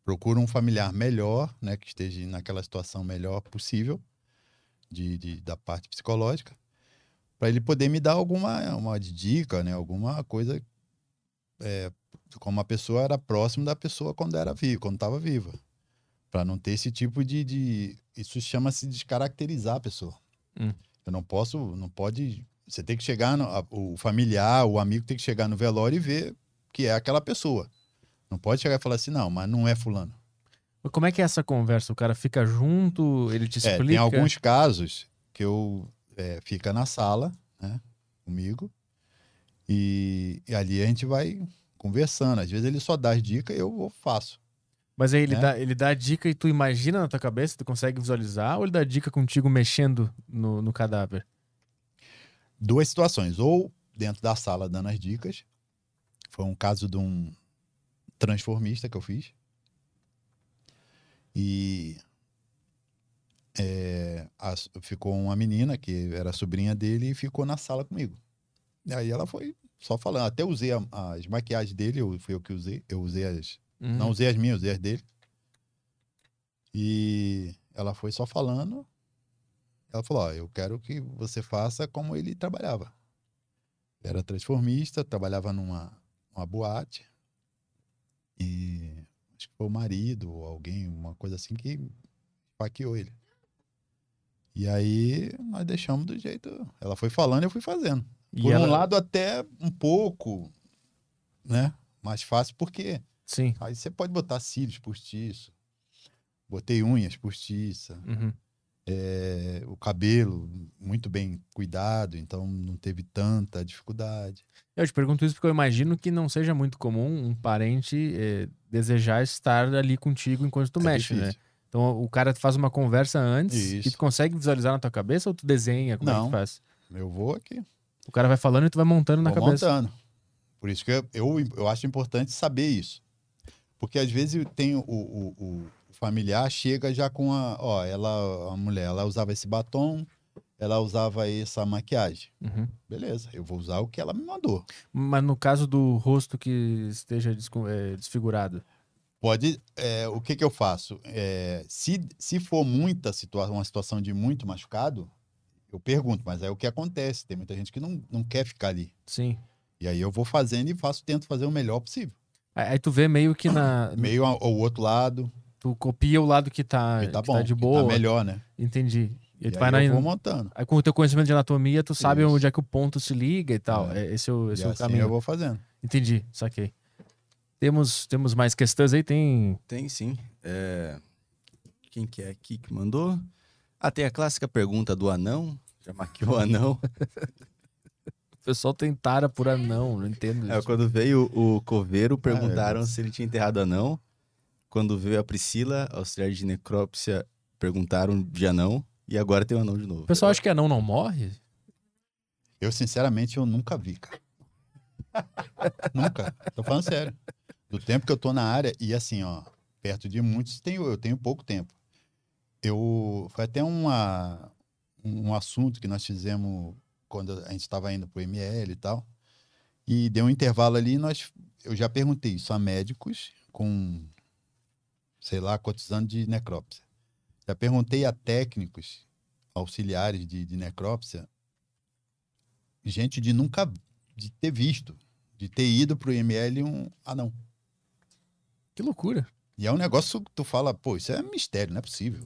Procuro um familiar melhor, né, que esteja naquela situação melhor possível, de, de- da parte psicológica, para ele poder me dar alguma uma dica, né, alguma coisa, é, como a pessoa era próximo da pessoa quando era viva, quando estava viva, para não ter esse tipo de, de isso chama-se descaracterizar a pessoa. Hum. Eu não posso, não pode você tem que chegar, no, a- o familiar, o amigo tem que chegar no velório e ver que é aquela pessoa. Não pode chegar e falar assim, não, mas não é fulano. Mas como é que é essa conversa? O cara fica junto, ele te É, explica? tem alguns casos que eu é, fica na sala, né, comigo, e, e ali a gente vai conversando. Às vezes ele só dá as dicas e eu faço. Mas aí ele, né? dá, ele dá a dica e tu imagina na tua cabeça, tu consegue visualizar, ou ele dá a dica contigo mexendo no, no cadáver? Duas situações, ou dentro da sala dando as dicas, foi um caso de um transformista que eu fiz, e é, a- ficou uma menina que era sobrinha dele e ficou na sala comigo. E aí ela foi só falando. Até usei a- as maquiagens dele, eu, fui eu que usei. Eu usei as. Uhum. Não usei as minhas, usei as dele. E ela foi só falando. Ela falou: Ó, eu quero que você faça como ele trabalhava. Ele era transformista, trabalhava numa uma boate. E acho que foi o marido ou alguém, uma coisa assim, que esfaqueou ele. E aí nós deixamos do jeito. Ela foi falando e eu fui fazendo. E Por ela... um lado, até um pouco, né? Mais fácil, porque Sim. aí você pode botar cílios postiço. Botei unhas postiça. Uhum. É, o cabelo muito bem cuidado, então não teve tanta dificuldade. Eu te pergunto isso porque eu imagino que não seja muito comum um parente eh, desejar estar ali contigo enquanto tu É mexe, né? difícil. Então o cara faz uma conversa antes Isso. e tu consegue visualizar na tua cabeça ou tu desenha? Como é que Não. faz? Eu vou aqui, O cara vai falando e tu vai montando na vou cabeça. montando. Por isso que eu, eu, eu acho importante saber isso. Porque às vezes tem o, o- o familiar chega já com a. Ó, ela, a mulher, ela usava esse batom, ela usava essa maquiagem. Uhum. Beleza, eu vou usar o que ela me mandou. Mas no caso do rosto que esteja eh, desfigurado. Pode. é, o que, que eu faço? É, se, se for muita situação, uma situação de muito machucado, eu pergunto, mas é o que acontece. Tem muita gente que não, não quer ficar ali. Sim. E aí eu vou fazendo e faço, tento fazer o melhor possível. Aí, aí tu vê meio que na. Meio ao, ao outro lado, Tu copia o lado que tá, tá que bom, tá de que boa. tá melhor, né? Entendi. E, E, tu aí vai na. eu vou montando. Aí com o teu conhecimento de anatomia, tu sabe Isso. onde é que o ponto se liga e tal. É. É, Esse é o, esse e é o assim caminho. eu vou fazendo. Entendi, saquei. Temos, temos mais questões aí? Tem. Tem sim. É, Quem que é aqui que mandou? Ah, tem a clássica pergunta do anão. Já maquiou o anão. O pessoal tem tara por anão, não entendo É, isso. quando veio o coveiro, perguntaram é. se ele tinha enterrado anão. Quando veio a Priscila, auxiliar de necrópsia, perguntaram de anão. E agora tem o anão de novo. O pessoal acha que anão não morre? Eu, sinceramente, eu nunca vi, cara. nunca. Tô falando sério. Do tempo que eu tô na área, e assim, ó, perto de muitos, tenho, eu tenho pouco tempo. Eu. Foi até uma, um assunto que nós fizemos quando a gente estava indo pro ML e tal. E deu um intervalo ali, nós, eu já perguntei isso a médicos com, sei lá, quantos anos de necrópsia. Já perguntei a técnicos auxiliares de, de necrópsia gente de nunca de ter visto, de ter ido pro IML um anão. Que loucura. E é um negócio que tu fala, pô, isso é mistério, não é possível.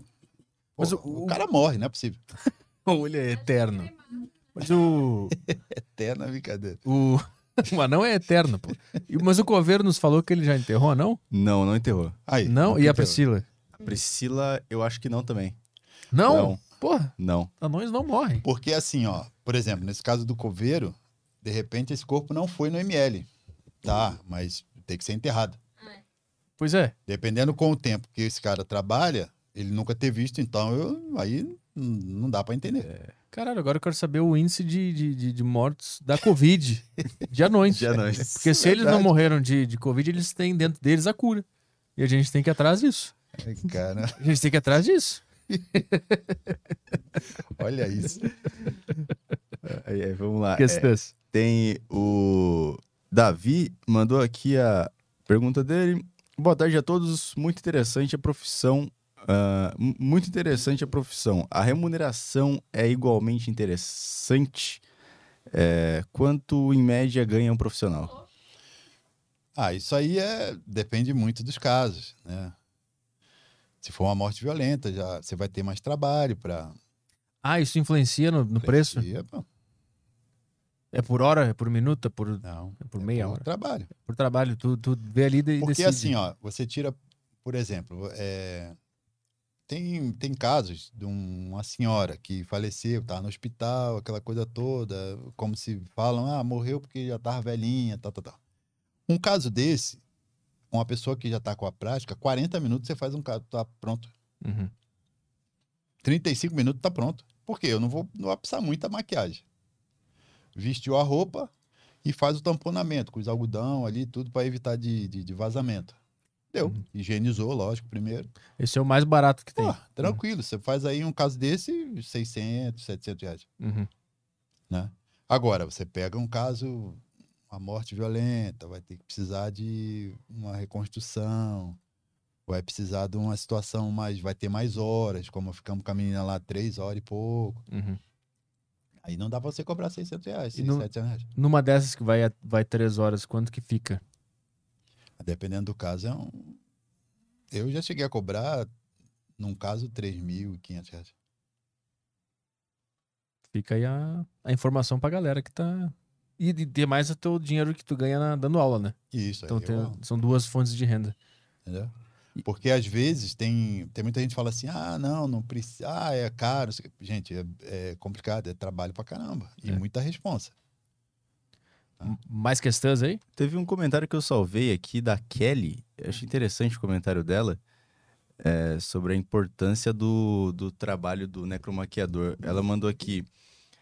Pô, Mas o, o- o cara morre, não é possível. Ou ele é eterno. Mas o. Eterna brincadeira. O, o anão é eterno, pô. Mas o coveiro nos falou que ele já enterrou anão? Não, não enterrou. Aí, Não? não E a Priscila? A Priscila, eu acho que não também. Não? Não. Porra, Não. anões não morrem. Porque assim, ó, por exemplo, nesse caso do coveiro, de repente esse corpo não foi no ML. Tá, mas tem que ser enterrado. Pois é. Dependendo com o tempo que esse cara trabalha, ele nunca ter visto, então eu, aí não dá pra entender. Caralho, agora eu quero saber o índice de, de, de, de mortos da Covid de anões. De anões. Porque se eles não morreram de, de Covid, eles têm dentro deles a cura. E a gente tem que ir atrás disso. Ai, Cara, A gente tem que ir atrás disso. olha isso. Aí, aí, vamos lá. É, tem o Davi, mandou aqui a pergunta dele. Boa tarde a todos. Muito interessante a profissão. Mu- muito interessante a profissão. A remuneração é igualmente interessante. É, quanto em média ganha um profissional? Ah, isso aí é depende muito dos casos, né? Se for uma morte violenta, já você vai ter mais trabalho para Ah, isso influencia no, no preço? É por hora? É por minuto? É por, Não, é por é meia por hora? trabalho. Por trabalho. Tu, tu vê ali e Porque decide. assim, ó, você tira, por exemplo, é, tem, tem casos de um- uma senhora que faleceu, tá no hospital, aquela coisa toda, como se falam, ah, morreu porque já tava velhinha, tal, tal, tal. Um caso desse, uma pessoa que já tá com a prática, 40 minutos você faz um caso, tá pronto. Uhum. 35 minutos tá pronto. Por quê? Eu não vou, não vai precisar muita maquiagem. Vestiu a roupa e faz o tamponamento com os algodão ali, tudo para evitar de, de, de vazamento. Deu. Uhum. Higienizou, lógico, primeiro. Esse é o mais barato que tem. Pô, tranquilo. Você faz aí um caso desse, 600, 700 reais. Uhum. Né? Agora, você pega um caso, uma morte violenta, vai ter que precisar de uma reconstrução, vai precisar de uma situação mais, vai ter mais horas, como ficamos com a menina lá três horas e pouco. Uhum. Aí não dá pra você cobrar 600 reais, E 600, no- 700 reais. Numa dessas que vai, vai três horas, quanto que fica? Dependendo do caso, é um... Eu já cheguei a cobrar, num caso, 3.500 reais. Fica aí a, a informação pra galera que tá. E de mais o teu dinheiro que tu ganha na- dando aula, né? Isso, Então aí tem- eu- são duas fontes de renda. Entendeu? Porque às vezes tem, tem muita gente que fala assim: ah, não, não precisa, ah, é caro. o. Gente, é, é complicado, é trabalho pra caramba. E É. muita responsa. M- Mais questões aí? Teve um comentário que eu salvei aqui da Kelly. Eu achei interessante o comentário dela. é, sobre a importância do, do trabalho do necromaquiador. Ela mandou aqui: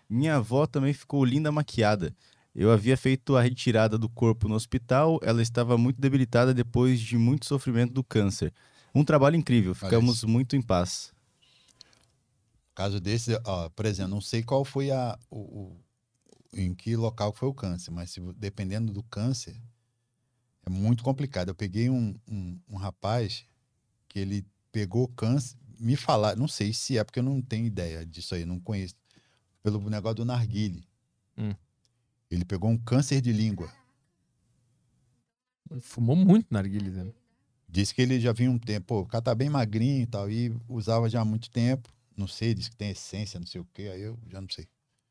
Minha avó também ficou linda maquiada. Eu havia feito a retirada do corpo no hospital, ela estava muito debilitada depois de muito sofrimento do câncer. Um trabalho incrível, ficamos muito em paz. Caso desse, ó, por exemplo, não sei qual foi a. O- em que local foi o câncer, mas se, dependendo do câncer, é muito complicado. Eu peguei um, um, um rapaz que ele pegou câncer, me falar, não sei se é porque eu não tenho ideia disso aí, não conheço, pelo negócio do narguile. Hum. Ele pegou um câncer de língua. Fumou muito narguilha, né? Disse que ele já vinha um tempo, pô, o cara tá bem magrinho e tal, e usava já há muito tempo. Não sei, disse que tem essência, não sei o quê, aí eu já não sei.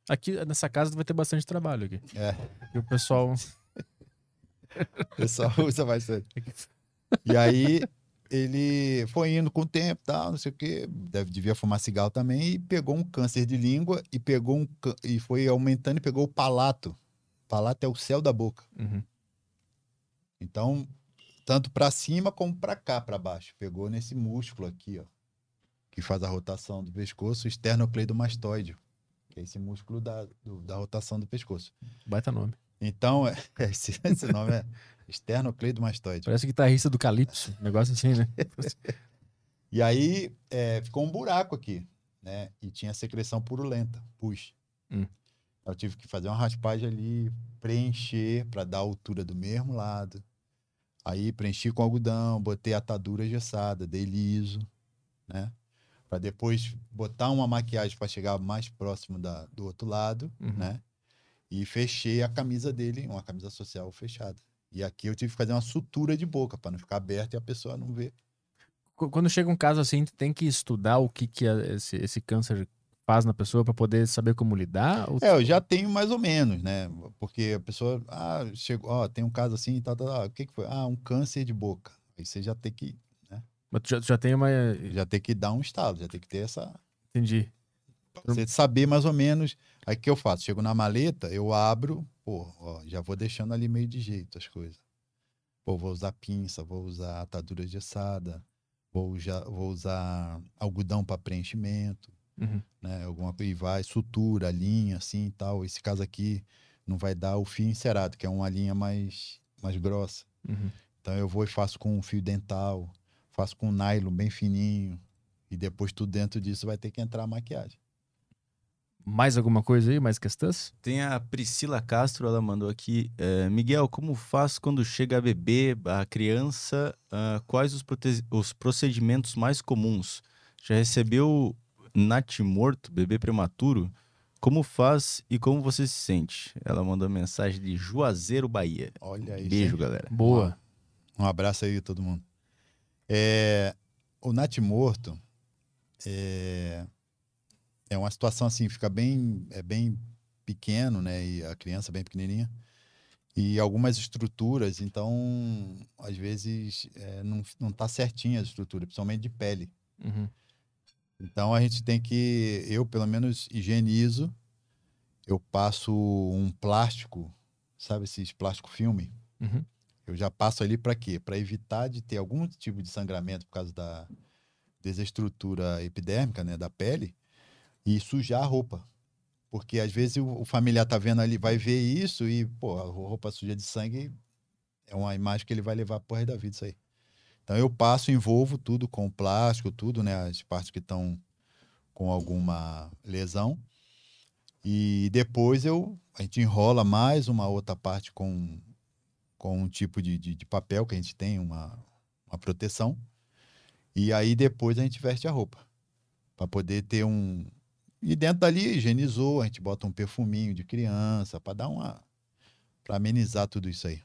Aqui nessa casa vai ter bastante trabalho aqui. É. E o pessoal. O pessoal usa bastante. E aí ele foi indo com o tempo, tal, não sei o quê, deve, devia fumar cigarro também, e pegou um câncer de língua e pegou um e foi aumentando e pegou o palato. Palato é o céu da boca. Uhum. Então, tanto para cima como para cá, para baixo. Pegou nesse músculo aqui, ó, que faz a rotação do pescoço, o esternocleidomastoide, que é esse músculo da, do- da rotação do pescoço. Baita nome. Então, é- esse, esse nome é esternocleidomastoide. Parece guitarrista do Calypso. Negócio assim, né? E aí é, ficou um buraco aqui, né? E tinha secreção purulenta, pus. Hum. Eu tive que fazer uma raspagem ali, preencher para dar a altura do mesmo lado. Aí preenchi com algodão, botei atadura engessada, dei liso, né? Para depois botar uma maquiagem para chegar mais próximo da, do outro lado, Uhum. né? E fechei a camisa dele, uma camisa social fechada. E aqui eu tive que fazer uma sutura de boca para não ficar aberto e a pessoa não ver. Qu- Quando chega um caso assim, tem que estudar o que, que esse, esse câncer faz na pessoa pra poder saber como lidar? Ou- É, eu já tenho mais ou menos, né? Porque a pessoa, ah, chegou, ó, tem um caso assim, tal, tal, tal. o que que foi? Ah, um câncer de boca. Aí você já tem que, Mas tu já, tu já tem uma. já tem que dar um estado, já tem que ter essa, Entendi. pra você saber mais ou menos. Aí o que eu faço? Chego na maleta, eu abro, pô, ó, já vou deixando ali meio de jeito as coisas. Pô, vou usar pinça, vou usar atadura engessada, vou, já, vou usar algodão para preenchimento. Uhum. né? Alguma coisa e vai, sutura, linha, assim e tal. Esse caso aqui não vai dar o fio encerado, que é uma linha mais, mais grossa. Uhum. Então eu vou e faço com um fio dental, faço com um nylon bem fininho. E depois tudo dentro disso vai ter que entrar a maquiagem. Mais alguma coisa aí? Mais questões? Tem a Priscila Castro, ela mandou aqui. é, Miguel, como faz quando chega a bebê, a criança? ah, quais os, os procedimentos mais comuns? Já recebeu natimorto, bebê prematuro? Como faz e como você se sente? Ela mandou mensagem de Juazeiro, Bahia. Olha isso. Beijo, hein? galera. Boa. Um abraço aí a todo mundo. É, o natimorto é, é uma situação assim, fica bem, é bem pequeno, né? E a criança bem pequenininha. E algumas estruturas, então, às vezes, é, não, não tá certinha a estrutura, principalmente de pele. Uhum. Então, a gente tem que, eu pelo menos higienizo, eu passo um plástico, sabe esses plástico filme? Uhum. Eu já passo ali para quê? Para evitar de ter algum tipo de sangramento por causa da desestrutura epidérmica, né, da pele, e sujar a roupa. Porque às vezes o, familiar tá vendo ali, vai ver isso e, pô, a roupa suja de sangue é uma imagem que ele vai levar pro resto da vida isso aí. Então eu passo, envolvo tudo com plástico, tudo, né, as partes que estão com alguma lesão. E depois eu a gente enrola mais uma outra parte com com um tipo de, de, de papel que a gente tem, uma, uma proteção. E aí depois a gente veste a roupa. Para poder ter um. E dentro dali higienizou, a gente bota um perfuminho de criança, para dar uma. para amenizar tudo isso aí.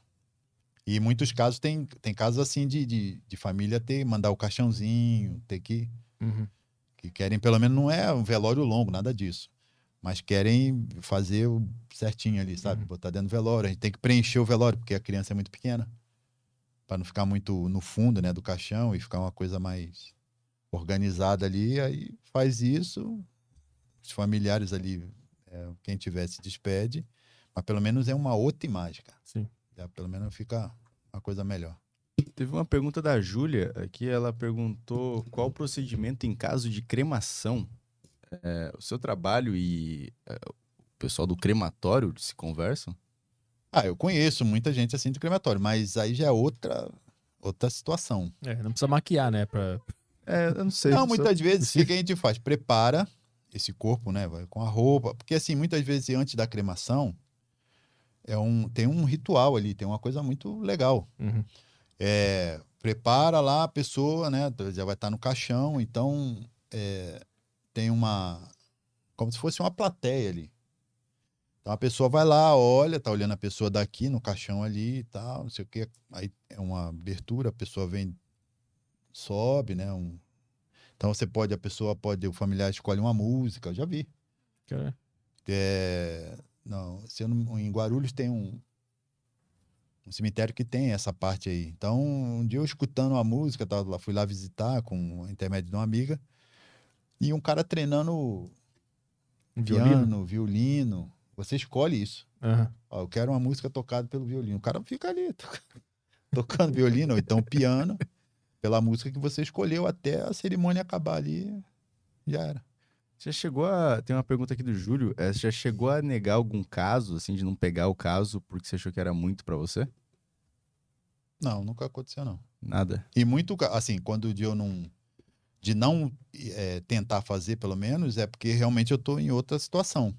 E em muitos casos tem, tem casos assim de, de, de família ter, mandar o caixãozinho, ter que. Uhum. que querem, pelo menos não é um velório longo, nada disso. Mas querem fazer o certinho ali, sabe? Uhum. Botar dentro do velório. A gente tem que preencher o velório, porque a criança é muito pequena. Pra não ficar muito no fundo, né, do caixão e ficar uma coisa mais organizada ali. Aí faz isso, os familiares ali, é, quem tiver se despede, mas pelo menos é uma outra imagem, cara. Sim. Já pelo menos fica uma coisa melhor. Teve uma pergunta da Júlia aqui. Ela perguntou qual o procedimento em caso de cremação. É, o seu trabalho e é, o pessoal do crematório se conversam? Ah, eu conheço muita gente assim de crematório, mas aí já é outra, outra situação. É, não precisa maquiar, né? Pra... É, eu não sei. Não, muitas vezes, o que, que a gente faz? Prepara esse corpo, né? vai Com a roupa. Porque, assim, muitas vezes, antes da cremação, é um, tem um ritual ali, tem uma coisa muito legal. Uhum. É, prepara lá a pessoa, né? Já vai estar no caixão, então é, tem uma. Como se fosse uma plateia ali. Então a pessoa vai lá, olha, tá olhando a pessoa daqui no caixão ali e tal, não sei o quê. Aí é uma abertura, a pessoa vem, sobe, né? Um... Então você pode, a pessoa pode, o familiar escolhe uma música, eu já vi. É, não, se não- em Guarulhos tem um, um cemitério que tem essa parte aí. Então, um dia eu escutando uma música, tava lá, fui lá visitar com o intermédio de uma amiga, e um cara treinando um violino. piano, violino. Você escolhe isso. Aham. Ó, eu quero uma música tocada pelo violino. O cara fica ali tocando, tocando violino, ou então piano, pela música que você escolheu até a cerimônia acabar ali. Já era. Já chegou a. Tem uma pergunta aqui do Júlio. É, você já chegou a negar algum caso, assim, de não pegar o caso porque você achou que era muito pra você? Não, nunca aconteceu, não. Nada. E muito, assim, quando de eu não. De não eh, tentar fazer, pelo menos, é porque realmente eu tô em outra situação.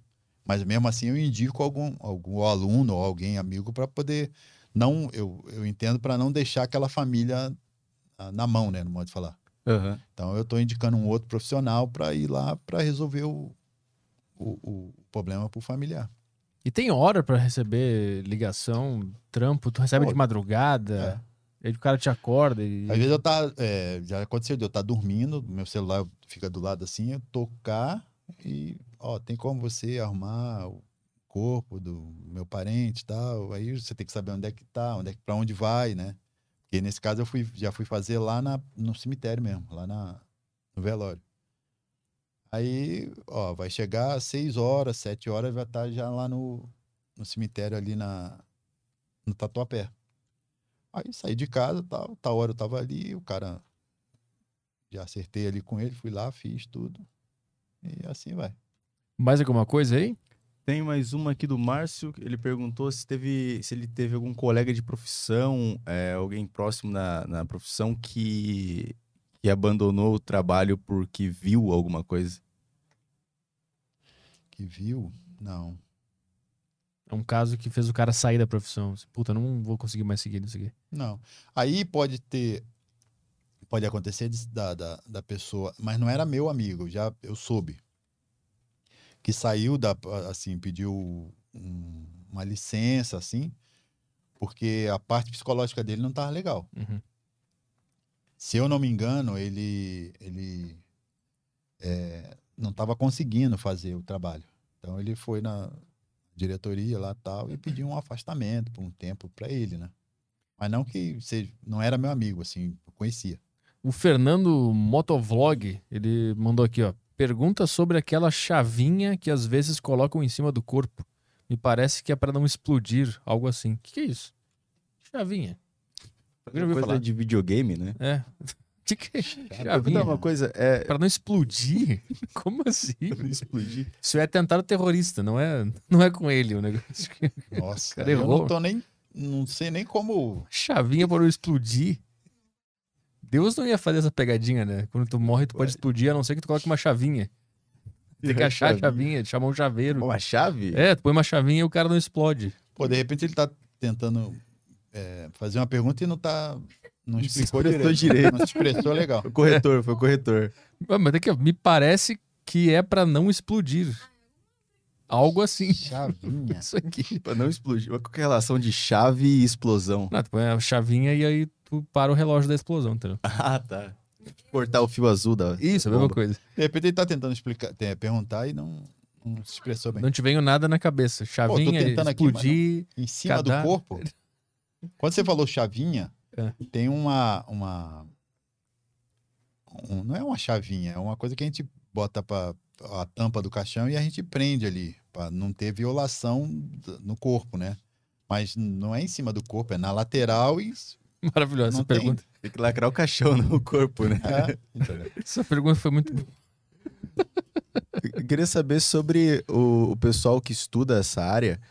Mas mesmo assim eu indico algum, algum aluno ou alguém amigo para poder. Não, eu, eu entendo para não deixar aquela família ah, na mão, né? No modo de falar. Aham. Então eu tô indicando um outro profissional para ir lá para resolver o, o, o problema pro familiar. E tem hora pra receber ligação, trampo, tu recebe Pô, de madrugada, aí o cara te acorda e. Às vezes eu tá. é, já aconteceu de eu estar dormindo, meu celular fica do lado assim, eu tocar e, ó, tem como você arrumar o corpo do meu parente e tal. Aí você tem que saber onde é que tá, onde é que, pra onde vai, né? Porque nesse caso eu fui, já fui fazer lá na, no cemitério mesmo, lá na, no velório. Aí, ó, vai chegar às seis horas, sete horas, vai estar já lá no, no cemitério ali na, no Tatuapé. Aí saí de casa, tal, tal hora eu tava ali, o cara já acertei ali com ele, fui lá, fiz tudo. E assim vai. Mais alguma coisa aí? Tem mais uma aqui do Márcio. Ele perguntou se teve, se ele teve algum colega de profissão, é, alguém próximo na, na profissão que, que abandonou o trabalho porque viu alguma coisa. Que viu? Não. É um caso que fez o cara sair da profissão. Puta, não vou conseguir mais seguir nisso aqui. Não. Aí pode ter. Pode acontecer de- da, da, da pessoa, mas não era meu amigo, já eu soube. Que saiu da. Assim, pediu um- uma licença, assim, porque a parte psicológica dele não estava legal. Uhum. se eu não me engano, ele, ele é, não estava conseguindo fazer o trabalho. Então ele foi na diretoria lá tal e pediu um afastamento por um tempo para ele, né? Mas não que seja, não era meu amigo, assim, eu conhecia. O Fernando Motovlog, ele mandou aqui, ó. Pergunta sobre aquela chavinha que às vezes colocam em cima do corpo. Me parece que é para não explodir, algo assim. O que, que é isso? Chavinha. Coisa falar. de videogame, né? É. Que, que é uma coisa, é. Para não explodir? Como assim? explodir. Isso é atentado terrorista, não é, não é com ele o negócio. Nossa, Cara, eu não tô nem, não sei nem como. Chavinha para não explodir. Deus não ia fazer essa pegadinha, né? Quando tu morre, tu pode Ué. explodir, a não ser que tu coloque uma chavinha. Tem que achar a chavinha, chamar um chaveiro. Uma chave? É, tu põe uma chavinha e o cara não explode. Pô, de repente ele tá tentando é, fazer uma pergunta e não tá, não se explicou expressou direito, direito. não se expressou legal. Foi o corretor, foi o corretor. Ah, Mas daqui, ó, me parece que é pra não explodir. Algo assim. Chavinha. Isso aqui. Pra não explodir. Qual que é a relação de chave e explosão? Não, tu põe a chavinha e aí tu para o relógio da explosão, entendeu? Ah, tá. Cortar o fio azul da. Isso, a mesma coisa. De repente ele tá tentando explicar, tem, perguntar e não, Não se expressou bem. Não te veio nada na cabeça. Chavinha, aqui, mas explodir. Em cima Cadáver. do corpo. Quando você falou chavinha, É. tem uma. uma um- não é uma chavinha, é uma coisa que a gente bota para a tampa do caixão e a gente prende ali, para não ter violação no corpo, né? Mas não é em cima do corpo, é na lateral e. Maravilhosa Não essa tem. pergunta. Tem que lacrar o caixão no corpo, né? É? Essa pergunta foi muito boa. Eu queria saber sobre o, o pessoal que estuda essa área.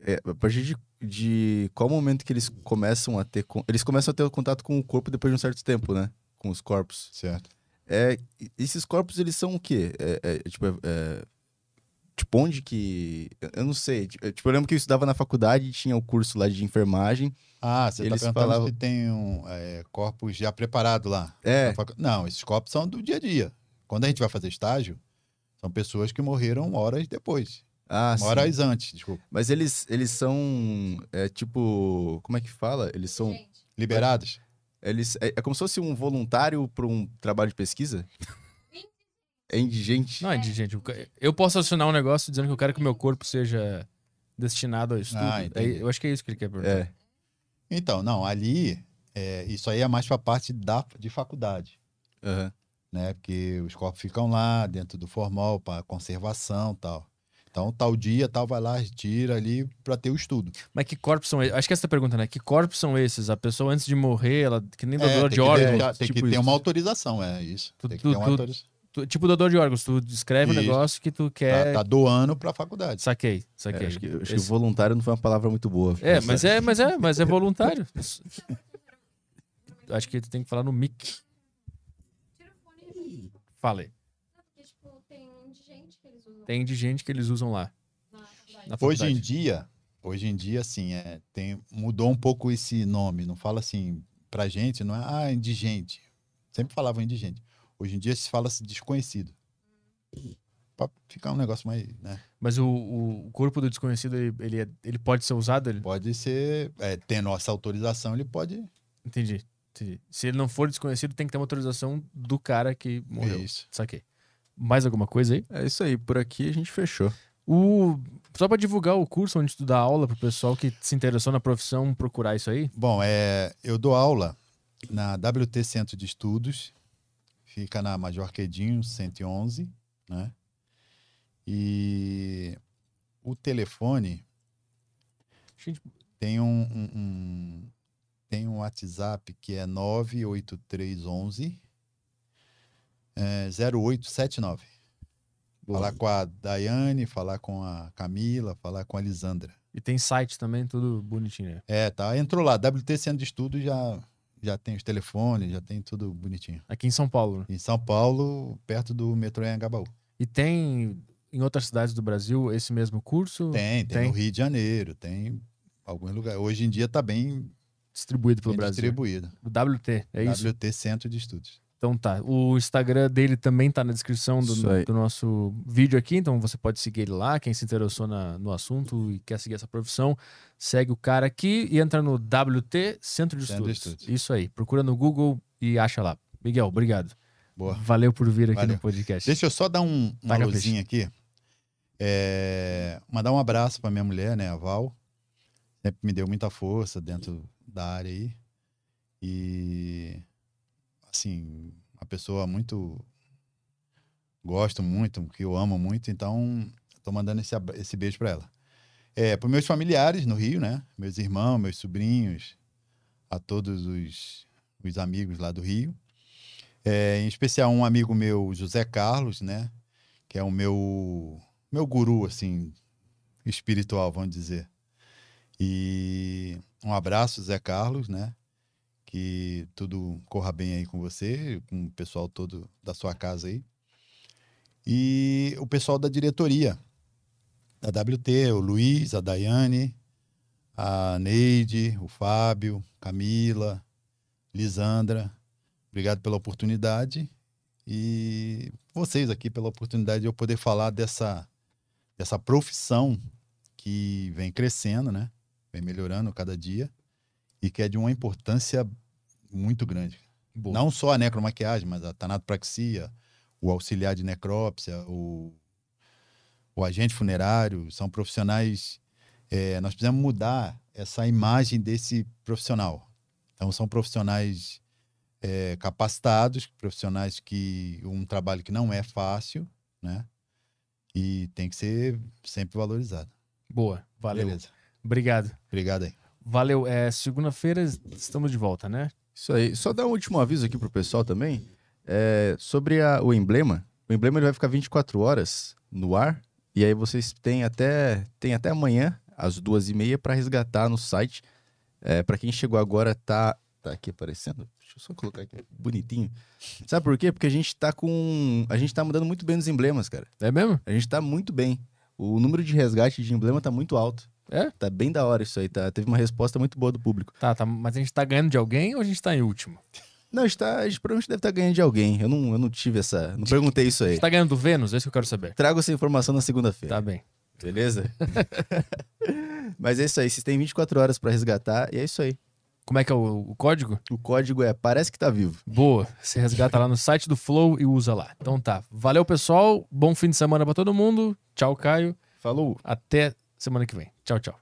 É, a partir de, de qual momento que eles começam a ter. Eles começam a ter contato com o corpo depois de um certo tempo, né? Com os corpos. certo. É, esses corpos, eles são o quê? É, é, é, tipo, é- é, tipo, onde que. eu- não sei. Tipo, eu- tipo, eu lembro que eu estudava na faculdade e tinha o curso lá de enfermagem. Ah, você Eles perguntando falavam- se tem um, é, corpos já preparados lá. É. Na facu- Não, esses corpos são do dia a dia. Quando a gente vai fazer estágio, são pessoas que morreram horas depois. Ah, sim. horas antes, desculpa. Mas eles, eles são. É tipo. Como é que fala? Eles são. Gente, Liberados. Eles, é, é como se fosse um voluntário para um trabalho de pesquisa? É indigente. Não é de gente. Eu posso acionar um negócio dizendo que eu quero que o meu corpo seja destinado a estudo. Ah. Aí, eu acho que é isso que ele quer perguntar. É. Então, não, ali, é, isso aí é mais para a parte da, de faculdade, aham. né? Porque os corpos ficam lá dentro do formal para conservação e tal. Então, tal dia, tal, vai lá, tira ali para ter o estudo. Mas que corpos são esses? Acho que essa é a pergunta, né? Que corpos são esses? A pessoa antes de morrer, ela que nem É, doador tem de que órgãos. deixar- tem tipo que ter isso. uma autorização, é isso. Tu- tem que tu- ter uma tu- autorização. Tu- tipo doador de órgãos, tu escreve um Isso. negócio que tu Tá, quer. tá doando para a faculdade. Saquei, É, saquei. acho que, acho que voluntário não foi uma palavra muito boa. É, mas é, mas é, mas é voluntário. Acho que tu tem que falar no mic. tira o fone Falei. Não, porque, tipo, tem indigente que eles usam Tem de gente que eles usam lá. Hoje em dia, hoje em dia, assim, é, tem, mudou um pouco esse nome. Não fala assim, pra gente, não é, ah, indigente. Sempre falavam indigente. Hoje em dia se fala assim, desconhecido. Pra ficar um negócio mais, né? Mas o, o corpo do desconhecido, ele, ele, é- ele pode ser usado? Ele... Pode ser, é, tendo essa autorização, ele pode. Entendi, entendi. Se ele não for desconhecido, tem que ter uma autorização do cara que morreu. Isso. Saquei. Mais alguma coisa aí? É isso aí, por aqui a gente fechou. O... Só pra divulgar o curso onde tu dá aula pro pessoal que se interessou na profissão procurar isso aí. Bom, é, eu dou aula na WT Centro de Estudos, fica na Major Quedinho 111, né? E o telefone Gente, tem um, um- um- tem um WhatsApp que é 98311 é, 0879. Falar com a Daiane, falar com a Camila, falar com a Lisandra. E tem site também, tudo bonitinho. né? É, tá. Entrou lá, WT Centro de Estudos já, já tem os telefones, já tem tudo bonitinho. Aqui em São Paulo. né? Em São Paulo, perto do metrô Anhangabaú. E tem em outras cidades do Brasil esse mesmo curso Tem, tem, Tem. no Rio de Janeiro, tem alguns lugares. Hoje em dia está bem, distribuído pelo bem Brasil. distribuído. O WT, é isso? WT Centro de Estudos. Então tá. O Instagram dele também tá na descrição do, do nosso vídeo aqui, então você pode seguir ele lá. Quem se interessou na- no assunto e quer seguir essa profissão, segue o cara aqui e entra no WT Centro de Centro de Estudos. Estudos. Isso aí. Procura no Google e acha lá. Miguel, obrigado. Boa. Valeu por vir aqui Valeu. no podcast. Deixa eu só dar um, uma Taca luzinha aqui. É, mandar um abraço para minha mulher, né, a Val. Sempre me deu muita força dentro da área aí. E, assim, uma pessoa muito. Gosto muito, que eu amo muito, então tô mandando esse, esse beijo para ela. É, para meus familiares no Rio, né? Meus irmãos, meus sobrinhos, a todos os, os amigos lá do Rio. É, em especial um amigo meu, José Carlos, né? Que é o meu meu guru, assim, espiritual, vamos dizer. E um abraço, Zé Carlos, né? Que tudo corra bem aí com você, com o pessoal todo da sua casa aí. E o pessoal da diretoria da WT, o Luiz, a Daiane, a Neide, o Fábio, Camila, Lisandra. Obrigado pela oportunidade e vocês aqui pela oportunidade de eu poder falar dessa, dessa profissão que vem crescendo, né? Vem melhorando cada dia e que é de uma importância muito grande. Boa. Não só a necromaquiagem, mas a tanatopraxia, o auxiliar de necrópsia, o, o agente funerário, são profissionais. é, nós precisamos mudar essa imagem desse profissional. Então, são profissionais é, capacitados, profissionais que um trabalho que não é fácil, né? E tem que ser sempre valorizado. Boa. Valeu. Beleza. Obrigado. Obrigado aí. Valeu. É, Segunda-feira estamos de volta, né? Isso aí. Só dar um último aviso aqui pro pessoal também. é, sobre a- o emblema. O emblema ele vai ficar 24 horas no ar. E aí vocês têm até, têm até amanhã, às duas e meia, para resgatar no site. É, para quem chegou agora, tá, tá aqui aparecendo. Deixa eu só colocar aqui bonitinho. Sabe por quê? Porque a gente tá com. A gente tá mudando muito bem nos emblemas, cara. É mesmo? A gente tá muito bem. O número de resgate de emblema tá muito alto. É? Tá bem da hora isso aí, tá? Teve uma resposta muito boa do público. Tá, tá. Mas a gente tá ganhando de alguém ou a gente tá em último? Não, a gente, tá, a gente provavelmente deve estar ganhando de alguém. Eu não, eu não tive essa. Não perguntei isso A aí. gente tá ganhando do Vênus? É isso que eu quero saber. Trago essa informação na segunda-feira. Tá bem. Beleza? Mas é isso aí. Vocês têm 24 horas pra resgatar e é isso aí. Como é que é o, o código? O código é parece que tá vivo. Boa. Você resgata lá no site do Flow e usa lá. Então tá. Valeu, pessoal. Bom fim de semana pra todo mundo. Tchau, Caio. Falou! Até semana que vem. Tchau, tchau.